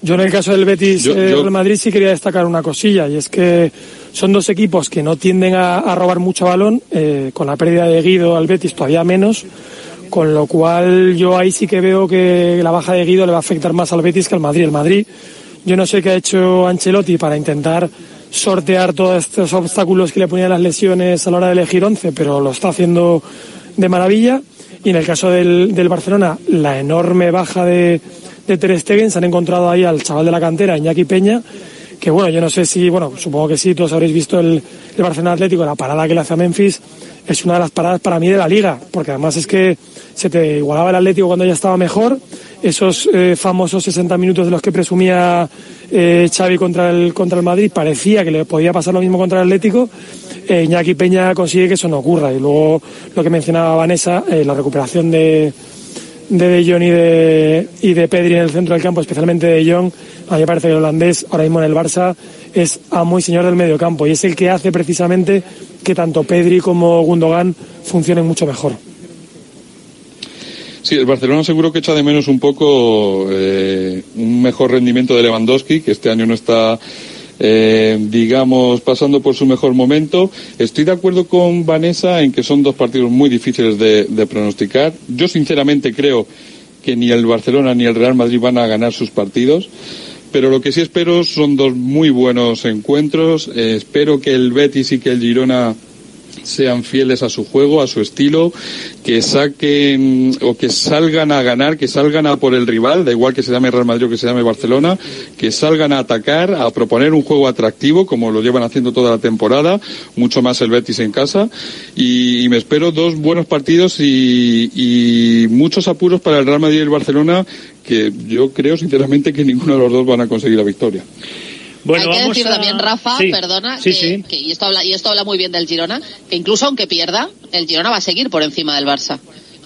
Yo en el caso del Betis Yo- eh, yo- Real Madrid sí quería destacar una cosilla y es que son dos equipos que no tienden a, a robar mucho balón, eh, con la pérdida de Guido al Betis todavía menos, con lo cual yo ahí sí que veo que la baja de Guido le va a afectar más al Betis que al Madrid. El Madrid, yo no sé qué ha hecho Ancelotti para intentar sortear todos estos obstáculos que le ponían las lesiones a la hora de elegir 11, pero lo está haciendo de maravilla. Y en el caso del, del Barcelona, la enorme baja de, de Ter Stegen, se han encontrado ahí al chaval de la cantera, Iñaki Peña, que bueno, yo no sé si, bueno, supongo que sí, todos habréis visto el, el Barcelona Atlético, la parada que le hace a Memphis, es una de las paradas para mí de la liga, porque además es que se te igualaba el Atlético cuando ya estaba mejor, esos eh, famosos 60 minutos de los que presumía eh, Xavi contra el, contra el Madrid, parecía que le podía pasar lo mismo contra el Atlético, eh, Iñaki Peña consigue que eso no ocurra, y luego lo que mencionaba Vanessa, eh, la recuperación de, de De Jong y de, y de Pedri en el centro del campo, especialmente de Jong, a mí me parece que el holandés ahora mismo en el Barça es amo y señor del medio campo y es el que hace precisamente que tanto Pedri como Gundogan funcionen mucho mejor. Sí, el Barcelona seguro que echa de menos un poco eh, un mejor rendimiento de Lewandowski, que este año no está, eh, digamos, pasando por su mejor momento. Estoy de acuerdo con Vanessa en que son dos partidos muy difíciles de, pronosticar. Yo sinceramente creo que ni el Barcelona ni el Real Madrid van a ganar sus partidos. Pero lo que sí espero son dos muy buenos encuentros. Eh, espero que el Betis y que el Girona sean fieles a su juego, a su estilo, que saquen o que salgan a ganar, que salgan a por el rival, da igual que se llame Real Madrid o que se llame Barcelona, que salgan a atacar, a proponer un juego atractivo, como lo llevan haciendo toda la temporada, mucho más el Betis en casa, y, y me espero dos buenos partidos y, y muchos apuros para el Real Madrid y el Barcelona, que yo creo sinceramente que ninguno de los dos van a conseguir la victoria. Bueno, Hay que vamos decir a- también, Rafa, Sí, perdona, sí, que, sí. que- y, esto habla, y esto habla muy bien del Girona, que incluso aunque pierda, el Girona va a seguir por encima del Barça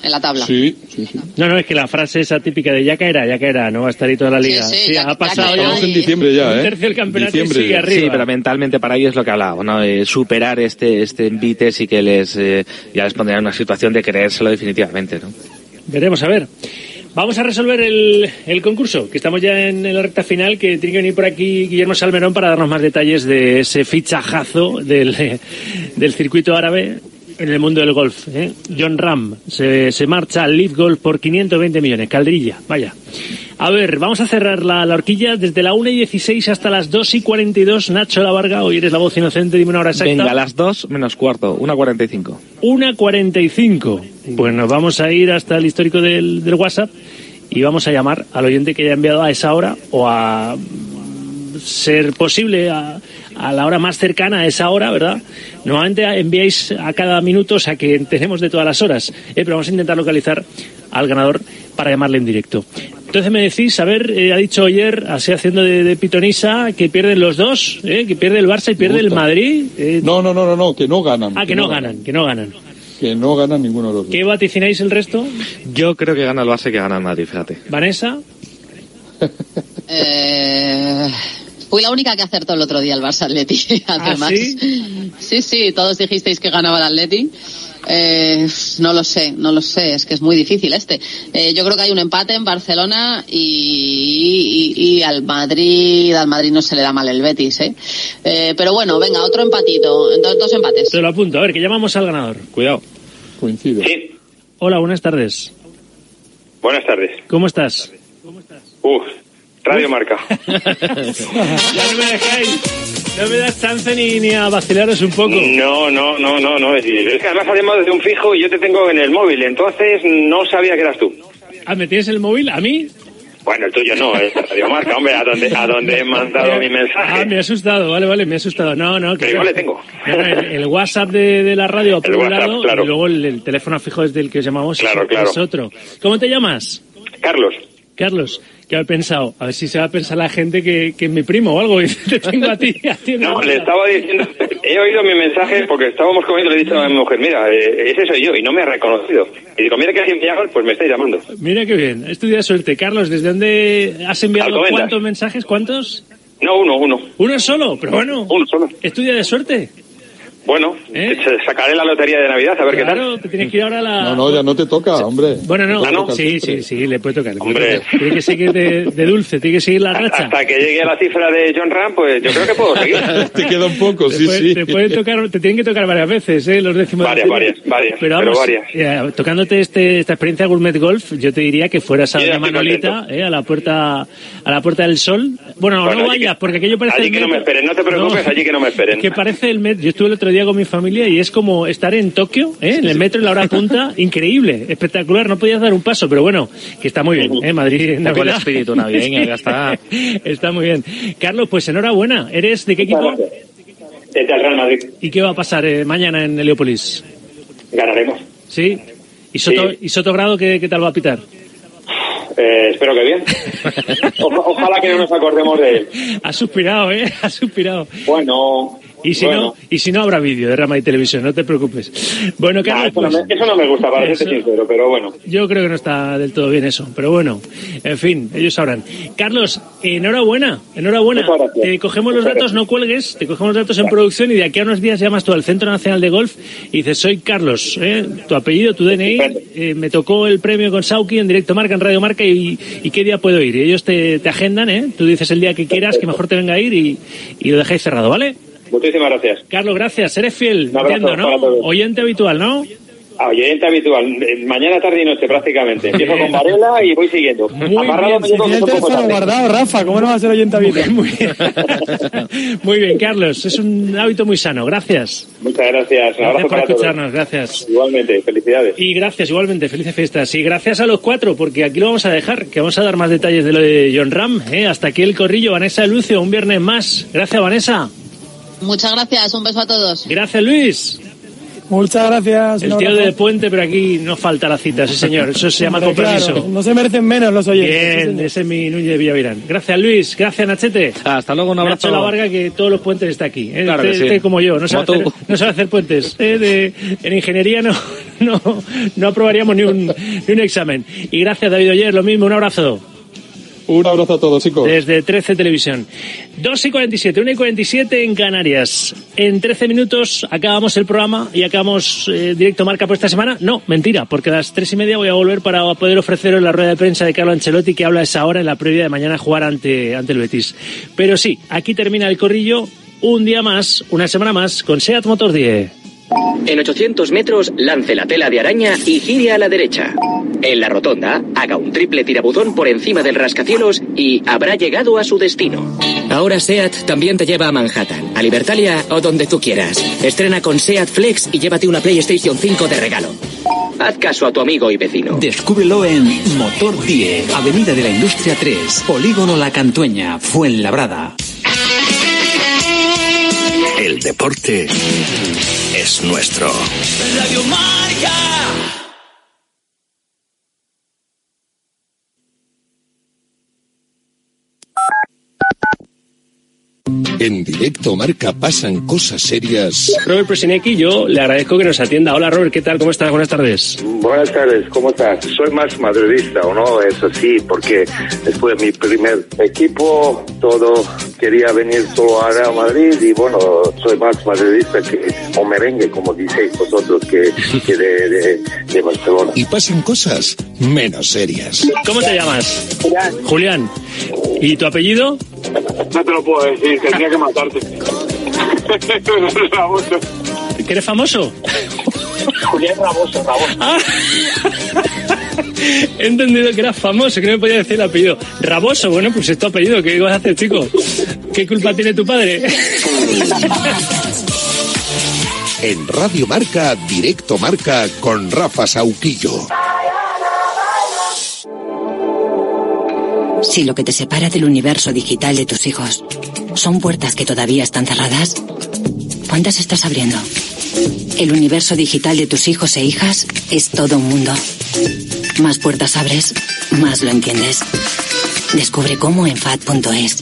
en la tabla. Sí, sí, sí. No, no, es que la frase esa típica de ya caerá, ya caerá, no va a estar ahí toda la liga. Sí, sí, ya- ha pasado ya Estamos en diciembre ya, Un ¿eh? tercio del campeonato y sigue arriba. Sí, pero mentalmente para ellos es lo que hablaba, ¿no? Eh, superar este este envite sí que les eh, ya les pondría en una situación de creérselo definitivamente, ¿no? Veremos, a ver. Vamos a resolver el, el concurso, que estamos ya en, la recta final, que tiene que venir por aquí Guillermo Salmerón para darnos más detalles de ese fichajazo del, del circuito árabe en el mundo del golf. ¿eh? John Ram se, se marcha al Leaf Golf por 520 millones. Caldrilla, vaya. A ver, vamos a cerrar la, la horquilla desde la 1 y 16 hasta las 2 y 42. Nacho La Varga, hoy eres la voz inocente, dime una hora exacta. Venga, las 2 menos cuarto, 1.45. 1.45. Pues nos vamos a ir hasta el histórico del, del WhatsApp y vamos a llamar al oyente que haya enviado a esa hora o a ser posible a, a la hora más cercana a esa hora, ¿verdad? Normalmente enviáis a cada minuto, o sea que tenemos de todas las horas, ¿eh? pero vamos a intentar localizar al ganador para llamarle en directo. Entonces me decís, a ver, eh, ha dicho ayer, así haciendo de, de pitonisa, que pierden los dos, ¿eh? que pierde el Barça y pierde el. Madrid. eh, No, no, no, no, no, que no ganan. ah, que no ganan, que no ganan. Que no ganan ninguno de los dos. ¿Qué vaticináis el resto? Yo creo que gana el Barça y que gana el Madrid, fíjate. Vanessa, Eh, fui la única que acertó el otro día el Barça Atleti, además. ¿Ah, sí? sí, sí, todos dijisteis que ganaba el Atleti. Eh, no lo sé, no lo sé, es que es muy difícil este. Eh, yo creo que hay un empate en Barcelona y, y, y al Madrid, al Madrid no se le da mal el Betis, ¿eh? Eh, pero bueno, venga, otro empatito, dos, dos empates. te lo apunto. A ver, que llamamos al ganador. Cuidado. Coincide. Sí, Hola, buenas tardes. buenas tardes. ¿Cómo estás? Uf, Radio Marca. ya no me dejáis, no me das chance ni, ni a vacilaros un poco. No, no, no, no, no. Es es que además hacemos desde un fijo y yo te tengo en el móvil, entonces no sabía que eras tú. Ah, ¿me tienes el móvil? ¿A mí? Bueno, el tuyo no, es Radio Marca, hombre, a donde, a donde he mandado mi Ah, mensaje. me ha asustado, vale, vale, me ha asustado. No, no, que Pero igual le tengo. El, el WhatsApp de, de la radio por El un WhatsApp, lado claro. y luego el, el teléfono fijo desde el que os llamamos Claro, es, claro. es otro. ¿Cómo te llamas? Carlos. Carlos, ¿qué has pensado? A ver si se va a pensar la gente que, que es mi primo o algo y te tengo a ti. A ti No, le estaba diciendo, he oído mi mensaje porque estábamos comiendo y le he dicho a mi mujer, mira, eh, ese soy yo y no me ha reconocido. Y digo, mira que alguien me llama, pues me estáis llamando. Mira qué bien, es tu día de suerte. Carlos, ¿desde dónde has enviado cuántos mensajes? ¿Cuántos? No, uno, uno. Uno solo, pero bueno. Uno solo. ¿Es tu día de suerte? Bueno, ¿Eh? te- sacaré la lotería de Navidad a ver qué tal. Claro, te tienes que ir ahora a la... No, no, ya no te toca, hombre. Bueno, no, Ah, ¿no? sí, sí, sí, le puede tocar. le puede Hombre. tocar. Tiene que seguir de, de dulce, tiene que seguir la racha. Hasta que llegue a la cifra de John Ram, pues yo creo que puedo seguir. te queda un poco, Te sí, puede- sí. Te, pueden tocar, te tienen que tocar varias veces, ¿eh? Los décimos. Varias, varias, varias, Pero pero vamos, varias. eh, tocándote este, esta experiencia Gourmet Golf, yo te diría que fueras a estoy Manolita, ¿eh? A la puerta, a la puerta del sol. Bueno, Bueno, no vayas, que- porque aquello parece allí el que no me esperen, no te preocupes, allí que no me esperen. Que parece el metro. Yo estuve el otro día con mi familia y es como estar en Tokio, ¿eh? En el metro en la hora punta. Increíble, espectacular. No podías dar un paso, pero bueno, que está muy bien, ¿eh? Madrid Un poco el espíritu navideño, ya está. está muy bien. Carlos, pues enhorabuena. ¿Eres de qué equipo? Real Madrid. ¿Y qué va a pasar eh, mañana en Heliópolis? Ganaremos. ¿Sí? ¿Y Soto, ¿y Soto Grado qué, qué tal va a pitar? Eh, espero que bien. O- ojalá que no nos acordemos de él. Ha suspirado, ¿eh? Ha suspirado. Bueno. Y si, bueno. no, y si no habrá vídeo de Rama y Televisión, no te preocupes. Bueno, Carlos, eso, no pues, me, eso no me gusta, para serte sincero, pero bueno. yo creo que no está del todo bien eso, pero bueno, en fin, ellos sabrán. Carlos, enhorabuena, enhorabuena. Te cogemos los datos, no cuelgues, te cogemos los datos en producción y de aquí a unos días llamas tú al Centro Nacional de Golf y dices, soy Carlos, ¿eh? tu apellido, tu DNI, eh, me tocó el premio con Sauki en directo marca, en Radio Marca y, y qué día puedo ir. Y ellos te, te agendan, ¿eh? tú dices el día que quieras, que mejor te venga a ir y, y lo dejáis cerrado, ¿vale? Muchísimas gracias. Carlos, gracias, eres fiel, Un abrazo entiendo, ¿no? Oyente habitual, ¿no? Ah, Oyente habitual, eh, mañana, tarde y noche prácticamente. Empiezo Bien. con Varela y voy siguiendo. Amarrado me el teléfono tarde. guardado, Rafa, ¿cómo no va a ser oyente habitual? Muy bien. Muy bien, Carlos. Es un hábito muy sano. Gracias. Muchas gracias. Un Gracias por para todos. escucharnos. Gracias. Igualmente, felicidades. Y gracias igualmente. Felices fiestas. Y gracias a los cuatro, porque aquí lo vamos a dejar, que vamos a dar más detalles de lo de John Ram. ¿eh? Hasta aquí el corrillo. Vanessa Lucio, un viernes más. Gracias, Vanessa. Muchas gracias, un beso a todos. Gracias, Luis. Muchas gracias. El tío abrazo. de Puente, pero aquí no falta la cita, sí señor. Eso se llama compromiso. claro, no se merecen menos los oyentes. Bien, ese es mi Núñez de Villavirán. Gracias, Luis. Gracias, Nachete. Hasta luego, un abrazo. Nacho La Varga, que todos los puentes está aquí. ¿eh? Claro que sí. este como yo, no sabe, Como hacer, tú. no sabe hacer puentes. ¿eh? De- en ingeniería no, no, no aprobaríamos ni un, ni un examen. Y gracias, David Oyer, lo mismo, un abrazo. Un abrazo a todos, chicos. Desde 13 Televisión. 2 y 47, 1 y 47 en Canarias. En 13 minutos acabamos el programa y acabamos eh, directo marca por esta semana. No, mentira, porque a las 3 y media voy a volver para poder ofreceros la rueda de prensa de Carlo Ancelotti que habla esa hora en la previa de mañana jugar ante, ante el Betis. Pero sí, aquí termina el corrillo. Un día más, una semana más, con SEAT Motor 10. En 800 metros, lance la tela de araña y gire a la derecha. En la rotonda, haga un triple tirabuzón por encima del rascacielos y habrá llegado a su destino. Ahora SEAT también te lleva a Manhattan, a Libertalia o donde tú quieras. Estrena con SEAT Flex y llévate una PlayStation 5 de regalo. Haz caso a tu amigo y vecino. Descúbrelo en Motor 10, Avenida de la Industria 3, Polígono La Cantueña, Fuenlabrada. El deporte es nuestro. Radio Marca. En directo marca pasan cosas serias. Robert Presinecki, yo le agradezco que nos atienda. Hola Robert, ¿qué tal? ¿Cómo estás? Buenas tardes. Buenas tardes, ¿cómo estás? Soy más madridista, ¿o no? Eso sí, porque después de mi primer equipo, todo quería venir solo a Real Madrid y bueno, soy más madridista que, o merengue, como diceis vosotros, que, que de, de, de Barcelona. Y pasan cosas menos serias. ¿Cómo te llamas? Julián. ¿Y tu apellido? No te lo puedo decir, tendría que matarte. Raboso. ¿Que eres famoso? Julián Raboso, Raboso. Ah. He entendido que eras famoso, que no me podía decir el apellido. Raboso, bueno, pues es tu apellido, ¿qué vas a hacer, chico? ¿Qué culpa tiene tu padre? En Radio Marca, directo marca con Rafa Sauquillo. Si lo que te separa del universo digital de tus hijos son puertas que todavía están cerradas, ¿cuántas estás abriendo? El universo digital de tus hijos e hijas es todo un mundo. Más puertas abres, más lo entiendes. Descubre cómo en FAD.es.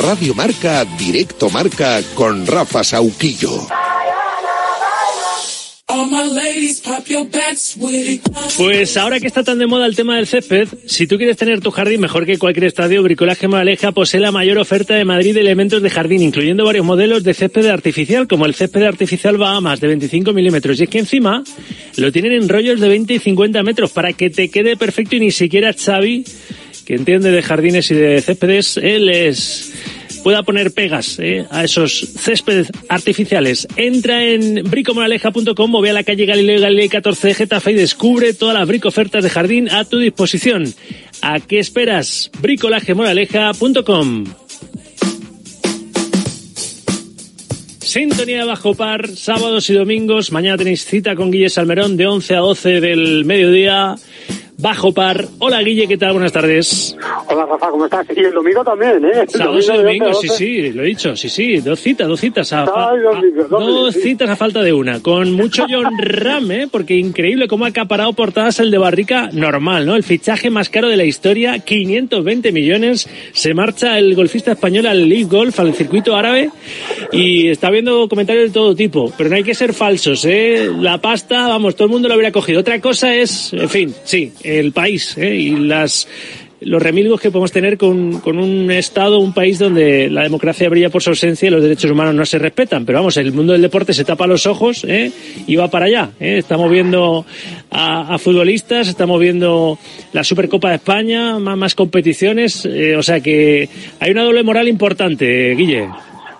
Radio Marca, Directo Marca con Rafa Sauquillo. Pues ahora que está tan de moda el tema del césped, si tú quieres tener tu jardín mejor que cualquier estadio, Bricolaje Moraleja posee la mayor oferta de Madrid de elementos de jardín, incluyendo varios modelos de césped artificial, como el césped artificial Bahamas de 25 milímetros. Y es que encima lo tienen en rollos de 20 y 50 metros para que te quede perfecto y ni siquiera Xavi, que entiende de jardines y de céspedes, él es pueda poner pegas eh, a esos céspedes artificiales. Entra en bricomoraleja.com o ve a la calle Galileo Galilei 14 de Getafe y descubre todas las brico ofertas de jardín a tu disposición. ¿A qué esperas? bricolajemoraleja.com Sintonía Bajo Par, sábados y domingos. Mañana tenéis cita con Guille Salmerón de 11 a 12 del mediodía. Bajo Par. Hola Guille, ¿qué tal? Buenas tardes. Hola Rafa, ¿cómo estás? Y el domingo también, ¿eh? El Sábados y de domingos, 11 sí, sí, lo he dicho, sí, sí, dos citas, dos citas. A, Ay, domingo, a- domingo, dos citas a falta de una. Con mucho John Ram, ¿eh? Porque increíble cómo ha acaparado portadas el de Barrica normal, ¿no? El fichaje más caro de la historia, 520 millones. Se marcha el golfista español al League Golf, al circuito árabe, y está viendo comentarios de todo tipo. Pero no hay que ser falsos, ¿eh? La pasta, vamos, todo el mundo lo hubiera cogido. Otra cosa es, en fin, sí, el país, ¿eh? Y las los remilgos que podemos tener con, con un Estado, un país donde la democracia brilla por su ausencia y los derechos humanos no se respetan. Pero vamos, el mundo del deporte se tapa los ojos ¿eh? y va para allá. ¿eh? Estamos viendo a, futbolistas, estamos viendo la Supercopa de España, más, más competiciones. eh, o sea que hay una doble moral importante, Guille.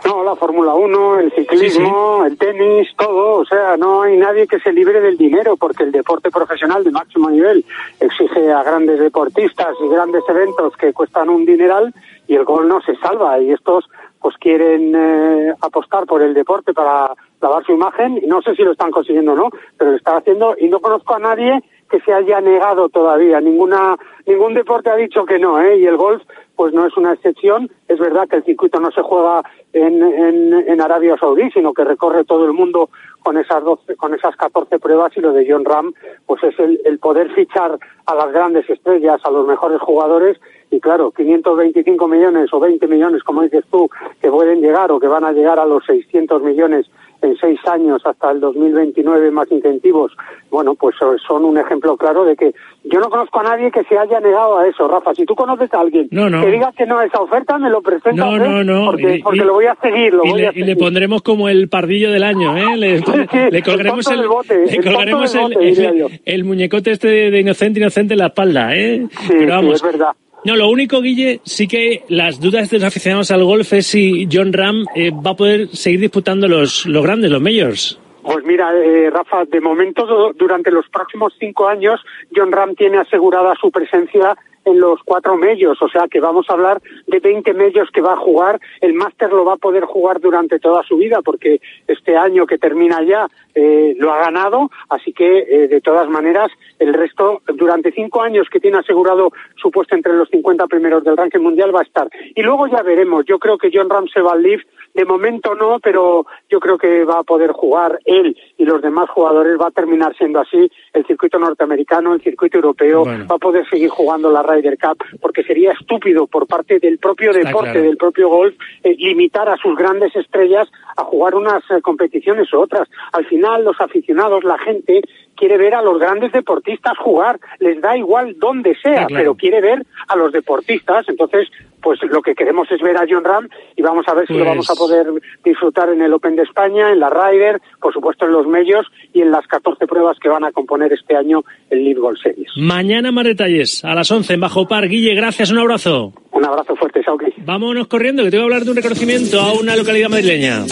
No, la Fórmula 1, el ciclismo, el tenis, todo. O sea, no hay nadie que se libre del dinero porque el deporte profesional de máximo nivel exige a grandes deportistas y grandes eventos que cuestan un dineral y el gol no se salva. Y estos pues quieren eh, apostar por el deporte para lavar su imagen y no sé si lo están consiguiendo o no, pero lo están haciendo y no conozco a nadie que se haya negado todavía. Ninguna, ningún deporte ha dicho que no, ¿eh? Y el golf, pues no es una excepción. Es verdad que el circuito no se juega en, en, en Arabia Saudí, sino que recorre todo el mundo con esas 12, con esas 14 pruebas y lo de John Ram, pues es el, el poder fichar a las grandes estrellas, a los mejores jugadores y claro, 525 millones o 20 millones, como dices tú, que pueden llegar o que van a llegar a los 600 millones en seis años hasta el 2029 más incentivos, bueno, pues son un ejemplo claro de que yo no conozco a nadie que se haya negado a eso, Rafa. Si tú conoces a alguien No, no. que diga que no a esa oferta, me lo presentas, No, no, no. Porque, Y- porque y- lo voy a seguir, lo y, voy le, a y seguir. le pondremos como el pardillo del año, ¿eh? Le, le colgaremos el, bote, le colgaremos el, bote, el- el muñecote este de, inocente, inocente en la espalda, ¿eh? Pero sí, vamos. es verdad. No, lo único, Guille, sí que las dudas de los aficionados al golf es si John Ram eh, va a poder seguir disputando los, los grandes, los majors. Pues mira, eh, Rafa, de momento du- durante los próximos cinco años, John Ram tiene asegurada su presencia en los cuatro medios, o sea que vamos a hablar de 20 medios que va a jugar. El máster lo va a poder jugar durante toda su vida porque este año que termina ya eh, lo ha ganado, así que de todas maneras el resto durante cinco años que tiene asegurado su puesto entre los 50 primeros del ranking mundial va a estar. Y luego ya veremos. Yo creo que John Ram se va al Leaf. De momento no, pero yo creo que va a poder jugar él y los demás jugadores. Va a terminar siendo así el circuito norteamericano, el circuito europeo. Va a poder seguir jugando la Ryder Cup porque sería estúpido por parte del propio Está deporte, claro. del propio golf, eh, limitar a sus grandes estrellas a jugar unas eh, competiciones u otras. Al final, los aficionados, la gente, quiere ver a los grandes deportistas jugar, les da igual dónde sea, pero quiere ver a los deportistas, entonces pues lo que queremos es ver a John Ram y vamos a ver si lo vamos a Pues poder disfrutar en el Open de España, en la Ryder, por supuesto en los medios y en las 14 pruebas que van a componer este año el Lead Golf Series. Mañana más detalles, a las 11 en Bajo Par. Guille, gracias, un abrazo. Un abrazo fuerte, Sauki. Vámonos corriendo, que te voy a hablar de un reconocimiento a una localidad madrileña.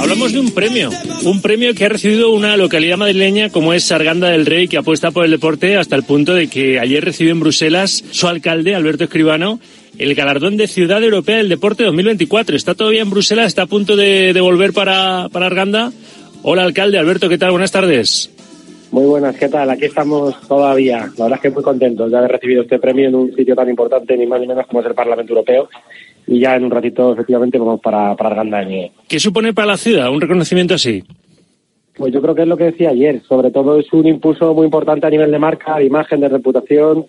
Hablamos de un premio, un premio que ha recibido una localidad madrileña como es Sarganda del Rey, que apuesta por el deporte hasta el punto de que ayer recibió en Bruselas su alcalde, Alberto Escribano, el galardón de Ciudad Europea del Deporte 2024. Está todavía en Bruselas, está a punto de, de volver para, para Arganda. Hola, alcalde. Alberto, ¿qué tal? Buenas tardes. Muy buenas, ¿qué tal? Aquí estamos todavía. La verdad es que muy contentos de haber recibido este premio en un sitio tan importante, ni más ni menos como es el Parlamento Europeo. Y ya en un ratito, efectivamente, vamos para, para Arganda de Nieve. ¿Qué supone para la ciudad un reconocimiento así? Pues yo creo que es lo que decía ayer. Sobre todo es un impulso muy importante a nivel de marca, de imagen, de reputación,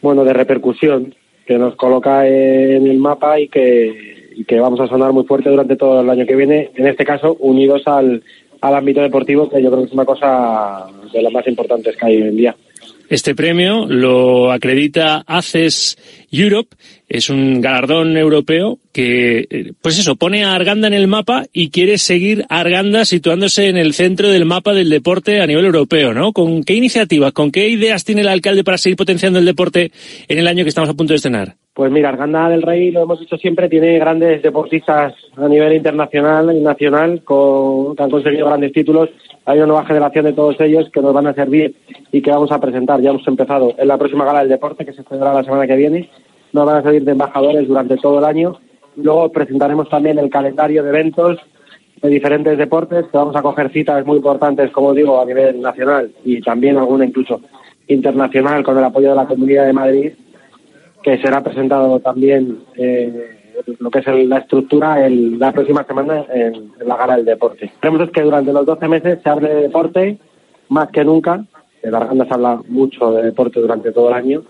bueno, de repercusión, que nos coloca en el mapa y que, y que vamos a sonar muy fuerte durante todo el año que viene. En este caso, unidos al, al ámbito deportivo, que yo creo que es una cosa de las más importantes que hay hoy en día. Este premio lo acredita ACES Europe, es un galardón europeo que, eh, pues eso, pone a Arganda en el mapa y quiere seguir Arganda situándose en el centro del mapa del deporte a nivel europeo, ¿no? ¿Con qué iniciativas, con qué ideas tiene el alcalde para seguir potenciando el deporte en el año que estamos a punto de estrenar? Pues mira, Arganda del Rey, lo hemos dicho siempre, tiene grandes deportistas a nivel internacional y nacional con, que han conseguido grandes títulos. Hay una nueva generación de todos ellos que nos van a servir y que vamos a presentar. Ya hemos empezado en la próxima gala del deporte que se celebrará la semana que viene. Nos van a servir de embajadores durante todo el año. Luego presentaremos también el calendario de eventos de diferentes deportes que vamos a coger citas muy importantes, como digo, a nivel nacional y también alguna incluso internacional con el apoyo de la Comunidad de Madrid que será presentado también eh, lo que es el- la estructura el- la próxima semana en, en la gala del deporte. Creemos que durante los 12 meses se hable de deporte más que nunca. En Arganda se habla mucho de deporte durante todo el año,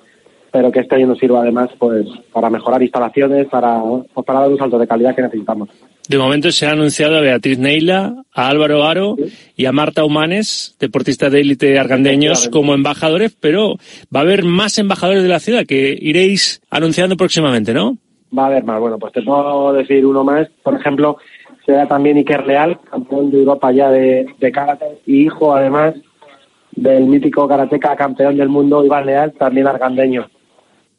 pero que este año nos sirva además pues para mejorar instalaciones, para, pues, para dar un salto de calidad que necesitamos. De momento se ha anunciado a Beatriz Neila, a Álvaro Aro y a Marta Humanes, deportistas de élite argandeños, como embajadores, pero va a haber más embajadores de la ciudad que iréis anunciando próximamente, ¿no? Va a haber más. Bueno, pues te puedo decir uno más. Por ejemplo, será también Iker Leal, campeón de Europa ya de, de karate y hijo además del mítico karateca campeón del mundo Iván Leal, también argandeño.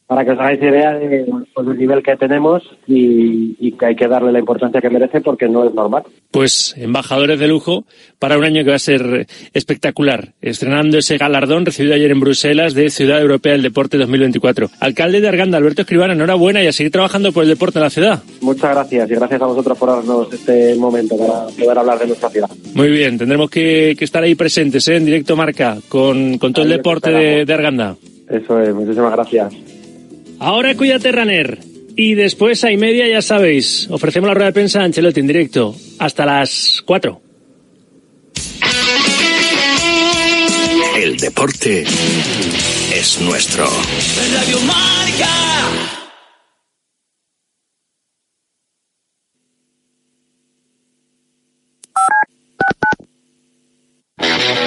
Para que os hagáis idea de, pues, del nivel que tenemos y, y que hay que darle la importancia que merece porque no es normal. Pues embajadores de lujo para un año que va a ser espectacular, estrenando ese galardón recibido ayer en Bruselas de Ciudad Europea del Deporte 2024. Alcalde de Arganda, Alberto Escribano, enhorabuena y a seguir trabajando por el deporte en la ciudad. Muchas gracias y gracias a vosotros por darnos este momento para poder hablar de nuestra ciudad. Muy bien, tendremos que, que estar ahí presentes ¿eh? en directo marca con, con todo el Ahí deporte de, de Arganda. Eso es, muchísimas gracias. Ahora cuídate, Runner. Y después a y media, ya sabéis, ofrecemos la rueda de prensa a Ancelotti en directo hasta las 4. El deporte es nuestro. Radio Marca.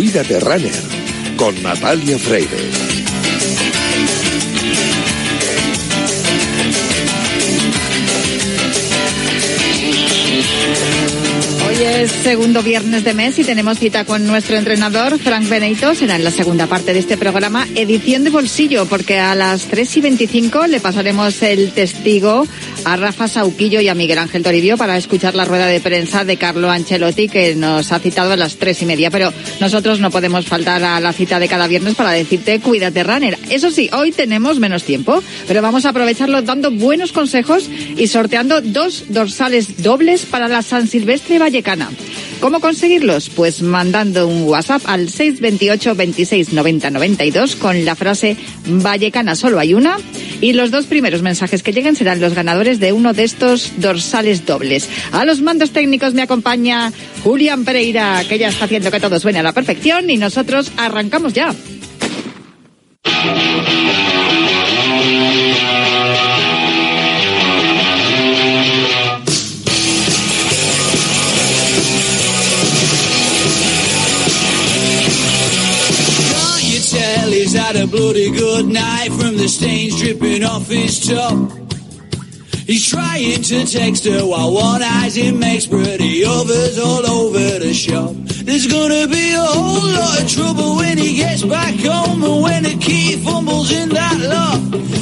Cuídate Runner con Natalia Freire. Hoy es segundo viernes de mes y tenemos cita con nuestro entrenador, Frank Benito. Será en la segunda parte de este programa, edición de bolsillo, porque a las 3 y 25 le pasaremos el testigo a Rafa Sauquillo y a Miguel Ángel Toribio para escuchar la rueda de prensa de Carlo Ancelotti, que nos ha citado a las 3 y media. Pero nosotros no podemos faltar a la cita de cada viernes para decirte cuídate, runner. Eso sí, hoy tenemos menos tiempo, pero vamos a aprovecharlo dando buenos consejos y sorteando dos dorsales dobles para la San Silvestre Vallecana. ¿Cómo conseguirlos? Pues mandando un WhatsApp al 628 26 90 92 con la frase Vallecana solo hay una y los dos primeros mensajes que lleguen serán los ganadores de uno de estos dorsales dobles. A los mandos técnicos me acompaña Julián Pereira, que ya está haciendo que todo suene a la perfección y nosotros arrancamos ya. A bloody good night from the stains dripping off his top? He's trying to text her while one eye's in makes pretty others all over the shop. There's gonna be a whole lot of trouble when he gets back home and when the key fumbles in that lock.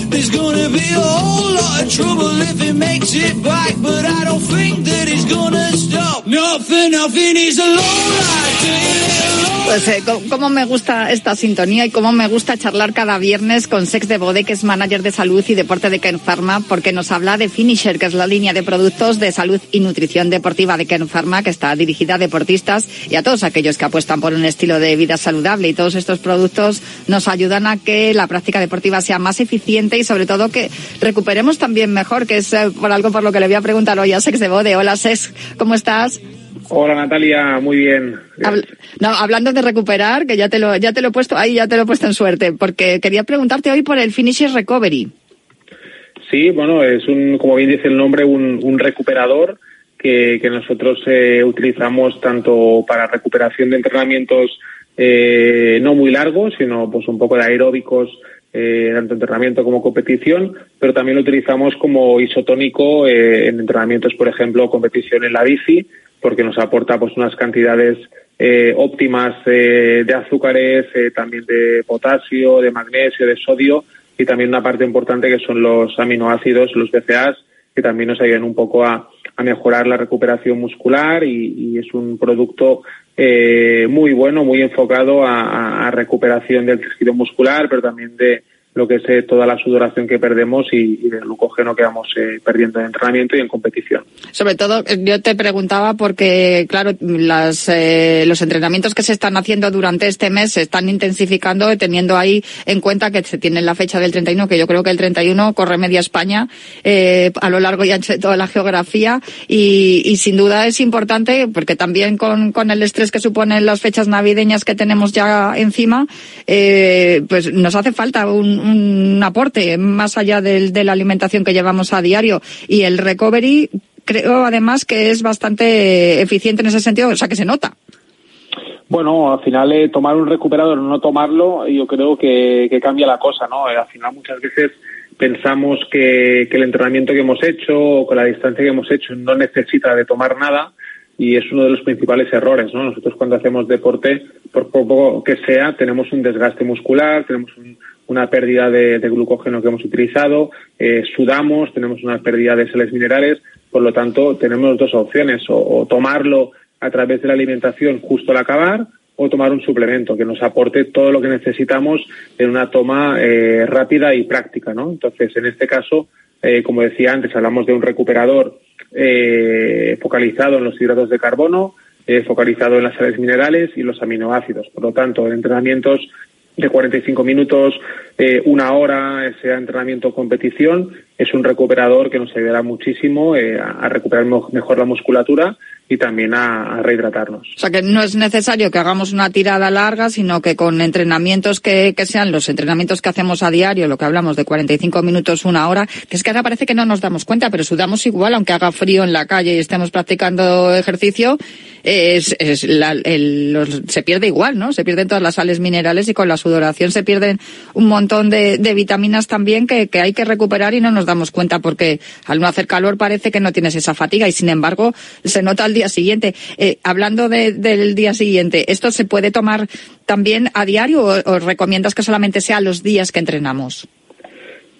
There's gonna be a whole lot of trouble if he makes it back, but I don't think that he's gonna stop. Not for nothing, he's a lowrider. Pues eh, cómo me gusta esta sintonía y cómo me gusta charlar cada viernes con Sex de Bode, que es manager de salud y deporte de Ken Pharma, porque nos habla de Finisher, que es la línea de productos de salud y nutrición deportiva de Ken Pharma, que está dirigida a deportistas y a todos aquellos que apuestan por un estilo de vida saludable. Y todos estos productos nos ayudan a que la práctica deportiva sea más eficiente y sobre todo que recuperemos también mejor, que es eh, por algo por lo que le voy a preguntar hoy a Sex de Bode. Hola Sex, ¿cómo estás? Hola Natalia, muy bien. Habl- no, hablando de recuperar, que ya te lo, ya te lo he puesto, ahí ya te lo he puesto en suerte, porque quería preguntarte hoy por el Finisher Recovery. Sí, bueno, es un, como bien dice el nombre, un, un recuperador que, nosotros eh, utilizamos tanto para recuperación de entrenamientos eh, no muy largos, sino pues un poco de aeróbicos, eh, tanto entrenamiento como competición, pero también lo utilizamos como isotónico eh, en entrenamientos, por ejemplo, competición en la bici, porque nos aporta pues unas cantidades eh, óptimas eh, de azúcares, eh, también de potasio, de magnesio, de sodio y también una parte importante que son los aminoácidos, los BCAAs, que también nos ayudan un poco a, a mejorar la recuperación muscular y, es un producto eh, muy bueno, muy enfocado a- a recuperación del tejido muscular, pero también de lo que es eh, toda la sudoración que perdemos y, y glucógeno que vamos eh, perdiendo en entrenamiento y en competición. Sobre todo, eh, yo te preguntaba porque, claro, las, eh, los entrenamientos que se están haciendo durante este mes se están intensificando, teniendo ahí en cuenta que se tiene la fecha del 31, que yo creo que el 31 corre media España a lo largo y ancho de toda la geografía y, y sin duda es importante porque también con, con el estrés que suponen las fechas navideñas que tenemos ya encima, pues nos hace falta un, un aporte más allá del, de la alimentación que llevamos a diario y el recovery creo además que es bastante eficiente en ese sentido, o sea que se nota. Bueno, al final eh, tomar un recuperador o no tomarlo, yo creo que, cambia la cosa, ¿no? Eh, al final muchas veces pensamos que, que el entrenamiento que hemos hecho o con la distancia que hemos hecho no necesita de tomar nada, y es uno de los principales errores, ¿no? Nosotros cuando hacemos deporte, por poco que sea, tenemos un desgaste muscular, tenemos una pérdida de, glucógeno que hemos utilizado, eh, sudamos, tenemos una pérdida de sales minerales, por lo tanto tenemos dos opciones, o, tomarlo a través de la alimentación justo al acabar, o tomar un suplemento que nos aporte todo lo que necesitamos en una toma eh, rápida y práctica, ¿no? Entonces, en este caso, eh, como decía antes, hablamos de un recuperador eh, focalizado en los hidratos de carbono, eh, focalizado en las sales minerales y los aminoácidos. Por lo tanto, en entrenamientos de 45 minutos, eh, una hora, sea entrenamiento o competición, es un recuperador que nos ayudará muchísimo eh, a recuperar mejor la musculatura y también a, rehidratarnos. O sea que no es necesario que hagamos una tirada larga, sino que con entrenamientos que, sean los entrenamientos que hacemos a diario, lo que hablamos de 45 minutos, una hora, que es que ahora parece que no nos damos cuenta, pero sudamos igual, aunque haga frío en la calle y estemos practicando ejercicio, es, la, el, se pierde igual, ¿no? Se pierden todas las sales minerales y con la sudoración se pierden un montón de, vitaminas también que, hay que recuperar y no nos damos cuenta porque al no hacer calor parece que no tienes esa fatiga y sin embargo se nota al día siguiente. Eh, hablando del día siguiente, ¿esto se puede tomar también a diario o, recomiendas que solamente sea los días que entrenamos?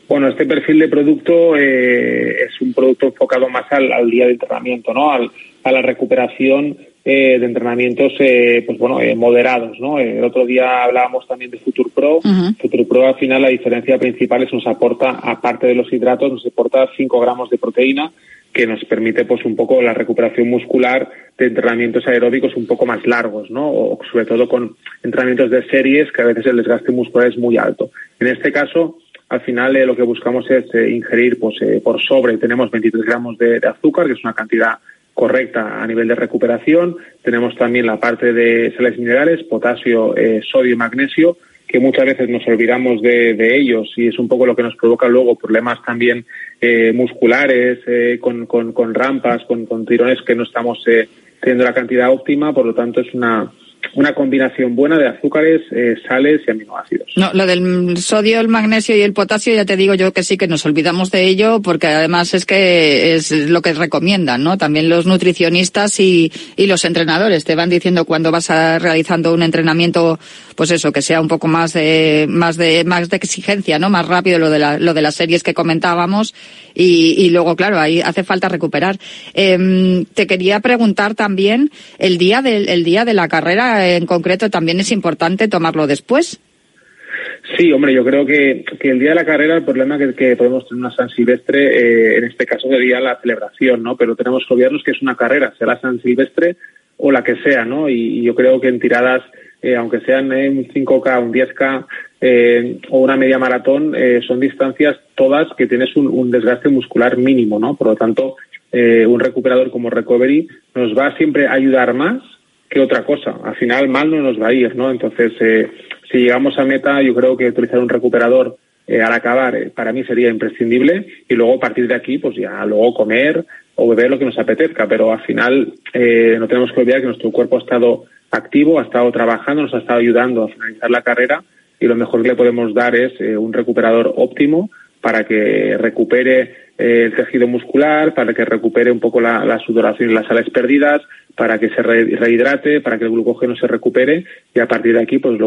Bueno, este perfil de producto eh, es un producto enfocado más al, día de entrenamiento, ¿no? a la recuperación eh, de entrenamientos, pues bueno, moderados, ¿no? el otro día hablábamos también de Future Pro. Future Pro al final la diferencia principal es nos aporta, aparte de los hidratos, nos aporta 5 gramos de proteína que nos permite pues un poco la recuperación muscular de entrenamientos aeróbicos un poco más largos, ¿no? O sobre todo con entrenamientos de series que a veces el desgaste muscular es muy alto. En este caso, al final eh, lo que buscamos es eh, ingerir pues eh, por sobre tenemos 23 gramos de, azúcar, que es una cantidad correcta a nivel de recuperación. Tenemos también la parte de sales minerales, potasio, sodio y magnesio, que muchas veces nos olvidamos de, ellos y es un poco lo que nos provoca luego problemas también eh, musculares, eh, con, con, rampas, con, con, tirones que no estamos eh, teniendo la cantidad óptima, por lo tanto es una, una combinación buena de azúcares, eh, sales y aminoácidos. No, lo del sodio, el magnesio y el potasio, ya te digo yo que sí que nos olvidamos de ello, porque además es que es lo que recomiendan, ¿no? También los nutricionistas y, y los entrenadores te van diciendo cuando vas a, realizando un entrenamiento, pues eso, que sea un poco más de, más de, más de exigencia, ¿no? Más rápido lo de la, lo de las series que comentábamos y, luego, claro, ahí hace falta recuperar. Eh, te quería preguntar también el día del, el día de la carrera en concreto también es importante tomarlo después. Sí, hombre, yo creo que, el día de la carrera el problema es que podemos tener una San Silvestre, eh, en este caso sería la celebración, ¿no? Pero tenemos que olvidarnos que es una carrera, sea la San Silvestre o la que sea, ¿no? Y, yo creo que en tiradas, eh, aunque sean un 5K, un 10K eh, o una media maratón, son distancias todas que tienes un, un, desgaste muscular mínimo, ¿no? Por lo tanto, un recuperador como Recovery nos va siempre a ayudar más que otra cosa. Al final mal no nos va a ir, ¿no? Entonces, eh, si llegamos a meta, yo creo que utilizar un recuperador eh, al acabar eh, para mí sería imprescindible y luego a partir de aquí, pues ya luego comer o beber lo que nos apetezca, pero al final no tenemos que olvidar que nuestro cuerpo ha estado activo, ha estado trabajando, nos ha estado ayudando a finalizar la carrera y lo mejor que le podemos dar es un recuperador óptimo para que recupere el tejido muscular, para que recupere un poco la, la sudoración y las sales perdidas, para que se rehidrate, para que el glucógeno se recupere y a partir de aquí pues